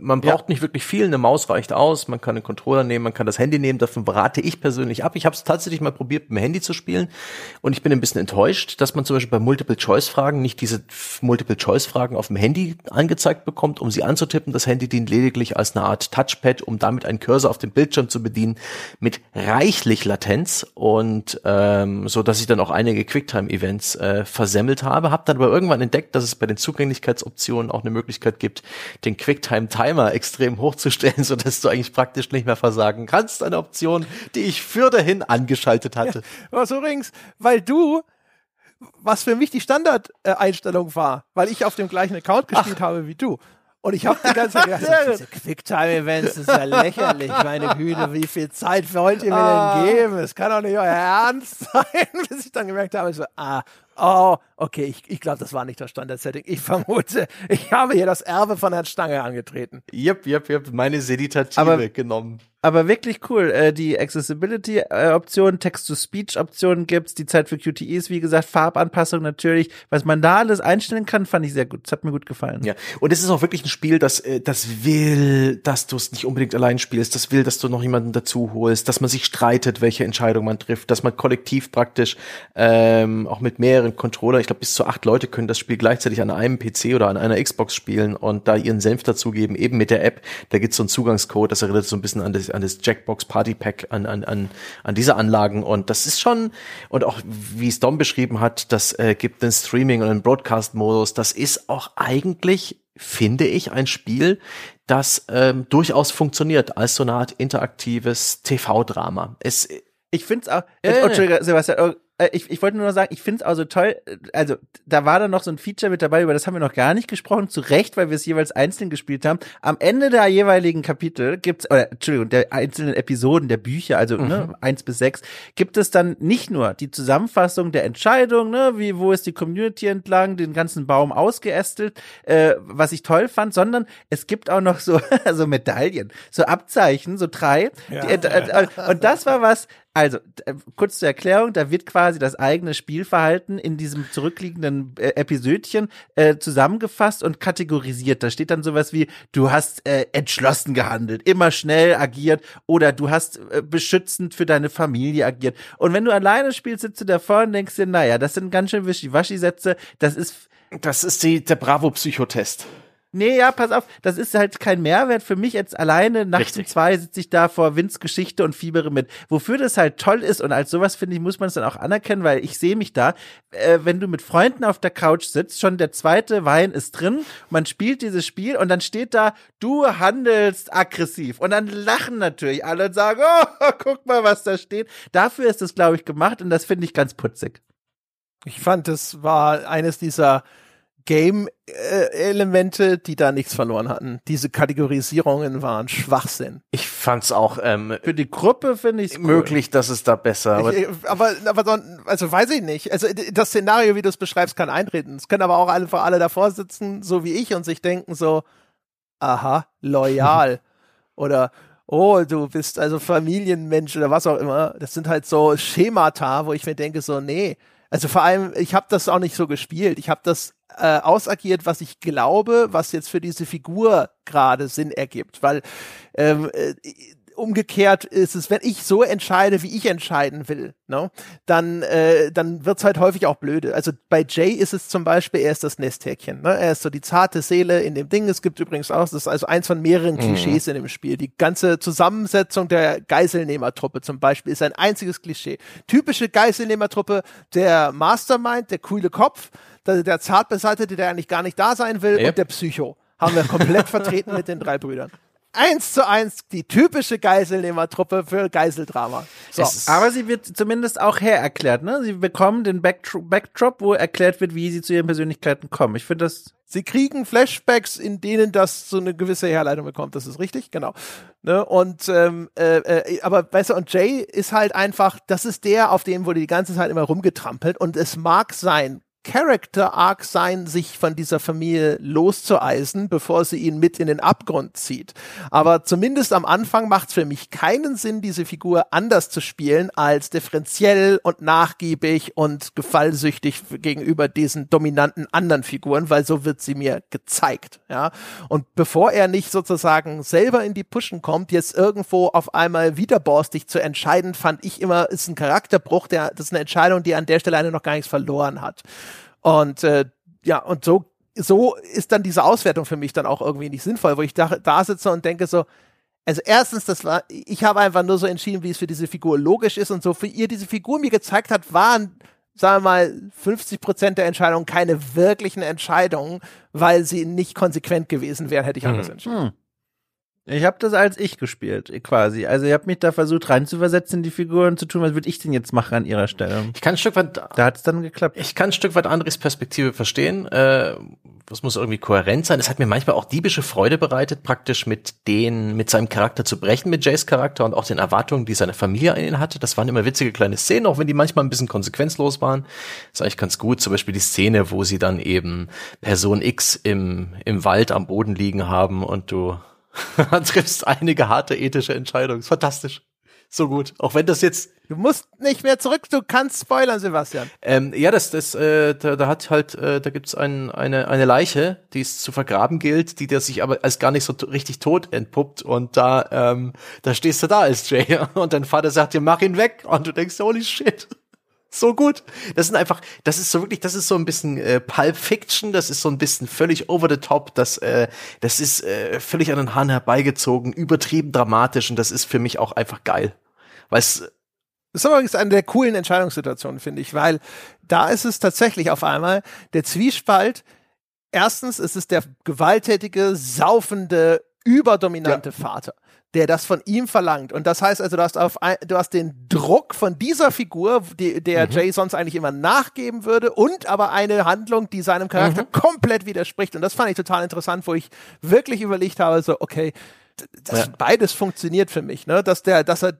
man braucht ja. nicht wirklich viel, eine Maus reicht aus, man kann einen Controller nehmen, man kann das Handy nehmen, davon berate ich persönlich ab. Ich habe es tatsächlich mal probiert, mit dem Handy zu spielen und ich bin ein bisschen enttäuscht enttäuscht, dass man zum Beispiel bei Multiple-Choice-Fragen nicht diese Multiple-Choice-Fragen auf dem Handy angezeigt bekommt, um sie anzutippen. Das Handy dient lediglich als eine Art Touchpad, um damit einen Cursor auf dem Bildschirm zu bedienen, mit reichlich Latenz und ähm, so, dass ich dann auch einige Quicktime-Events äh, versemmelt habe. Hab dann aber irgendwann entdeckt, dass es bei den Zugänglichkeitsoptionen auch eine Möglichkeit gibt, den Quicktime-Timer extrem hochzustellen, <laughs> so dass du eigentlich praktisch nicht mehr versagen kannst. Eine Option, die ich für dahin angeschaltet hatte. Ja, was übrigens, weil du was für mich die Standardeinstellung war, weil ich auf dem gleichen Account gespielt Ach. habe wie du. Und ich habe die ganze Zeit gedacht, <laughs> diese Quicktime-Events, das ist ja lächerlich, meine Güte, wie viel Zeit wollt ihr mir denn ah. geben? Es kann doch nicht euer Ernst <laughs> sein, bis ich dann gemerkt habe, so, ah, oh, okay, ich, ich glaube, das war nicht das Standard-Setting. Ich vermute, ich habe hier das Erbe von Herrn Stange angetreten. Yep, yep, yep, meine Seditative Aber genommen aber wirklich cool. Äh, die Accessibility-Option, Text-to-Speech-Optionen gibt's, die Zeit für QTEs, wie gesagt, Farbanpassung natürlich. Was man da alles einstellen kann, fand ich sehr gut. Das hat mir gut gefallen. Ja, und es ist auch wirklich ein Spiel, das, äh, das will, dass du es nicht unbedingt allein spielst, das will, dass du noch jemanden dazu holst, dass man sich streitet, welche Entscheidung man trifft, dass man kollektiv praktisch ähm, auch mit mehreren Controllern, ich glaube bis zu acht Leute können das Spiel gleichzeitig an einem PC oder an einer Xbox spielen und da ihren Senf dazugeben, eben mit der App. Da gibt's so einen Zugangscode, das erinnert so ein bisschen an das an das Jackbox Party Pack, an, an, an, an diese Anlagen. Und das ist schon, und auch wie es Dom beschrieben hat, das äh, gibt einen Streaming und einen Broadcast-Modus. Das ist auch eigentlich, finde ich, ein Spiel, das ähm, durchaus funktioniert als so eine Art interaktives TV-Drama. Es ich finde es auch. Äh, Entschuldigung, Sebastian, oh, äh, ich, ich wollte nur noch sagen, ich finde es auch so toll, äh, also da war dann noch so ein Feature mit dabei, über das haben wir noch gar nicht gesprochen, zu Recht, weil wir es jeweils einzeln gespielt haben. Am Ende der jeweiligen Kapitel gibt's, oder Entschuldigung, der einzelnen Episoden der Bücher, also ne, mhm. ne, eins bis sechs, gibt es dann nicht nur die Zusammenfassung der Entscheidung, ne, wie, wo ist die Community entlang, den ganzen Baum ausgeästelt, äh, was ich toll fand, sondern es gibt auch noch so, <laughs> so Medaillen, so Abzeichen, so drei. Ja. Die, äh, äh, und das war was, also, äh, kurz zur Erklärung, da wird quasi das eigene Spielverhalten in diesem zurückliegenden äh, Episödchen äh, zusammengefasst und kategorisiert. Da steht dann sowas wie, du hast äh, entschlossen gehandelt, immer schnell agiert oder du hast äh, beschützend für deine Familie agiert. Und wenn du alleine spielst, sitzt du davor und denkst dir, naja, das sind ganz schön Wischiwaschi-Sätze, das ist... Das ist die, der Bravo-Psychotest. Nee, ja, pass auf, das ist halt kein Mehrwert für mich jetzt alleine. Nachts um zwei sitze ich da vor Vince Geschichte und fiebere mit. Wofür das halt toll ist und als sowas finde ich, muss man es dann auch anerkennen, weil ich sehe mich da, äh, wenn du mit Freunden auf der Couch sitzt, schon der zweite Wein ist drin, man spielt dieses Spiel und dann steht da, du handelst aggressiv. Und dann lachen natürlich alle und sagen, oh, <laughs> guck mal, was da steht. Dafür ist das, glaube ich, gemacht und das finde ich ganz putzig. Ich fand, das war eines dieser Game-Elemente, die da nichts verloren hatten. Diese Kategorisierungen waren Schwachsinn. Ich fand's auch ähm, für die Gruppe finde ich cool. möglich, dass es da besser. Aber, ich, aber, aber also weiß ich nicht. Also das Szenario, wie du es beschreibst, kann eintreten. Es können aber auch einfach alle davor sitzen, so wie ich, und sich denken so, aha, loyal <laughs> oder oh, du bist also Familienmensch oder was auch immer. Das sind halt so Schemata, wo ich mir denke so, nee. Also vor allem, ich habe das auch nicht so gespielt. Ich habe das äh, ausagiert, was ich glaube, was jetzt für diese Figur gerade Sinn ergibt. Weil ähm, äh, umgekehrt ist es, wenn ich so entscheide, wie ich entscheiden will, ne, dann, äh, dann wird's halt häufig auch blöde. Also bei Jay ist es zum Beispiel, er ist das Nesthäkchen. Ne? Er ist so die zarte Seele in dem Ding. Es gibt übrigens auch, das ist also eins von mehreren mhm. Klischees in dem Spiel. Die ganze Zusammensetzung der Geiselnehmertruppe zum Beispiel ist ein einziges Klischee. Typische Geiselnehmertruppe, der Mastermind, der coole Kopf, der, der Zartbeseitete, der eigentlich gar nicht da sein will, yep. und der Psycho. Haben wir komplett <laughs> vertreten mit den drei Brüdern eins zu eins die typische Geiselnehmertruppe für Geiseldrama. So. Aber sie wird zumindest auch hererklärt, ne? Sie bekommen den Backdrop, wo erklärt wird, wie sie zu ihren Persönlichkeiten kommen. Ich finde das. Sie kriegen Flashbacks, in denen das so eine gewisse Herleitung bekommt. Das ist richtig, genau. Ne? Und ähm, äh, äh, aber weißt du, und Jay ist halt einfach, das ist der, auf dem wurde die ganze Zeit immer rumgetrampelt. Und es mag sein, Character Arc sein, sich von dieser Familie loszueisen, bevor sie ihn mit in den Abgrund zieht. Aber zumindest am Anfang macht es für mich keinen Sinn, diese Figur anders zu spielen als differenziell und nachgiebig und gefallsüchtig gegenüber diesen dominanten anderen Figuren, weil so wird sie mir gezeigt. Ja, und bevor er nicht sozusagen selber in die Pushen kommt, jetzt irgendwo auf einmal widerborstig zu entscheiden, fand ich immer, ist ein Charakterbruch, der, das ist eine Entscheidung, die an der Stelle eine noch gar nichts verloren hat. Und äh, ja, und so, so ist dann diese Auswertung für mich dann auch irgendwie nicht sinnvoll, wo ich da, da sitze und denke so, also erstens, das war, ich habe einfach nur so entschieden, wie es für diese Figur logisch ist und so für ihr diese Figur mir gezeigt hat, waren, sagen wir mal, 50 Prozent der Entscheidungen keine wirklichen Entscheidungen, weil sie nicht konsequent gewesen wären, hätte ich anders hm. entschieden. Hm. Ich habe das als ich gespielt, quasi. Also ich habe mich da versucht reinzuversetzen in die Figuren zu tun, was würde ich denn jetzt machen an ihrer Stelle? Ich kann ein Stück weit. Da hat es dann geklappt. Ich kann ein Stück weit Andres Perspektive verstehen. Äh, das muss irgendwie kohärent sein. Es hat mir manchmal auch diebische Freude bereitet, praktisch mit den, mit seinem Charakter zu brechen, mit Jays Charakter und auch den Erwartungen, die seine Familie an ihn hatte. Das waren immer witzige kleine Szenen, auch wenn die manchmal ein bisschen konsequenzlos waren. Das ist eigentlich ganz gut. Zum Beispiel die Szene, wo sie dann eben Person X im, im Wald am Boden liegen haben und du <laughs> triffst einige harte ethische Entscheidungen. Fantastisch. So gut. Auch wenn das jetzt. Du musst nicht mehr zurück, du kannst spoilern, Sebastian. Ähm, ja, das, das, äh, da, da hat halt, äh, da gibt's ein, eine, eine Leiche, die es zu vergraben gilt, die der sich aber als gar nicht so richtig tot entpuppt. Und da, ähm, da stehst du da als Jay. <laughs> Und dein Vater sagt dir, mach ihn weg. Und du denkst, holy shit so gut. Das sind einfach, das ist so wirklich, das ist so ein bisschen äh, Pulp Fiction, das ist so ein bisschen völlig over the top, das, äh, das ist äh, völlig an den Haaren herbeigezogen, übertrieben dramatisch und das ist für mich auch einfach geil. Weil es das ist übrigens eine der coolen Entscheidungssituationen, finde ich, weil da ist es tatsächlich auf einmal der Zwiespalt. Erstens ist es der gewalttätige, saufende überdominante ja. Vater, der das von ihm verlangt. Und das heißt also, du hast, auf du hast den Druck von dieser Figur, die, der mhm. Jay sonst eigentlich immer nachgeben würde, und aber eine Handlung, die seinem Charakter mhm. komplett widerspricht. Und das fand ich total interessant, wo ich wirklich überlegt habe, so, okay, das ja. beides funktioniert für mich, ne? Dass der, dass er,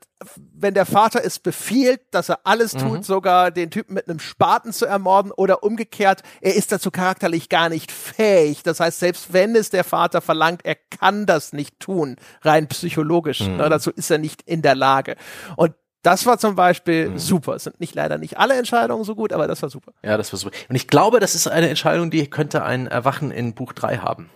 wenn der Vater es befiehlt, dass er alles mhm. tut, sogar den Typen mit einem Spaten zu ermorden oder umgekehrt, er ist dazu charakterlich gar nicht fähig. Das heißt, selbst wenn es der Vater verlangt, er kann das nicht tun, rein psychologisch. Ne? Mhm. Ne? Dazu ist er nicht in der Lage. Und das war zum Beispiel mhm. super. Es sind nicht leider nicht alle Entscheidungen so gut, aber das war super. Ja, das war super. Und ich glaube, das ist eine Entscheidung, die könnte ein Erwachen in Buch 3 haben.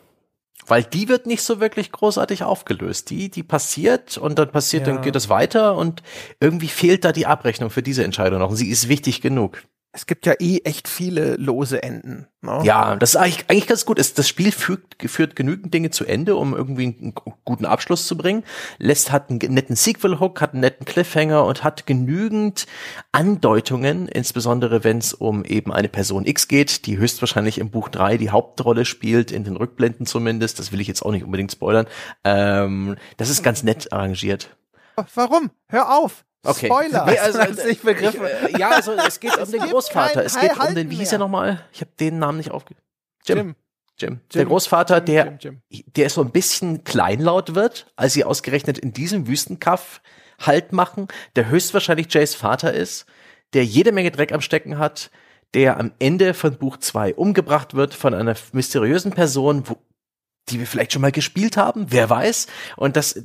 Weil die wird nicht so wirklich großartig aufgelöst. Die, die passiert und dann passiert, ja. dann geht es weiter und irgendwie fehlt da die Abrechnung für diese Entscheidung noch. Und sie ist wichtig genug es gibt ja eh echt viele lose Enden. Ne? Ja, das ist eigentlich, eigentlich ganz gut. Das Spiel führt, führt genügend Dinge zu Ende, um irgendwie einen guten Abschluss zu bringen. Lässt hat einen netten Sequel-Hook, hat einen netten Cliffhanger und hat genügend Andeutungen, insbesondere wenn es um eben eine Person X geht, die höchstwahrscheinlich im Buch 3 die Hauptrolle spielt, in den Rückblenden zumindest. Das will ich jetzt auch nicht unbedingt spoilern. Ähm, das ist ganz nett arrangiert. Warum? Hör auf! Okay. Spoiler. Nee, also, ich nicht begriffen. Ich, äh, ja, also es geht um den Großvater. Es geht um den, wie hieß er nochmal? Ich habe den Namen nicht aufgegeben. Jim. Jim. Jim. Der Großvater, der, Jim, der so ein bisschen kleinlaut wird, als sie ausgerechnet in diesem Wüstenkaff Halt machen, der höchstwahrscheinlich Jays Vater ist, der jede Menge Dreck am Stecken hat, der am Ende von Buch 2 umgebracht wird von einer mysteriösen Person, wo, die wir vielleicht schon mal gespielt haben, wer weiß. Und das,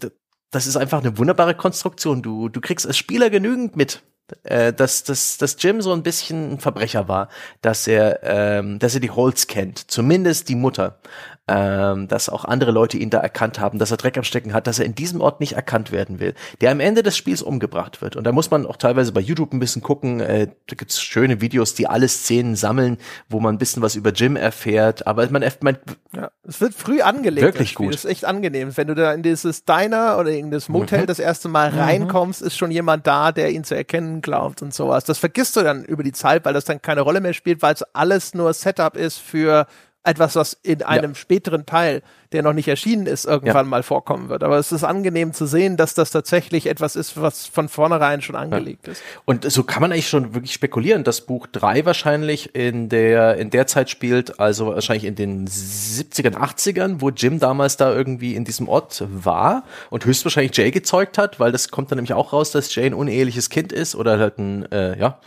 das ist einfach eine wunderbare Konstruktion. Du, du kriegst als Spieler genügend mit, äh, dass, dass, dass Jim so ein bisschen ein Verbrecher war, dass er, ähm, dass er die Holz kennt, zumindest die Mutter ähm, dass auch andere Leute ihn da erkannt haben, dass er Dreck am Stecken hat, dass er in diesem Ort nicht erkannt werden will, der am Ende des Spiels umgebracht wird. Und da muss man auch teilweise bei YouTube ein bisschen gucken, äh, da gibt's schöne Videos, die alle Szenen sammeln, wo man ein bisschen was über Jim erfährt, aber man, man ja, es wird früh angelegt. Wirklich gut. Das ist echt angenehm. Wenn du da in dieses Diner oder in das Motel mhm. das erste Mal mhm. reinkommst, ist schon jemand da, der ihn zu erkennen glaubt und sowas. Das vergisst du dann über die Zeit, weil das dann keine Rolle mehr spielt, weil es alles nur Setup ist für etwas, was in einem ja. späteren Teil, der noch nicht erschienen ist, irgendwann ja. mal vorkommen wird. Aber es ist angenehm zu sehen, dass das tatsächlich etwas ist, was von vornherein schon angelegt ja. ist. Und so kann man eigentlich schon wirklich spekulieren, dass Buch 3 wahrscheinlich in der, in der Zeit spielt, also wahrscheinlich in den 70ern, 80ern, wo Jim damals da irgendwie in diesem Ort war und höchstwahrscheinlich Jay gezeugt hat, weil das kommt dann nämlich auch raus, dass Jay ein uneheliches Kind ist oder halt ein, äh, ja,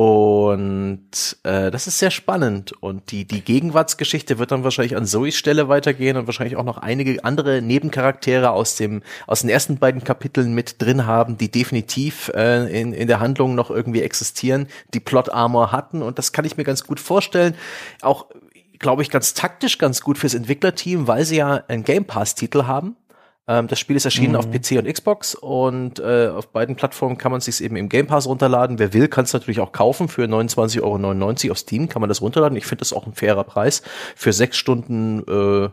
und äh, das ist sehr spannend. Und die, die Gegenwartsgeschichte wird dann wahrscheinlich an Zoes Stelle weitergehen und wahrscheinlich auch noch einige andere Nebencharaktere aus, dem, aus den ersten beiden Kapiteln mit drin haben, die definitiv äh, in, in der Handlung noch irgendwie existieren, die Plot-Armor hatten. Und das kann ich mir ganz gut vorstellen. Auch glaube ich, ganz taktisch ganz gut fürs Entwicklerteam, weil sie ja einen Game Pass-Titel haben. Ähm, das Spiel ist erschienen mhm. auf PC und Xbox und äh, auf beiden Plattformen kann man es sich eben im Game Pass runterladen. Wer will, kann es natürlich auch kaufen. Für 29,99 Euro auf Steam kann man das runterladen. Ich finde das auch ein fairer Preis. Für sechs Stunden äh,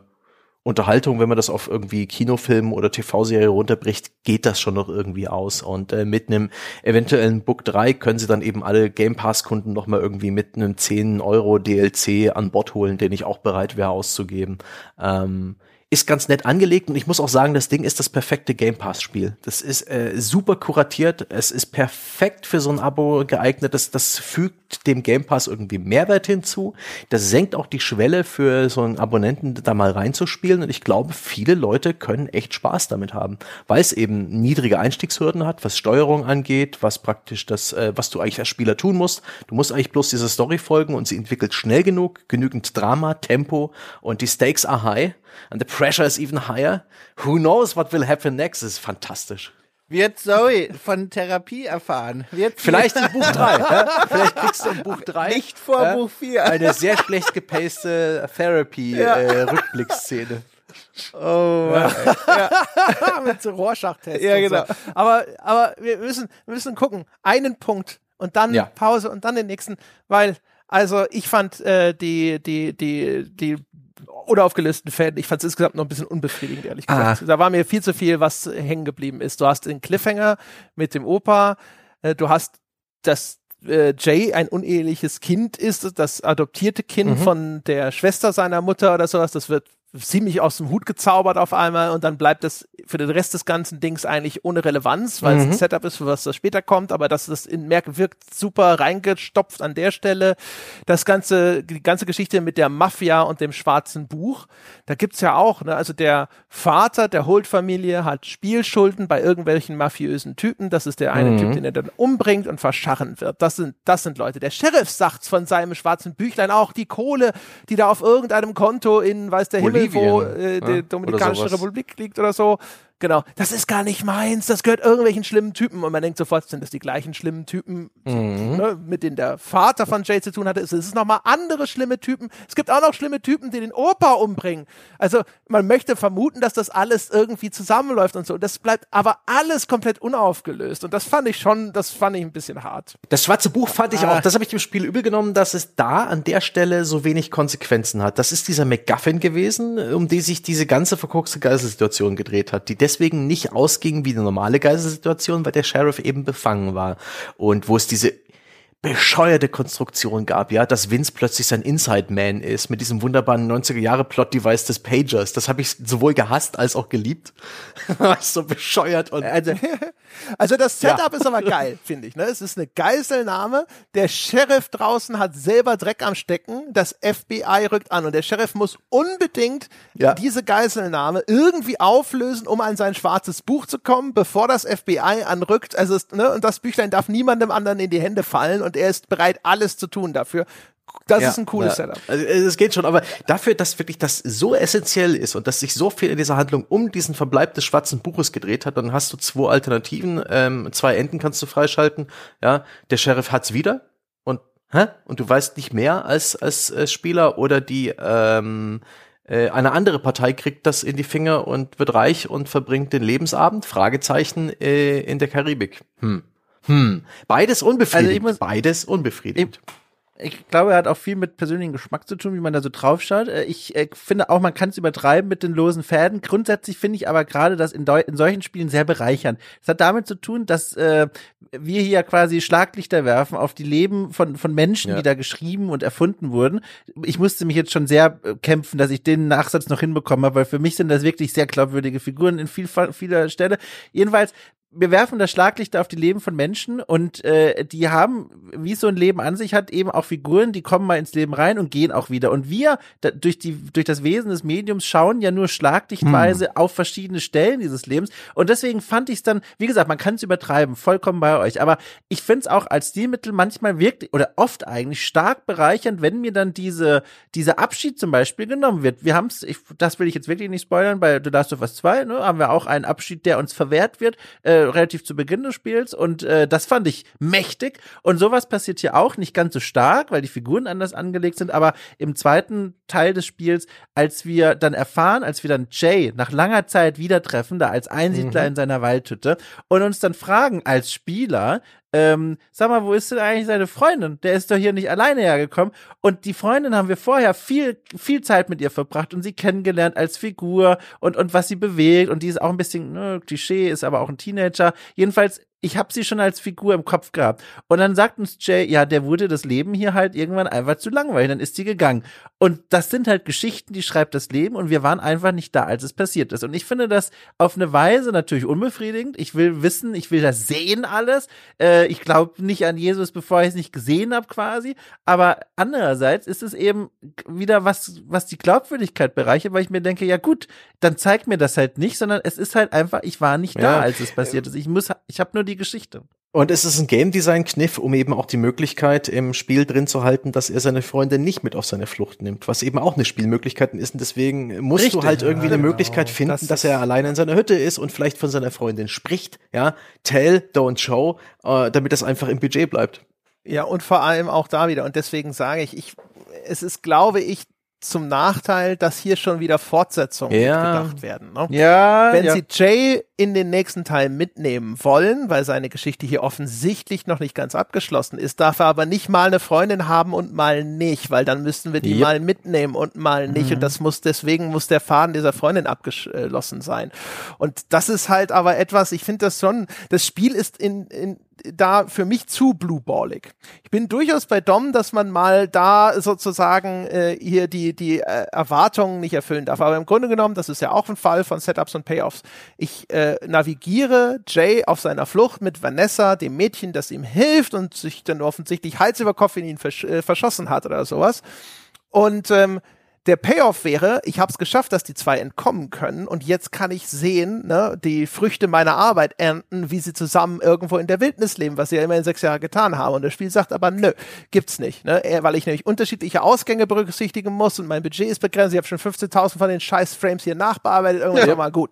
Unterhaltung, wenn man das auf irgendwie Kinofilm oder TV-Serie runterbricht, geht das schon noch irgendwie aus. Und äh, mit einem eventuellen Book 3 können sie dann eben alle Game Pass-Kunden nochmal irgendwie mit einem 10 Euro DLC an Bord holen, den ich auch bereit wäre auszugeben. Ähm, ist ganz nett angelegt und ich muss auch sagen, das Ding ist das perfekte Game Pass Spiel. Das ist äh, super kuratiert, es ist perfekt für so ein Abo geeignet, das, das fügt dem Game Pass irgendwie Mehrwert hinzu. Das senkt auch die Schwelle für so einen Abonnenten da mal reinzuspielen und ich glaube, viele Leute können echt Spaß damit haben, weil es eben niedrige Einstiegshürden hat, was Steuerung angeht, was praktisch das, äh, was du eigentlich als Spieler tun musst. Du musst eigentlich bloß dieser Story folgen und sie entwickelt schnell genug, genügend Drama, Tempo und die Stakes are high and the pressure is even higher. Who knows what will happen next? Das ist fantastisch. Wird Zoe von Therapie erfahren? Wird Vielleicht in Buch 3. ja? Vielleicht kriegst du in Buch 3 nicht vor ja? Buch 4 eine sehr schlecht gepaste Therapy-Rückblicksszene. Ja. Äh, oh, ja. ja. <laughs> mit so Rorschach-Tests. Ja, genau. So. Aber, aber wir müssen, wir müssen gucken. Einen Punkt und dann ja. Pause und dann den nächsten, weil also ich fand äh, die die die die oder aufgelösten Fäden. Ich fand es insgesamt noch ein bisschen unbefriedigend, ehrlich gesagt. Ah. Da war mir viel zu viel, was hängen geblieben ist. Du hast den Cliffhanger mit dem Opa, äh, du hast das äh, Jay ein uneheliches Kind ist, das adoptierte Kind mhm. von der Schwester seiner Mutter oder sowas, das wird ziemlich aus dem Hut gezaubert auf einmal und dann bleibt das für den Rest des ganzen Dings eigentlich ohne Relevanz, weil mhm. es ein Setup ist, für was das später kommt, aber das das in Merk wirkt super reingestopft an der Stelle. Das ganze, die ganze Geschichte mit der Mafia und dem schwarzen Buch, da gibt's ja auch, ne, also der Vater der Holt-Familie hat Spielschulden bei irgendwelchen mafiösen Typen, das ist der eine mhm. Typ, den er dann umbringt und verscharren wird. Das sind, das sind Leute. Der Sheriff sagt von seinem schwarzen Büchlein auch, die Kohle, die da auf irgendeinem Konto in, weiß der Himmel, wo äh, die ja, Dominikanische Republik liegt oder so, Genau, das ist gar nicht meins, das gehört irgendwelchen schlimmen Typen. Und man denkt sofort, sind das die gleichen schlimmen Typen, mhm. ne, mit denen der Vater von Jay zu tun hatte. Es ist nochmal andere schlimme Typen. Es gibt auch noch schlimme Typen, die den Opa umbringen. Also man möchte vermuten, dass das alles irgendwie zusammenläuft und so. Das bleibt aber alles komplett unaufgelöst. Und das fand ich schon, das fand ich ein bisschen hart. Das schwarze Buch fand ich ah. auch, das habe ich dem Spiel übel genommen, dass es da an der Stelle so wenig Konsequenzen hat. Das ist dieser MacGuffin gewesen, um die sich diese ganze verkorkste Geistelsituation gedreht hat, die deswegen nicht ausging wie eine normale Geiselsituation, weil der Sheriff eben befangen war. Und wo es diese bescheuerte Konstruktion gab, ja, dass Vince plötzlich sein Inside Man ist mit diesem wunderbaren 90er Jahre Plot Device des Pagers. Das habe ich sowohl gehasst als auch geliebt. <laughs> so bescheuert und also, <laughs> also das Setup ja. ist aber geil, <laughs> finde ich, ne? Es ist eine Geiselnahme. Der Sheriff draußen hat selber Dreck am Stecken, das FBI rückt an und der Sheriff muss unbedingt ja. diese Geiselnahme irgendwie auflösen, um an sein schwarzes Buch zu kommen, bevor das FBI anrückt. Also ne, und das Büchlein darf niemandem anderen in die Hände fallen und er ist bereit, alles zu tun dafür. Das ja, ist ein cooles ja. Setup. Also es geht schon, aber dafür, dass wirklich das so essentiell ist und dass sich so viel in dieser Handlung um diesen Verbleib des schwarzen Buches gedreht hat, dann hast du zwei Alternativen, ähm, zwei Enden kannst du freischalten. Ja, der Sheriff hat's wieder und hä? und du weißt nicht mehr als als, als Spieler oder die ähm, äh, eine andere Partei kriegt das in die Finger und wird reich und verbringt den Lebensabend Fragezeichen äh, in der Karibik. Hm. Hm, beides unbefriedigend. Also ich muss, beides unbefriedigend. Ich, ich glaube, er hat auch viel mit persönlichem Geschmack zu tun, wie man da so draufschaut. Äh, ich äh, finde auch, man kann es übertreiben mit den losen Fäden. Grundsätzlich finde ich aber gerade das in, in, solchen Spielen sehr bereichernd. Es hat damit zu tun, dass äh, wir hier quasi Schlaglichter werfen auf die Leben von, von Menschen, ja. die da geschrieben und erfunden wurden. Ich musste mich jetzt schon sehr äh, kämpfen, dass ich den Nachsatz noch hinbekomme, weil für mich sind das wirklich sehr glaubwürdige Figuren in viel, vieler Stelle. Jedenfalls, wir werfen das Schlaglicht auf die Leben von Menschen und äh, die haben, wie so ein Leben an sich hat, eben auch Figuren, die kommen mal ins Leben rein und gehen auch wieder. Und wir da, durch die durch das Wesen des Mediums schauen ja nur schlaglichtweise hm. auf verschiedene Stellen dieses Lebens. Und deswegen fand ich es dann, wie gesagt, man kann es übertreiben, vollkommen bei euch. Aber ich finde es auch als Stilmittel manchmal wirklich oder oft eigentlich stark bereichernd, wenn mir dann diese diese Abschied zum Beispiel genommen wird. Wir haben es, das will ich jetzt wirklich nicht spoilern, bei The Last of Us 2, ne, haben wir auch einen Abschied, der uns verwehrt wird. Äh, relativ zu Beginn des Spiels und äh, das fand ich mächtig. Und sowas passiert hier auch, nicht ganz so stark, weil die Figuren anders angelegt sind, aber im zweiten Teil des Spiels, als wir dann erfahren, als wir dann Jay nach langer Zeit wieder treffen, da als Einsiedler mhm. in seiner Waldhütte und uns dann fragen als Spieler, ähm, sag mal, wo ist denn eigentlich seine Freundin? Der ist doch hier nicht alleine hergekommen. Und die Freundin haben wir vorher viel, viel Zeit mit ihr verbracht und sie kennengelernt als Figur und, und was sie bewegt. Und die ist auch ein bisschen, ne, Klischee, ist aber auch ein Teenager. Jedenfalls ich habe sie schon als Figur im Kopf gehabt. Und dann sagt uns Jay, ja, der wurde das Leben hier halt irgendwann einfach zu langweilig, dann ist sie gegangen. Und das sind halt Geschichten, die schreibt das Leben und wir waren einfach nicht da, als es passiert ist. Und ich finde das auf eine Weise natürlich unbefriedigend. Ich will wissen, ich will das sehen alles. Äh, ich glaube nicht an Jesus, bevor ich es nicht gesehen habe quasi. Aber andererseits ist es eben wieder was, was die Glaubwürdigkeit bereichert, weil ich mir denke, ja gut, dann zeigt mir das halt nicht, sondern es ist halt einfach, ich war nicht da, als es passiert ist. Ich muss, ich habe nur die Geschichte. Und es ist ein Game Design Kniff, um eben auch die Möglichkeit im Spiel drin zu halten, dass er seine Freunde nicht mit auf seine Flucht nimmt, was eben auch eine Spielmöglichkeit ist. Und deswegen musst Richtig, du halt irgendwie ja, eine genau. Möglichkeit finden, das dass er alleine in seiner Hütte ist und vielleicht von seiner Freundin spricht. Ja, tell, don't show, äh, damit das einfach im Budget bleibt. Ja, und vor allem auch da wieder. Und deswegen sage ich, ich, es ist, glaube ich, zum Nachteil, dass hier schon wieder Fortsetzungen ja. gedacht werden. Ne? Ja. Wenn ja. sie Jay in den nächsten Teil mitnehmen wollen, weil seine Geschichte hier offensichtlich noch nicht ganz abgeschlossen ist, darf er aber nicht mal eine Freundin haben und mal nicht, weil dann müssten wir die yep. mal mitnehmen und mal nicht. Mhm. Und das muss, deswegen muss der Faden dieser Freundin abgeschlossen sein. Und das ist halt aber etwas, ich finde das schon, das Spiel ist in, in, da für mich zu blueballig. Ich bin durchaus bei Dom, dass man mal da sozusagen äh, hier die, die äh, Erwartungen nicht erfüllen darf. Aber im Grunde genommen, das ist ja auch ein Fall von Setups und Payoffs. Ich äh, navigiere Jay auf seiner Flucht mit Vanessa, dem Mädchen, das ihm hilft und sich dann offensichtlich Hals über Kopf in ihn versch äh, verschossen hat oder sowas. Und ähm, der Payoff wäre, ich habe es geschafft, dass die zwei entkommen können und jetzt kann ich sehen, ne, die Früchte meiner Arbeit ernten, wie sie zusammen irgendwo in der Wildnis leben, was sie ja immerhin sechs Jahre getan haben. Und das Spiel sagt aber, nö, gibt's nicht, ne, weil ich nämlich unterschiedliche Ausgänge berücksichtigen muss und mein Budget ist begrenzt. Ich habe schon 15.000 von den scheiß Frames hier nachbearbeitet, irgendwann ja. mal gut.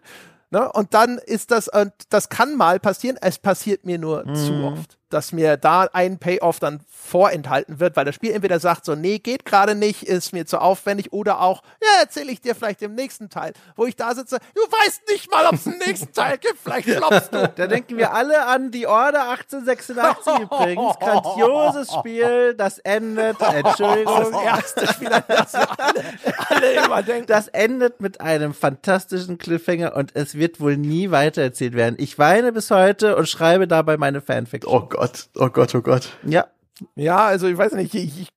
Ne? Und dann ist das, und das kann mal passieren, es passiert mir nur mhm. zu oft dass mir da ein Payoff dann vorenthalten wird, weil das Spiel entweder sagt so, nee, geht gerade nicht, ist mir zu aufwendig oder auch, ja, erzähle ich dir vielleicht im nächsten Teil, wo ich da sitze, du weißt nicht mal, ob es einen nächsten Teil gibt, vielleicht floppst du. Da denken wir alle an die Order 1886 übrigens, grandioses Spiel, das endet, Entschuldigung. Das erste Spiel, an das alle, alle immer denken. Das endet mit einem fantastischen Cliffhanger und es wird wohl nie weitererzählt werden. Ich weine bis heute und schreibe dabei meine Fanfiction. Oh Gott. Gott, oh Gott, oh Gott. Ja. Ja, also ich weiß nicht,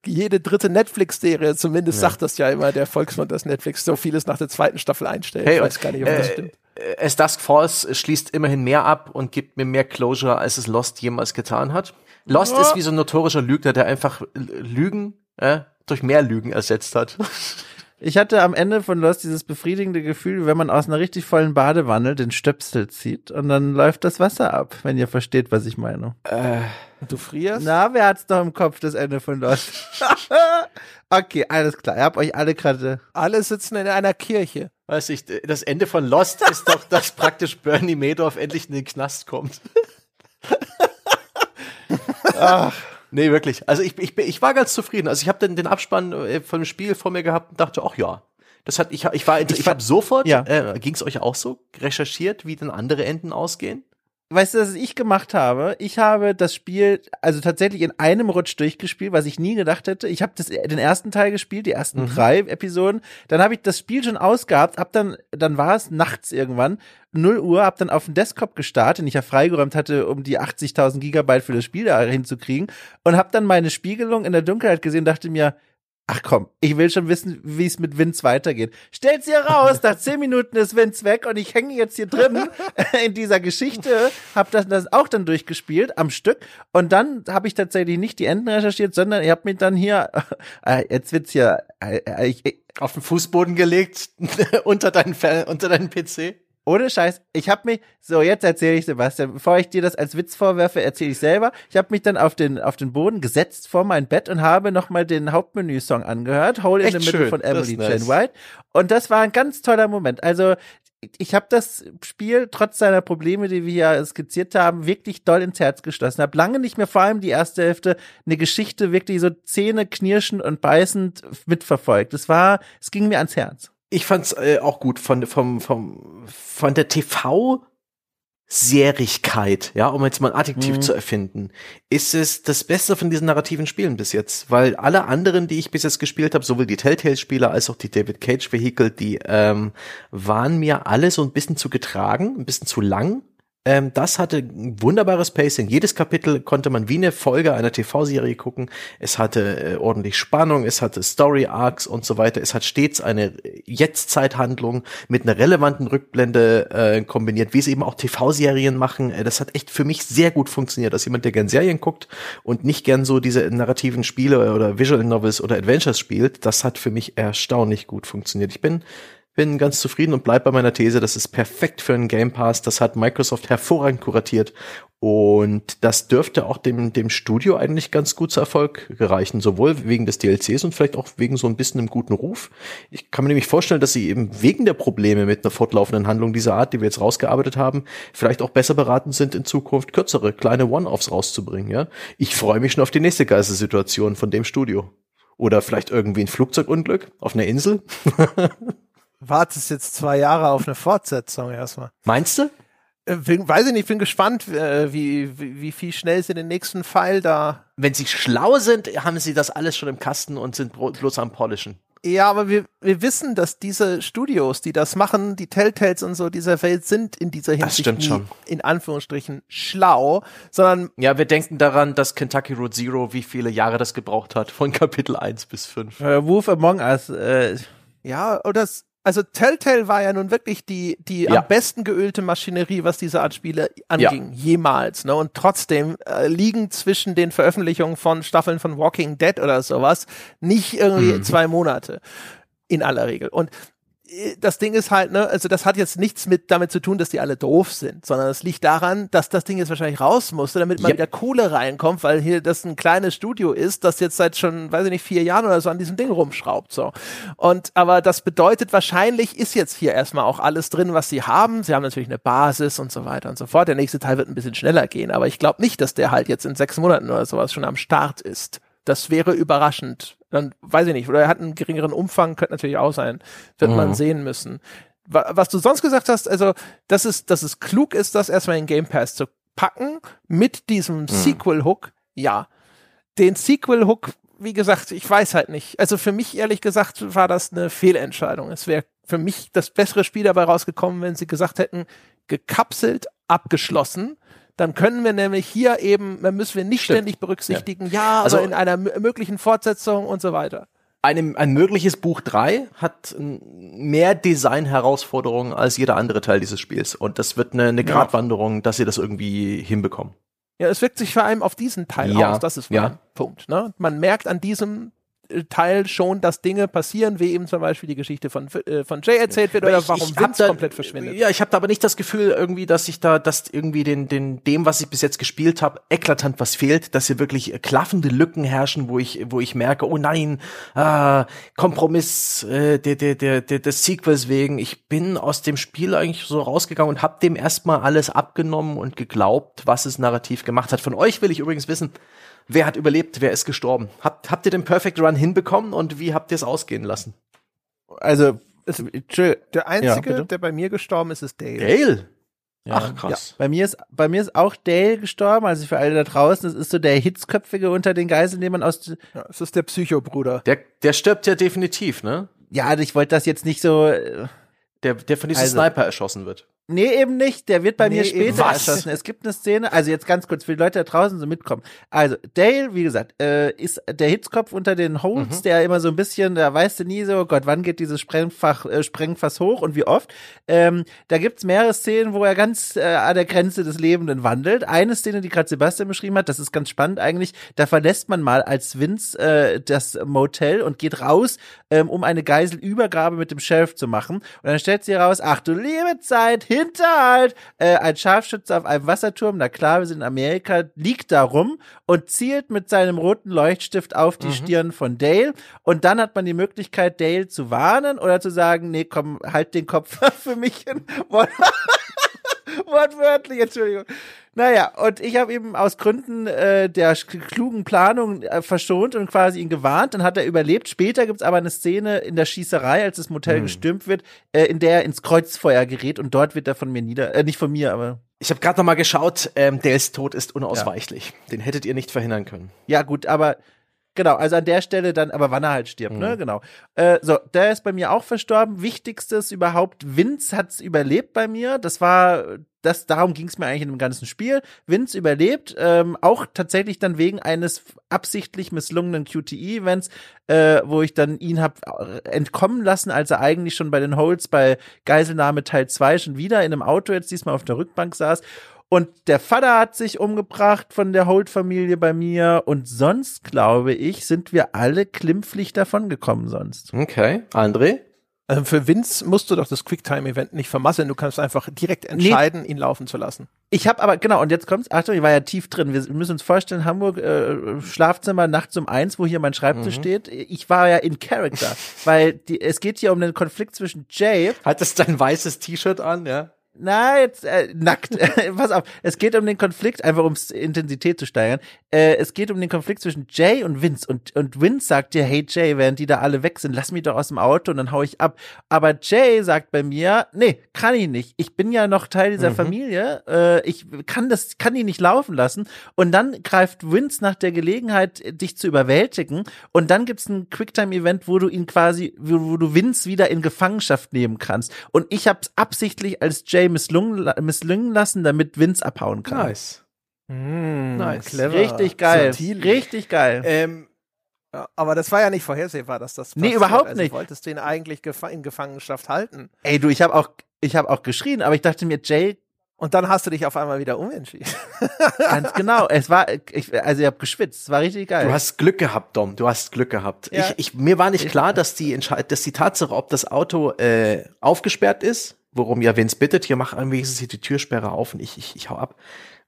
jede dritte Netflix-Serie zumindest ja. sagt das ja immer, der Volksmund, dass Netflix so vieles nach der zweiten Staffel einstellt. Hey, ich weiß gar nicht, ob äh, das stimmt. As Dusk Falls schließt immerhin mehr ab und gibt mir mehr Closure, als es Lost jemals getan hat. Lost ja. ist wie so ein notorischer Lügner, der einfach Lügen äh, durch mehr Lügen ersetzt hat. <laughs> Ich hatte am Ende von Lost dieses befriedigende Gefühl, wenn man aus einer richtig vollen Badewanne den Stöpsel zieht und dann läuft das Wasser ab, wenn ihr versteht, was ich meine. Äh, du frierst? Na, wer hat's noch im Kopf, das Ende von Lost? <laughs> okay, alles klar. Ihr habt euch alle gerade. Alle sitzen in einer Kirche. Weiß ich, das Ende von Lost ist doch, <laughs> dass praktisch Bernie Madoff endlich in den Knast kommt. Ach. Nee, wirklich. Also ich, ich, ich war ganz zufrieden. Also ich habe den, den Abspann äh, von dem Spiel vor mir gehabt und dachte, ach ja, das hat ich, ich war ich, ich habe sofort, ja. äh, ging es euch auch so, recherchiert, wie denn andere Enden ausgehen? Weißt du, was ich gemacht habe? Ich habe das Spiel also tatsächlich in einem Rutsch durchgespielt, was ich nie gedacht hätte. Ich habe den ersten Teil gespielt, die ersten mhm. drei Episoden. Dann habe ich das Spiel schon ausgehabt, hab dann, dann war es nachts irgendwann, 0 Uhr, hab dann auf den Desktop gestartet, den ich ja freigeräumt hatte, um die 80.000 Gigabyte für das Spiel da hinzukriegen und hab dann meine Spiegelung in der Dunkelheit gesehen, dachte mir, Ach komm, ich will schon wissen, wie es mit Vince weitergeht. Stellt sie raus, nach zehn Minuten ist Vince weg und ich hänge jetzt hier drin in dieser Geschichte, hab das, das auch dann durchgespielt am Stück und dann habe ich tatsächlich nicht die Enden recherchiert, sondern ihr habt mich dann hier, äh, jetzt wird's hier, äh, äh ich, auf den Fußboden gelegt <laughs> unter deinen unter deinen PC. Ohne Scheiß, ich habe mich, so jetzt erzähle ich Sebastian, bevor ich dir das als Witz vorwerfe, erzähle ich selber. Ich habe mich dann auf den auf den Boden gesetzt vor mein Bett und habe nochmal den Hauptmenü-Song angehört, Hole in the Middle von Emily Jen White. Und das war ein ganz toller Moment. Also ich habe das Spiel trotz seiner Probleme, die wir hier skizziert haben, wirklich doll ins Herz geschlossen. Habe lange nicht mehr, vor allem die erste Hälfte, eine Geschichte wirklich so Zähne knirschend und beißend mitverfolgt. Es war, es ging mir ans Herz ich fand's äh, auch gut von vom vom von der TV Serigkeit, ja, um jetzt mal ein Adjektiv mhm. zu erfinden, ist es das Beste von diesen narrativen Spielen bis jetzt, weil alle anderen, die ich bis jetzt gespielt habe, sowohl die Telltale-Spiele als auch die David Cage-Vehikel, die ähm, waren mir alle so ein bisschen zu getragen, ein bisschen zu lang ähm, das hatte ein wunderbares Pacing. Jedes Kapitel konnte man wie eine Folge einer TV-Serie gucken. Es hatte äh, ordentlich Spannung, es hatte Story-Arcs und so weiter. Es hat stets eine Jetztzeithandlung mit einer relevanten Rückblende äh, kombiniert, wie es eben auch TV-Serien machen. Äh, das hat echt für mich sehr gut funktioniert. Als jemand, der gern Serien guckt und nicht gern so diese narrativen Spiele oder Visual Novels oder Adventures spielt, das hat für mich erstaunlich gut funktioniert. Ich bin bin ganz zufrieden und bleib bei meiner These, das ist perfekt für einen Game Pass. Das hat Microsoft hervorragend kuratiert und das dürfte auch dem, dem Studio eigentlich ganz gut zu Erfolg gereichen, sowohl wegen des DLCs und vielleicht auch wegen so ein bisschen einem guten Ruf. Ich kann mir nämlich vorstellen, dass sie eben wegen der Probleme mit einer fortlaufenden Handlung dieser Art, die wir jetzt rausgearbeitet haben, vielleicht auch besser beraten sind, in Zukunft kürzere, kleine One-Offs rauszubringen. Ja, Ich freue mich schon auf die nächste Geistersituation von dem Studio. Oder vielleicht irgendwie ein Flugzeugunglück auf einer Insel. <laughs> wartest jetzt zwei Jahre auf eine Fortsetzung erstmal. Meinst du? Äh, weiß ich nicht, bin gespannt, äh, wie, wie, wie viel schnell sie den nächsten Pfeil da. Wenn sie schlau sind, haben sie das alles schon im Kasten und sind bloß am Polischen. Ja, aber wir, wir wissen, dass diese Studios, die das machen, die Telltales und so dieser Welt sind in dieser Hinsicht nie, in Anführungsstrichen schlau, sondern ja, wir denken daran, dass Kentucky Road Zero wie viele Jahre das gebraucht hat von Kapitel 1 bis 5. Äh, Wolf Among Us äh, ja, oder also Telltale war ja nun wirklich die, die ja. am besten geölte Maschinerie, was diese Art Spiele anging, ja. jemals. Ne? Und trotzdem äh, liegen zwischen den Veröffentlichungen von Staffeln von Walking Dead oder sowas nicht irgendwie mhm. zwei Monate in aller Regel. Und das Ding ist halt, ne, also das hat jetzt nichts mit damit zu tun, dass die alle doof sind, sondern es liegt daran, dass das Ding jetzt wahrscheinlich raus musste, damit mal yep. wieder Kohle reinkommt, weil hier das ein kleines Studio ist, das jetzt seit schon, weiß ich nicht, vier Jahren oder so an diesem Ding rumschraubt, so. Und, aber das bedeutet, wahrscheinlich ist jetzt hier erstmal auch alles drin, was sie haben. Sie haben natürlich eine Basis und so weiter und so fort. Der nächste Teil wird ein bisschen schneller gehen, aber ich glaube nicht, dass der halt jetzt in sechs Monaten oder sowas schon am Start ist. Das wäre überraschend. Dann weiß ich nicht. Oder er hat einen geringeren Umfang, könnte natürlich auch sein. Wird mhm. man sehen müssen. Was du sonst gesagt hast, also, dass es, dass es klug ist, das erstmal in Game Pass zu packen mit diesem mhm. Sequel-Hook, ja. Den Sequel-Hook, wie gesagt, ich weiß halt nicht. Also für mich, ehrlich gesagt, war das eine Fehlentscheidung. Es wäre für mich das bessere Spiel dabei rausgekommen, wenn sie gesagt hätten, gekapselt, abgeschlossen dann können wir nämlich hier eben, müssen wir nicht Stimmt. ständig berücksichtigen, ja, ja also in einer möglichen Fortsetzung und so weiter. Ein, ein mögliches Buch 3 hat mehr Design-Herausforderungen als jeder andere Teil dieses Spiels. Und das wird eine, eine Gratwanderung, ja. dass sie das irgendwie hinbekommen. Ja, es wirkt sich vor allem auf diesen Teil ja. aus. Das ist ja. ein Punkt. Ne? Man merkt an diesem Teil schon, dass Dinge passieren, wie eben zum Beispiel die Geschichte von, äh, von Jay erzählt wird oder ich, warum ich Vince da, komplett verschwindet. Ja, ich habe da aber nicht das Gefühl irgendwie, dass ich da, dass irgendwie den, den, dem, was ich bis jetzt gespielt habe, eklatant was fehlt, dass hier wirklich klaffende Lücken herrschen, wo ich, wo ich merke, oh nein, ah, Kompromiss äh, der, der, der, der, des Sequels wegen. Ich bin aus dem Spiel eigentlich so rausgegangen und habe dem erstmal alles abgenommen und geglaubt, was es narrativ gemacht hat. Von euch will ich übrigens wissen, Wer hat überlebt? Wer ist gestorben? Habt, habt ihr den Perfect Run hinbekommen und wie habt ihr es ausgehen lassen? Also, es, der einzige, ja, der bei mir gestorben ist, ist Dale. Dale? Ja. Ach krass. Ja. Bei mir ist bei mir ist auch Dale gestorben, also für alle da draußen, das ist so der Hitzköpfige unter den Geiseln, den man aus ja, es ist der Psychobruder. Der der stirbt ja definitiv, ne? Ja, ich wollte das jetzt nicht so äh, der der von diesem also, Sniper erschossen wird. Nee, eben nicht. Der wird bei nee, mir später erschossen. Es gibt eine Szene, also jetzt ganz kurz für die Leute da draußen so mitkommen. Also, Dale, wie gesagt, äh, ist der Hitzkopf unter den Holds, mhm. der immer so ein bisschen, da weißt du nie so, Gott, wann geht dieses Sprengfach, äh, Sprengfass hoch und wie oft. Ähm, da gibt's mehrere Szenen, wo er ganz äh, an der Grenze des Lebenden wandelt. Eine Szene, die gerade Sebastian beschrieben hat, das ist ganz spannend eigentlich, da verlässt man mal als Vince äh, das Motel und geht raus, ähm, um eine Geiselübergabe mit dem Sheriff zu machen. Und dann stellt sie raus, ach du liebe Zeit, Hinterhalt! Äh, ein Scharfschütze auf einem Wasserturm, na klar, wir sind in Amerika, liegt da rum und zielt mit seinem roten Leuchtstift auf die mhm. Stirn von Dale. Und dann hat man die Möglichkeit, Dale zu warnen oder zu sagen, nee, komm, halt den Kopf <laughs> für mich hin. <laughs> Wortwörtlich, Entschuldigung. Naja, und ich habe eben aus Gründen äh, der klugen Planung äh, verschont und quasi ihn gewarnt. Dann hat er überlebt. Später gibt's aber eine Szene in der Schießerei, als das Motel hm. gestürmt wird, äh, in der er ins Kreuzfeuer gerät und dort wird er von mir nieder, äh, nicht von mir, aber ich habe gerade noch mal geschaut, ähm, Dales Tod ist unausweichlich. Ja. Den hättet ihr nicht verhindern können. Ja, gut, aber Genau, also an der Stelle dann, aber wann er halt stirbt, ne? mhm. ne? Genau. Äh, so, der ist bei mir auch verstorben. Wichtigstes überhaupt, Vince hat's überlebt bei mir. Das war, das, darum ging's mir eigentlich in dem ganzen Spiel. Vince überlebt, ähm, auch tatsächlich dann wegen eines absichtlich misslungenen QTE-Events, äh, wo ich dann ihn hab äh, entkommen lassen, als er eigentlich schon bei den Holds bei Geiselnahme Teil 2 schon wieder in einem Auto jetzt diesmal auf der Rückbank saß. Und der Vater hat sich umgebracht von der Holt-Familie bei mir. Und sonst, glaube ich, sind wir alle klimpflich davongekommen sonst. Okay. André? Also für Vince musst du doch das Quicktime-Event nicht vermasseln. Du kannst einfach direkt entscheiden, nee. ihn laufen zu lassen. Ich habe aber, genau, und jetzt kommt's, Achtung, ich war ja tief drin. Wir müssen uns vorstellen, Hamburg, äh, Schlafzimmer nachts um eins, wo hier mein Schreibtisch mhm. steht. Ich war ja in Character, <laughs> weil die, es geht hier um den Konflikt zwischen Jay. Hattest dein weißes T-Shirt an, ja? Na, jetzt, äh, nackt. <laughs> Pass auf, es geht um den Konflikt, einfach um Intensität zu steigern. Äh, es geht um den Konflikt zwischen Jay und Vince. Und, und Vince sagt dir, hey Jay, während die da alle weg sind, lass mich doch aus dem Auto und dann hau ich ab. Aber Jay sagt bei mir, nee, kann ich nicht. Ich bin ja noch Teil dieser mhm. Familie. Äh, ich kann das, kann die nicht laufen lassen. Und dann greift Vince nach der Gelegenheit, dich zu überwältigen. Und dann gibt's ein Quicktime-Event, wo du ihn quasi, wo, wo du Vince wieder in Gefangenschaft nehmen kannst. Und ich hab's absichtlich als Jay misslungen, misslungen lassen, damit Vince abhauen kann. Nice. Mm, nice. Clever. Richtig geil. Subtil. Richtig geil. Ähm, aber das war ja nicht vorhersehbar, dass das passiert. Nee, überhaupt also, nicht. Wolltest du ihn eigentlich in Gefangenschaft halten? Ey, du, ich habe auch ich habe auch geschrien, aber ich dachte mir, Jay und dann hast du dich auf einmal wieder umentschieden. <laughs> Ganz genau. Es war, ich, also ich habe geschwitzt. Es war richtig geil. Du hast Glück gehabt, Dom. Du hast Glück gehabt. Ja. Ich, ich, mir war nicht klar, dass die Entscheid dass die Tatsache, ob das Auto äh, aufgesperrt ist, worum ja Vince bittet, hier mach wenigstens die Türsperre auf und ich, ich, ich hau ab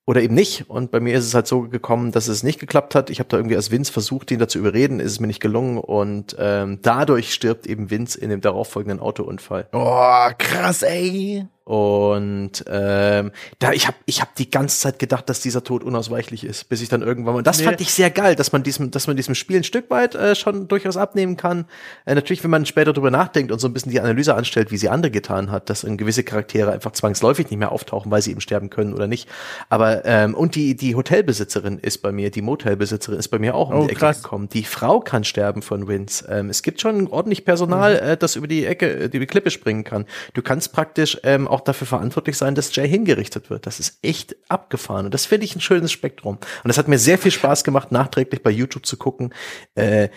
oder eben nicht. Und bei mir ist es halt so gekommen, dass es nicht geklappt hat. Ich habe da irgendwie als Vince versucht, ihn dazu überreden, ist es mir nicht gelungen und ähm, dadurch stirbt eben Vince in dem darauffolgenden Autounfall. Oh, krass, ey. Und ähm, da ich habe ich hab die ganze Zeit gedacht, dass dieser Tod unausweichlich ist, bis ich dann irgendwann mal. Das nee. fand ich sehr geil, dass man diesem, dass man diesem Spiel ein Stück weit äh, schon durchaus abnehmen kann. Äh, natürlich, wenn man später drüber nachdenkt und so ein bisschen die Analyse anstellt, wie sie andere getan hat, dass gewisse Charaktere einfach zwangsläufig nicht mehr auftauchen, weil sie eben sterben können oder nicht. Aber ähm, und die die Hotelbesitzerin ist bei mir, die Motelbesitzerin ist bei mir auch um oh, die Ecke krass. gekommen. Die Frau kann sterben von Wins. Ähm, es gibt schon ordentlich Personal, mhm. äh, das über die Ecke, äh, die Klippe springen kann. Du kannst praktisch ähm, auch dafür verantwortlich sein, dass Jay hingerichtet wird. Das ist echt abgefahren. Und das finde ich ein schönes Spektrum. Und das hat mir sehr viel Spaß gemacht, nachträglich bei YouTube zu gucken, äh,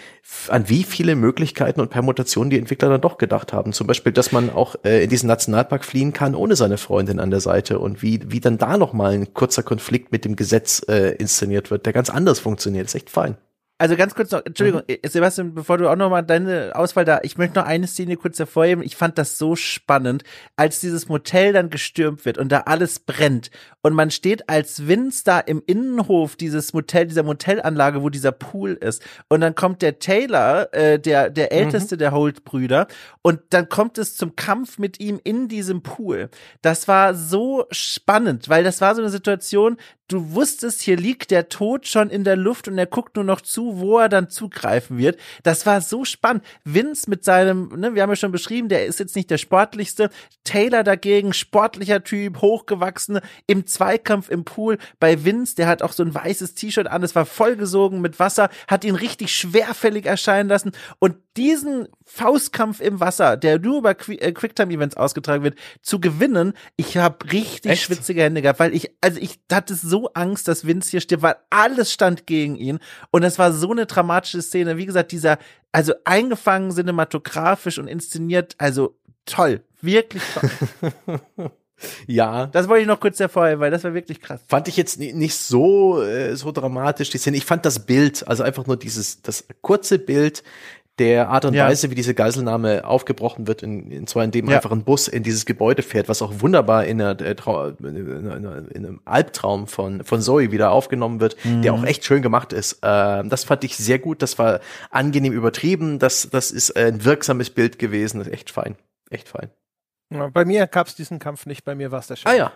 an wie viele Möglichkeiten und Permutationen die Entwickler dann doch gedacht haben. Zum Beispiel, dass man auch äh, in diesen Nationalpark fliehen kann, ohne seine Freundin an der Seite. Und wie, wie dann da nochmal ein kurzer Konflikt mit dem Gesetz äh, inszeniert wird, der ganz anders funktioniert. Das ist echt fein. Also ganz kurz noch, Entschuldigung, mhm. Sebastian, bevor du auch noch mal deine Auswahl da, ich möchte noch eine Szene kurz hervorheben. Ich fand das so spannend, als dieses Motel dann gestürmt wird und da alles brennt und man steht als Vince da im Innenhof dieses Motel, dieser Motellanlage, wo dieser Pool ist und dann kommt der Taylor, äh, der der mhm. älteste mhm. der Holt-Brüder und dann kommt es zum Kampf mit ihm in diesem Pool. Das war so spannend, weil das war so eine Situation, du wusstest, hier liegt der Tod schon in der Luft und er guckt nur noch zu, wo er dann zugreifen wird. Das war so spannend. Vince mit seinem, ne, wir haben ja schon beschrieben, der ist jetzt nicht der sportlichste. Taylor dagegen, sportlicher Typ, hochgewachsen, im Zweikampf im Pool. Bei Vince, der hat auch so ein weißes T-Shirt an, es war vollgesogen mit Wasser, hat ihn richtig schwerfällig erscheinen lassen. Und diesen Faustkampf im Wasser, der nur über Qu äh, Quicktime-Events ausgetragen wird, zu gewinnen, ich habe richtig Echt? schwitzige Hände gehabt, weil ich, also ich hatte so Angst, dass Vince hier stirbt, weil alles stand gegen ihn. Und es war so eine dramatische Szene. Wie gesagt, dieser, also eingefangen cinematografisch und inszeniert, also toll, wirklich toll. <laughs> Ja. Das wollte ich noch kurz hervorheben, weil das war wirklich krass. Fand ich jetzt nicht so, äh, so dramatisch, die Szene. Ich fand das Bild, also einfach nur dieses, das kurze Bild, der Art und ja. Weise, wie diese Geiselnahme aufgebrochen wird, in, in zwar indem ja. einfach ein Bus in dieses Gebäude fährt, was auch wunderbar in, einer, äh, in, einer, in einem Albtraum von, von Zoe wieder aufgenommen wird, mhm. der auch echt schön gemacht ist. Äh, das fand ich sehr gut, das war angenehm übertrieben, das, das ist ein wirksames Bild gewesen, das ist echt fein, echt fein. Ja, bei mir gab es diesen Kampf nicht, bei mir war es der Chef. Ah ja.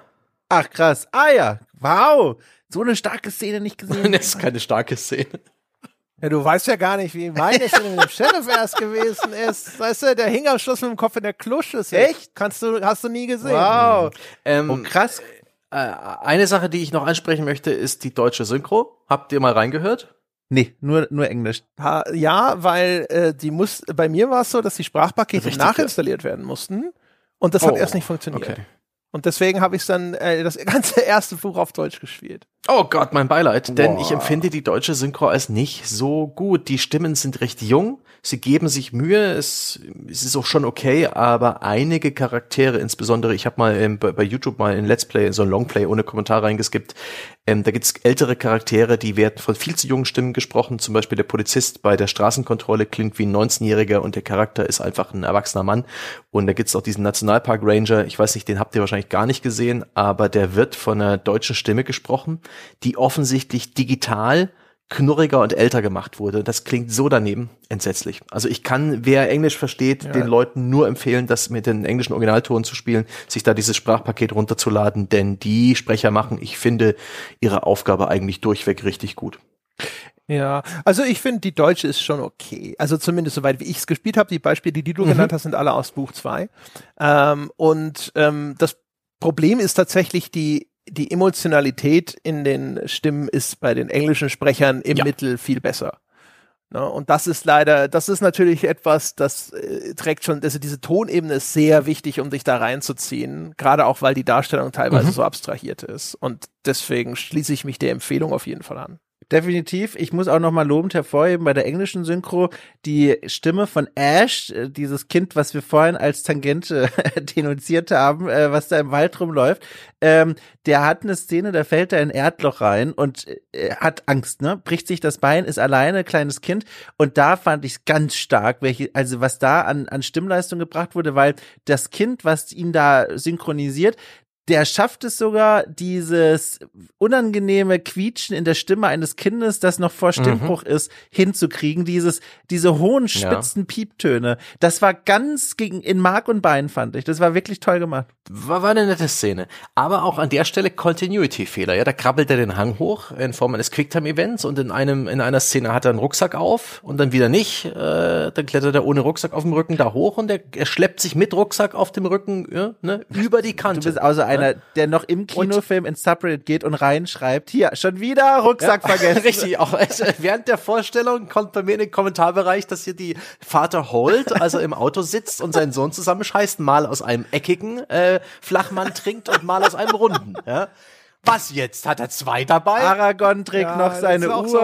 Ach krass, ah ja, wow, so eine starke Szene nicht gesehen. <laughs> das ist keine starke Szene. Ja, du weißt ja gar nicht, wie meine Szene mit dem Sheriff erst gewesen ist. Weißt du, der hing am Schluss mit dem Kopf in der Klusche. Echt? Kannst du, hast du nie gesehen. Wow. Ähm, oh, krass. Äh, eine Sache, die ich noch ansprechen möchte, ist die deutsche Synchro. Habt ihr mal reingehört? Nee, nur, nur Englisch. Ha, ja, weil äh, die muss, bei mir war es so, dass die Sprachpakete Richtig, nachinstalliert werden mussten. Und das oh, hat erst nicht funktioniert. Okay. Und deswegen habe ich dann äh, das ganze <laughs> erste Buch auf Deutsch gespielt. Oh Gott, mein Beileid, denn ich empfinde die deutsche Synchro als nicht so gut. Die Stimmen sind recht jung, sie geben sich Mühe, es, es ist auch schon okay, aber einige Charaktere, insbesondere, ich habe mal ähm, bei, bei, YouTube mal in Let's Play, so ein Longplay ohne Kommentar reingeskippt, ähm, da gibt's ältere Charaktere, die werden von viel zu jungen Stimmen gesprochen, zum Beispiel der Polizist bei der Straßenkontrolle klingt wie ein 19-Jähriger und der Charakter ist einfach ein erwachsener Mann. Und da gibt's auch diesen Nationalpark Ranger, ich weiß nicht, den habt ihr wahrscheinlich gar nicht gesehen, aber der wird von einer deutschen Stimme gesprochen die offensichtlich digital knurriger und älter gemacht wurde. Das klingt so daneben, entsetzlich. Also ich kann, wer Englisch versteht, ja. den Leuten nur empfehlen, das mit den englischen Originaltonen zu spielen, sich da dieses Sprachpaket runterzuladen, denn die Sprecher machen, ich finde, ihre Aufgabe eigentlich durchweg richtig gut. Ja, also ich finde, die deutsche ist schon okay. Also zumindest soweit wie ich es gespielt habe. Die Beispiele, die, du mhm. genannt hast, sind alle aus Buch 2. Ähm, und ähm, das Problem ist tatsächlich die die Emotionalität in den Stimmen ist bei den englischen Sprechern im ja. Mittel viel besser. Ne? Und das ist leider, das ist natürlich etwas, das äh, trägt schon, also diese Tonebene ist sehr wichtig, um sich da reinzuziehen, gerade auch, weil die Darstellung teilweise mhm. so abstrahiert ist. Und deswegen schließe ich mich der Empfehlung auf jeden Fall an. Definitiv. Ich muss auch noch mal lobend hervorheben bei der englischen Synchro die Stimme von Ash, äh, dieses Kind, was wir vorhin als Tangente <laughs> denunziert haben, äh, was da im Wald rumläuft. Ähm, der hat eine Szene, da fällt er in ein Erdloch rein und äh, hat Angst, ne? Bricht sich das Bein, ist alleine, kleines Kind. Und da fand ich es ganz stark, welche, also was da an, an Stimmleistung gebracht wurde, weil das Kind, was ihn da synchronisiert, der schafft es sogar, dieses unangenehme Quietschen in der Stimme eines Kindes, das noch vor Stimmbruch mhm. ist, hinzukriegen. Dieses, diese hohen, spitzen ja. Pieptöne. Das war ganz gegen, in Mark und Bein, fand ich. Das war wirklich toll gemacht. War, war eine nette Szene. Aber auch an der Stelle Continuity-Fehler. Ja, da krabbelt er den Hang hoch in Form eines Quicktime-Events und in einem, in einer Szene hat er einen Rucksack auf und dann wieder nicht. Äh, dann klettert er ohne Rucksack auf dem Rücken da hoch und er, er schleppt sich mit Rucksack auf dem Rücken ja, ne, <laughs> über die Kante. Du bist also ein einer, der noch im Kinofilm ins Subreddit geht und reinschreibt, hier, schon wieder Rucksack ja, <laughs> vergessen. Richtig, auch <laughs> also während der Vorstellung kommt bei mir in den Kommentarbereich, dass hier die Vater Holt, also im Auto sitzt und seinen Sohn zusammenscheißt, mal aus einem eckigen äh, Flachmann trinkt und mal aus einem runden. Ja? Was jetzt? Hat er zwei dabei? Aragon trägt ja, noch seine Uhr. So.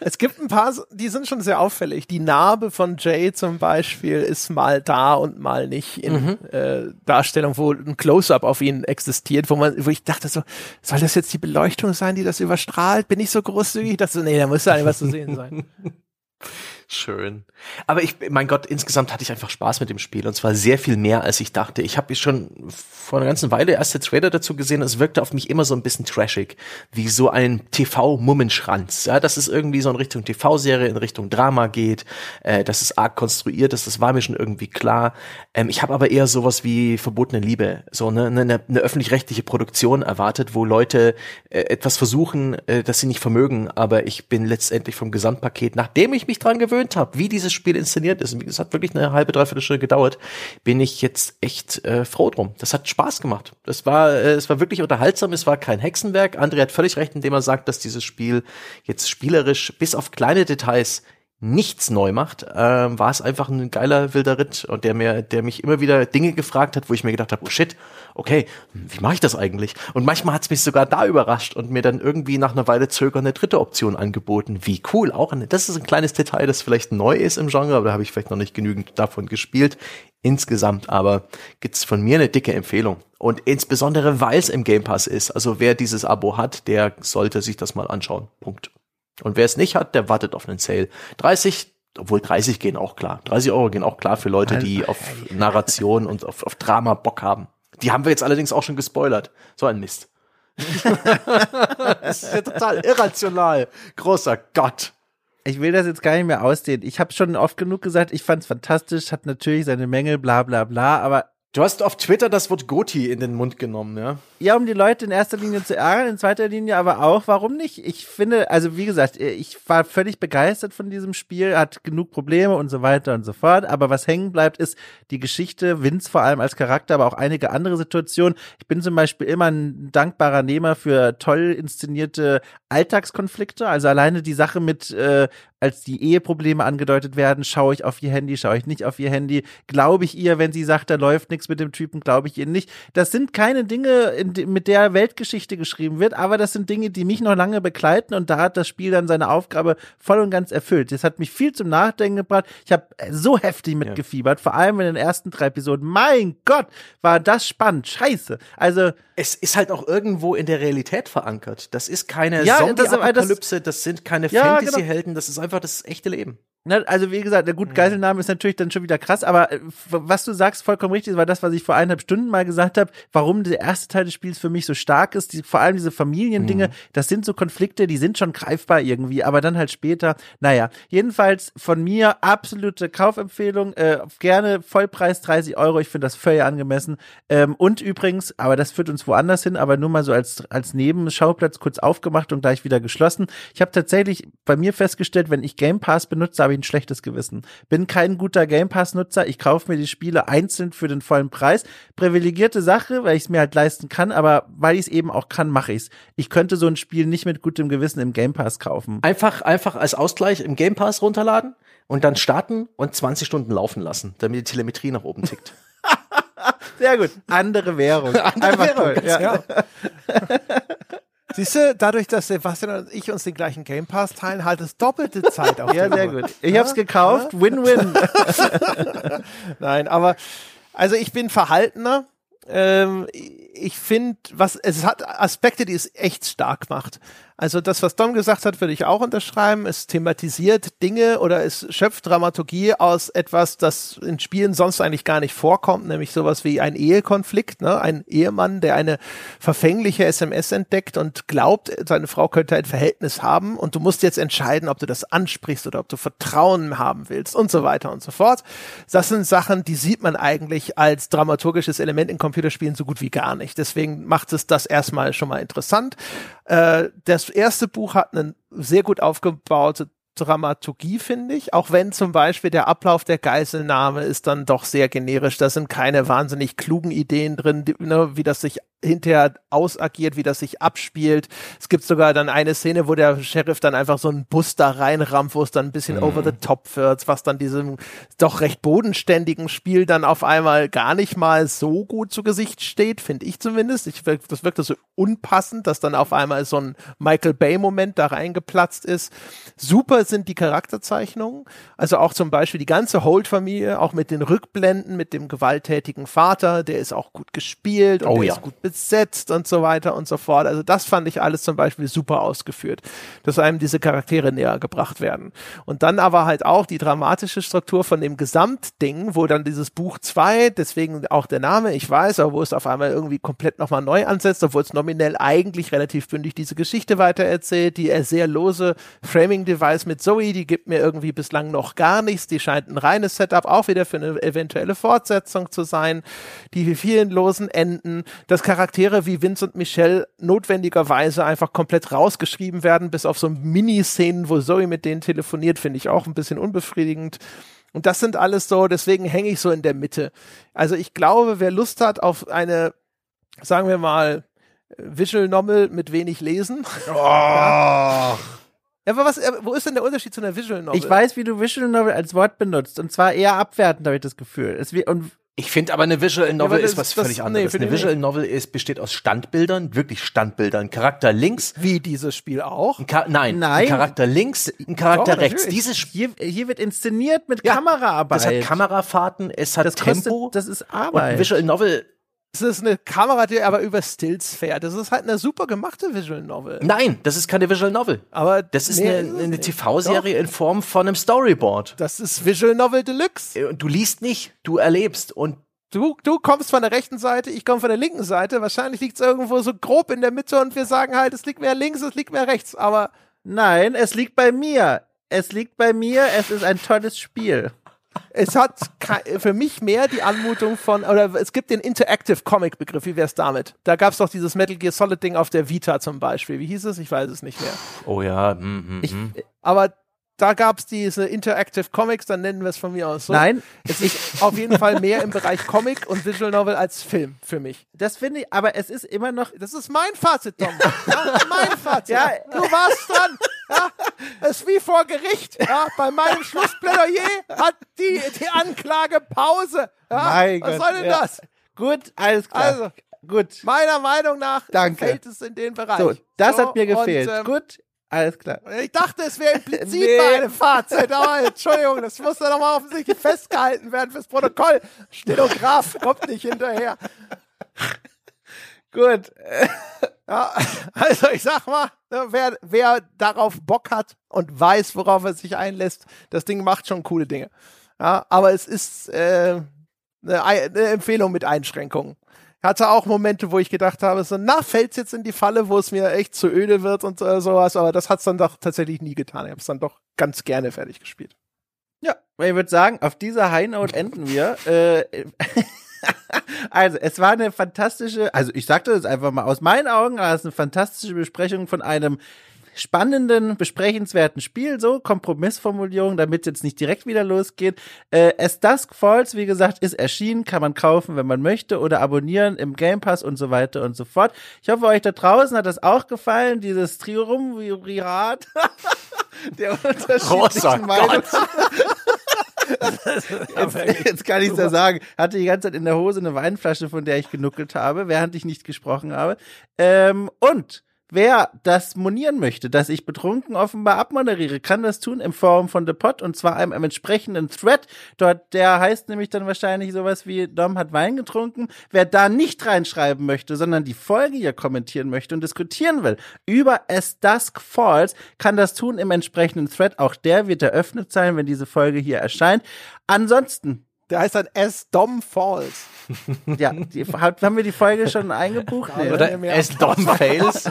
Es gibt ein paar, die sind schon sehr auffällig. Die Narbe von Jay zum Beispiel ist mal da und mal nicht in mhm. äh, Darstellung, wo ein Close-up auf ihn existiert, wo man, wo ich dachte so, soll das jetzt die Beleuchtung sein, die das überstrahlt? Bin ich so großzügig? dass so, nee, da muss ja was zu sehen sein. <laughs> Schön. Aber ich, mein Gott, insgesamt hatte ich einfach Spaß mit dem Spiel und zwar sehr viel mehr, als ich dachte. Ich habe schon vor einer ganzen Weile erste Trailer dazu gesehen. Es wirkte auf mich immer so ein bisschen trashig, wie so ein TV-Mummenschranz. Ja, dass es irgendwie so in Richtung TV-Serie, in Richtung Drama geht, äh, dass es arg konstruiert ist. Das war mir schon irgendwie klar. Ähm, ich habe aber eher sowas wie verbotene Liebe, so eine, eine, eine öffentlich-rechtliche Produktion erwartet, wo Leute äh, etwas versuchen, äh, das sie nicht vermögen. Aber ich bin letztendlich vom Gesamtpaket, nachdem ich mich dran gewöhnt gewöhnt habe, wie dieses Spiel inszeniert ist, es hat wirklich eine halbe, dreiviertel Stunde gedauert, bin ich jetzt echt äh, froh drum. Das hat Spaß gemacht. Das war, äh, es war wirklich unterhaltsam, es war kein Hexenwerk. André hat völlig recht, indem er sagt, dass dieses Spiel jetzt spielerisch bis auf kleine Details nichts neu macht, ähm, war es einfach ein geiler wilder Ritt und der mir, der mich immer wieder Dinge gefragt hat, wo ich mir gedacht habe, oh shit, okay, wie mache ich das eigentlich? Und manchmal hat es mich sogar da überrascht und mir dann irgendwie nach einer Weile zögern eine dritte Option angeboten. Wie cool, auch eine, das ist ein kleines Detail, das vielleicht neu ist im Genre, aber da habe ich vielleicht noch nicht genügend davon gespielt. Insgesamt aber gibt's von mir eine dicke Empfehlung. Und insbesondere, weil es im Game Pass ist. Also wer dieses Abo hat, der sollte sich das mal anschauen. Punkt. Und wer es nicht hat, der wartet auf einen Sale. 30, obwohl 30 gehen auch klar. 30 Euro gehen auch klar für Leute, die auf Narration und auf, auf Drama Bock haben. Die haben wir jetzt allerdings auch schon gespoilert. So ein Mist. <laughs> das ist ja total irrational. Großer Gott. Ich will das jetzt gar nicht mehr ausdehnen. Ich habe schon oft genug gesagt, ich fand's fantastisch, hat natürlich seine Mängel, bla bla bla, aber Du hast auf Twitter das Wort Goti in den Mund genommen, ja? Ja, um die Leute in erster Linie zu ärgern, in zweiter Linie aber auch, warum nicht? Ich finde, also wie gesagt, ich war völlig begeistert von diesem Spiel, hat genug Probleme und so weiter und so fort, aber was hängen bleibt, ist die Geschichte, Vince vor allem als Charakter, aber auch einige andere Situationen. Ich bin zum Beispiel immer ein dankbarer Nehmer für toll inszenierte Alltagskonflikte, also alleine die Sache mit äh, als die Eheprobleme angedeutet werden, schaue ich auf ihr Handy, schaue ich nicht auf ihr Handy, glaube ich ihr, wenn sie sagt, da läuft nichts mit dem Typen, glaube ich ihr nicht. Das sind keine Dinge, mit der Weltgeschichte geschrieben wird, aber das sind Dinge, die mich noch lange begleiten und da hat das Spiel dann seine Aufgabe voll und ganz erfüllt. Das hat mich viel zum Nachdenken gebracht. Ich habe so heftig mitgefiebert, ja. vor allem in den ersten drei Episoden. Mein Gott, war das spannend. Scheiße. Also es ist halt auch irgendwo in der Realität verankert. Das ist keine ja, Zombie-Apokalypse, das, das, sind keine ja, genau. Fantasy-Helden, genau. das ist einfach das echte Leben. Na, also wie gesagt, der gut mhm. Geiselnahme ist natürlich dann schon wieder krass, aber äh, was du sagst, vollkommen richtig, war das, was ich vor eineinhalb Stunden mal gesagt habe, warum der erste Teil des Spiels für mich so stark ist, die, vor allem diese Familiendinge, mhm. das sind so Konflikte, die sind schon greifbar irgendwie, aber dann halt später, naja, jedenfalls von mir absolute Kaufempfehlung, äh, gerne Vollpreis 30 Euro, ich finde das völlig angemessen ähm, und übrigens, aber das führt uns woanders hin, aber nur mal so als, als Nebenschauplatz kurz aufgemacht und gleich wieder geschlossen. Ich habe tatsächlich bei mir festgestellt, wenn ich Game Pass benutze, habe ich ein schlechtes Gewissen. Bin kein guter Game Pass-Nutzer. Ich kaufe mir die Spiele einzeln für den vollen Preis. Privilegierte Sache, weil ich es mir halt leisten kann, aber weil ich es eben auch kann, mache ich es. Ich könnte so ein Spiel nicht mit gutem Gewissen im Game Pass kaufen. Einfach, einfach als Ausgleich im Game Pass runterladen und dann starten und 20 Stunden laufen lassen, damit die Telemetrie nach oben tickt. <laughs> <laughs> Sehr gut. Andere Währung. Andere Einfach Währung, toll. Ja. ja. <laughs> Siehst du, dadurch, dass Sebastian und ich uns den gleichen Game Pass teilen, halt es doppelte Zeit auf Ja, sehr gut. Ich ja? hab's gekauft. Win-win. <laughs> Nein, aber also ich bin verhaltener. Ähm, ich finde, was es hat Aspekte, die es echt stark macht. Also das, was Dom gesagt hat, würde ich auch unterschreiben. Es thematisiert Dinge oder es schöpft Dramaturgie aus etwas, das in Spielen sonst eigentlich gar nicht vorkommt, nämlich sowas wie ein Ehekonflikt, ne? Ein Ehemann, der eine verfängliche SMS entdeckt und glaubt, seine Frau könnte ein Verhältnis haben und du musst jetzt entscheiden, ob du das ansprichst oder ob du Vertrauen haben willst und so weiter und so fort. Das sind Sachen, die sieht man eigentlich als dramaturgisches Element in Computerspielen so gut wie gar nicht. Deswegen macht es das erstmal schon mal interessant. Äh, das erste Buch hat einen sehr gut aufgebaute Dramaturgie, finde ich. Auch wenn zum Beispiel der Ablauf der Geiselnahme ist dann doch sehr generisch. Da sind keine wahnsinnig klugen Ideen drin, die, ne, wie das sich hinterher ausagiert, wie das sich abspielt. Es gibt sogar dann eine Szene, wo der Sheriff dann einfach so einen Bus da reinrammt, wo es dann ein bisschen mhm. over the top wird, was dann diesem doch recht bodenständigen Spiel dann auf einmal gar nicht mal so gut zu Gesicht steht, finde ich zumindest. Ich, das wirkte so unpassend, dass dann auf einmal so ein Michael Bay-Moment da reingeplatzt ist. Super sind die Charakterzeichnungen. Also auch zum Beispiel die ganze Holt-Familie, auch mit den Rückblenden, mit dem gewalttätigen Vater, der ist auch gut gespielt und oh, der ja. ist gut besetzt und so weiter und so fort. Also das fand ich alles zum Beispiel super ausgeführt, dass einem diese Charaktere näher gebracht werden. Und dann aber halt auch die dramatische Struktur von dem Gesamtding, wo dann dieses Buch 2, deswegen auch der Name, ich weiß, aber wo es auf einmal irgendwie komplett nochmal neu ansetzt, obwohl es nominell eigentlich relativ bündig diese Geschichte weitererzählt, die sehr lose Framing-Device mit Zoe, die gibt mir irgendwie bislang noch gar nichts, die scheint ein reines Setup auch wieder für eine eventuelle Fortsetzung zu sein, die vielen losen Enden, das Charaktere wie Vince und Michelle notwendigerweise einfach komplett rausgeschrieben werden, bis auf so Miniszenen, wo Zoe mit denen telefoniert, finde ich auch ein bisschen unbefriedigend. Und das sind alles so, deswegen hänge ich so in der Mitte. Also ich glaube, wer Lust hat auf eine, sagen wir mal, Visual Novel mit wenig Lesen. Oh. ja. <laughs> Ja, aber was, wo ist denn der Unterschied zu einer Visual Novel? Ich weiß, wie du Visual Novel als Wort benutzt. Und zwar eher abwertend, habe ich das Gefühl. Es, und ich finde aber eine Visual Novel ja, ist was das, völlig anderes. Nee, eine Visual nicht. Novel ist, besteht aus Standbildern, wirklich Standbildern. Charakter links. Wie dieses Spiel auch? Ein nein, nein. Ein Charakter links, ein Charakter Doch, rechts. Dieses Spiel, hier wird inszeniert mit ja, Kameraarbeit. Das hat Kamerafahrten, es hat das Tempo. Kostet, das ist Arbeit. Und Visual Novel es ist eine Kamera, die aber über Stills fährt. Das ist halt eine super gemachte Visual Novel. Nein, das ist keine Visual Novel. Aber das ist nee, eine, eine TV-Serie in Form von einem Storyboard. Das ist Visual Novel Deluxe. Äh, du liest nicht, du erlebst und Du, du kommst von der rechten Seite, ich komme von der linken Seite. Wahrscheinlich liegt es irgendwo so grob in der Mitte und wir sagen halt, es liegt mehr links, es liegt mehr rechts. Aber nein, es liegt bei mir. Es liegt bei mir. Es ist ein tolles Spiel es hat für mich mehr die Anmutung von, oder es gibt den Interactive Comic Begriff, wie wäre es damit? Da gab es doch dieses Metal Gear Solid Ding auf der Vita zum Beispiel. Wie hieß es? Ich weiß es nicht mehr. Oh ja. Mm, mm, ich, aber da gab es diese Interactive Comics, dann nennen wir es von mir aus so. Nein. Es ist auf jeden Fall mehr im Bereich Comic und Visual Novel als Film für mich. Das finde ich, aber es ist immer noch. Das ist mein Fazit, Tom. <laughs> ja, mein Fazit. Ja, du warst dran. Ja, es ist wie vor Gericht. Ja, bei meinem Schlussplädoyer hat die, die Anklage Pause. Ja, mein was Gott, soll denn ja. das? Gut, alles klar. Also, gut. Meiner Meinung nach Danke. fällt es in den Bereich. So, das so, hat mir gefehlt. Und, ähm, gut, alles klar. Ich dachte, es wäre implizit nee. bei einem Fazit, aber Entschuldigung, das muss dann nochmal offensichtlich festgehalten werden fürs Protokoll. Stenograf kommt nicht hinterher. Gut. <laughs> Ja, also ich sag mal, ne, wer, wer darauf Bock hat und weiß, worauf er sich einlässt, das Ding macht schon coole Dinge. Ja, aber es ist äh, eine, eine Empfehlung mit Einschränkungen. Hatte auch Momente, wo ich gedacht habe, so, na, fällt's jetzt in die Falle, wo es mir echt zu öde wird und äh, sowas, aber das hat's dann doch tatsächlich nie getan. Ich habe es dann doch ganz gerne fertig gespielt. Ja, ich würde sagen, auf dieser High Note enden wir. Äh, also, es war eine fantastische, also ich sagte das einfach mal aus meinen Augen, war es eine fantastische Besprechung von einem spannenden, besprechenswerten Spiel, so Kompromissformulierung, damit jetzt nicht direkt wieder losgeht. Äh, As Dusk Falls, wie gesagt, ist erschienen, kann man kaufen, wenn man möchte, oder abonnieren im Game Pass und so weiter und so fort. Ich hoffe, euch da draußen hat das auch gefallen, dieses Triumvirat <laughs> der unterschiedlichen Meinungen. Jetzt, jetzt, kann ich es ja sagen. Hatte die ganze Zeit in der Hose eine Weinflasche, von der ich genuckelt habe, während ich nicht gesprochen habe. Ähm, und Wer das monieren möchte, dass ich betrunken offenbar abmoderiere, kann das tun im Forum von The Pot und zwar einem, einem entsprechenden Thread. Dort, der heißt nämlich dann wahrscheinlich sowas wie Dom hat Wein getrunken. Wer da nicht reinschreiben möchte, sondern die Folge hier kommentieren möchte und diskutieren will über As Dusk Falls, kann das tun im entsprechenden Thread. Auch der wird eröffnet sein, wenn diese Folge hier erscheint. Ansonsten der heißt dann S Dom Falls. <laughs> ja, die, haben wir die Folge schon eingebucht? Nee, Oder S Dom Fails. <laughs>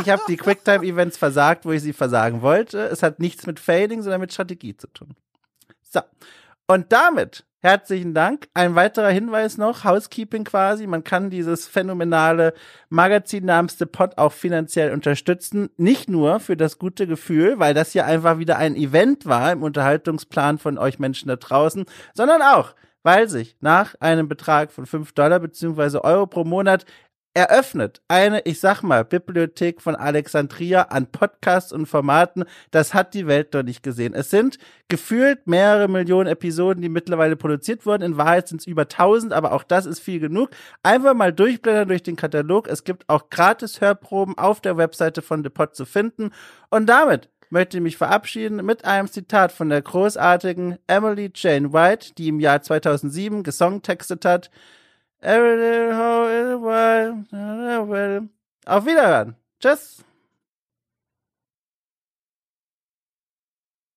ich habe die Quicktime-Events versagt, wo ich sie versagen wollte. Es hat nichts mit Fading, sondern mit Strategie zu tun. So. Und damit Herzlichen Dank. Ein weiterer Hinweis noch, Housekeeping quasi. Man kann dieses phänomenale Magazin namens The Pot auch finanziell unterstützen. Nicht nur für das gute Gefühl, weil das hier einfach wieder ein Event war im Unterhaltungsplan von euch Menschen da draußen, sondern auch, weil sich nach einem Betrag von fünf Dollar beziehungsweise Euro pro Monat eröffnet eine, ich sag mal, Bibliothek von Alexandria an Podcasts und Formaten. Das hat die Welt noch nicht gesehen. Es sind gefühlt mehrere Millionen Episoden, die mittlerweile produziert wurden. In Wahrheit sind es über 1000, aber auch das ist viel genug. Einfach mal durchblättern durch den Katalog. Es gibt auch gratis Hörproben auf der Webseite von The Pod zu finden. Und damit möchte ich mich verabschieden mit einem Zitat von der großartigen Emily Jane White, die im Jahr 2007 gesongtextet hat. Auf Wiederhören. Tschüss.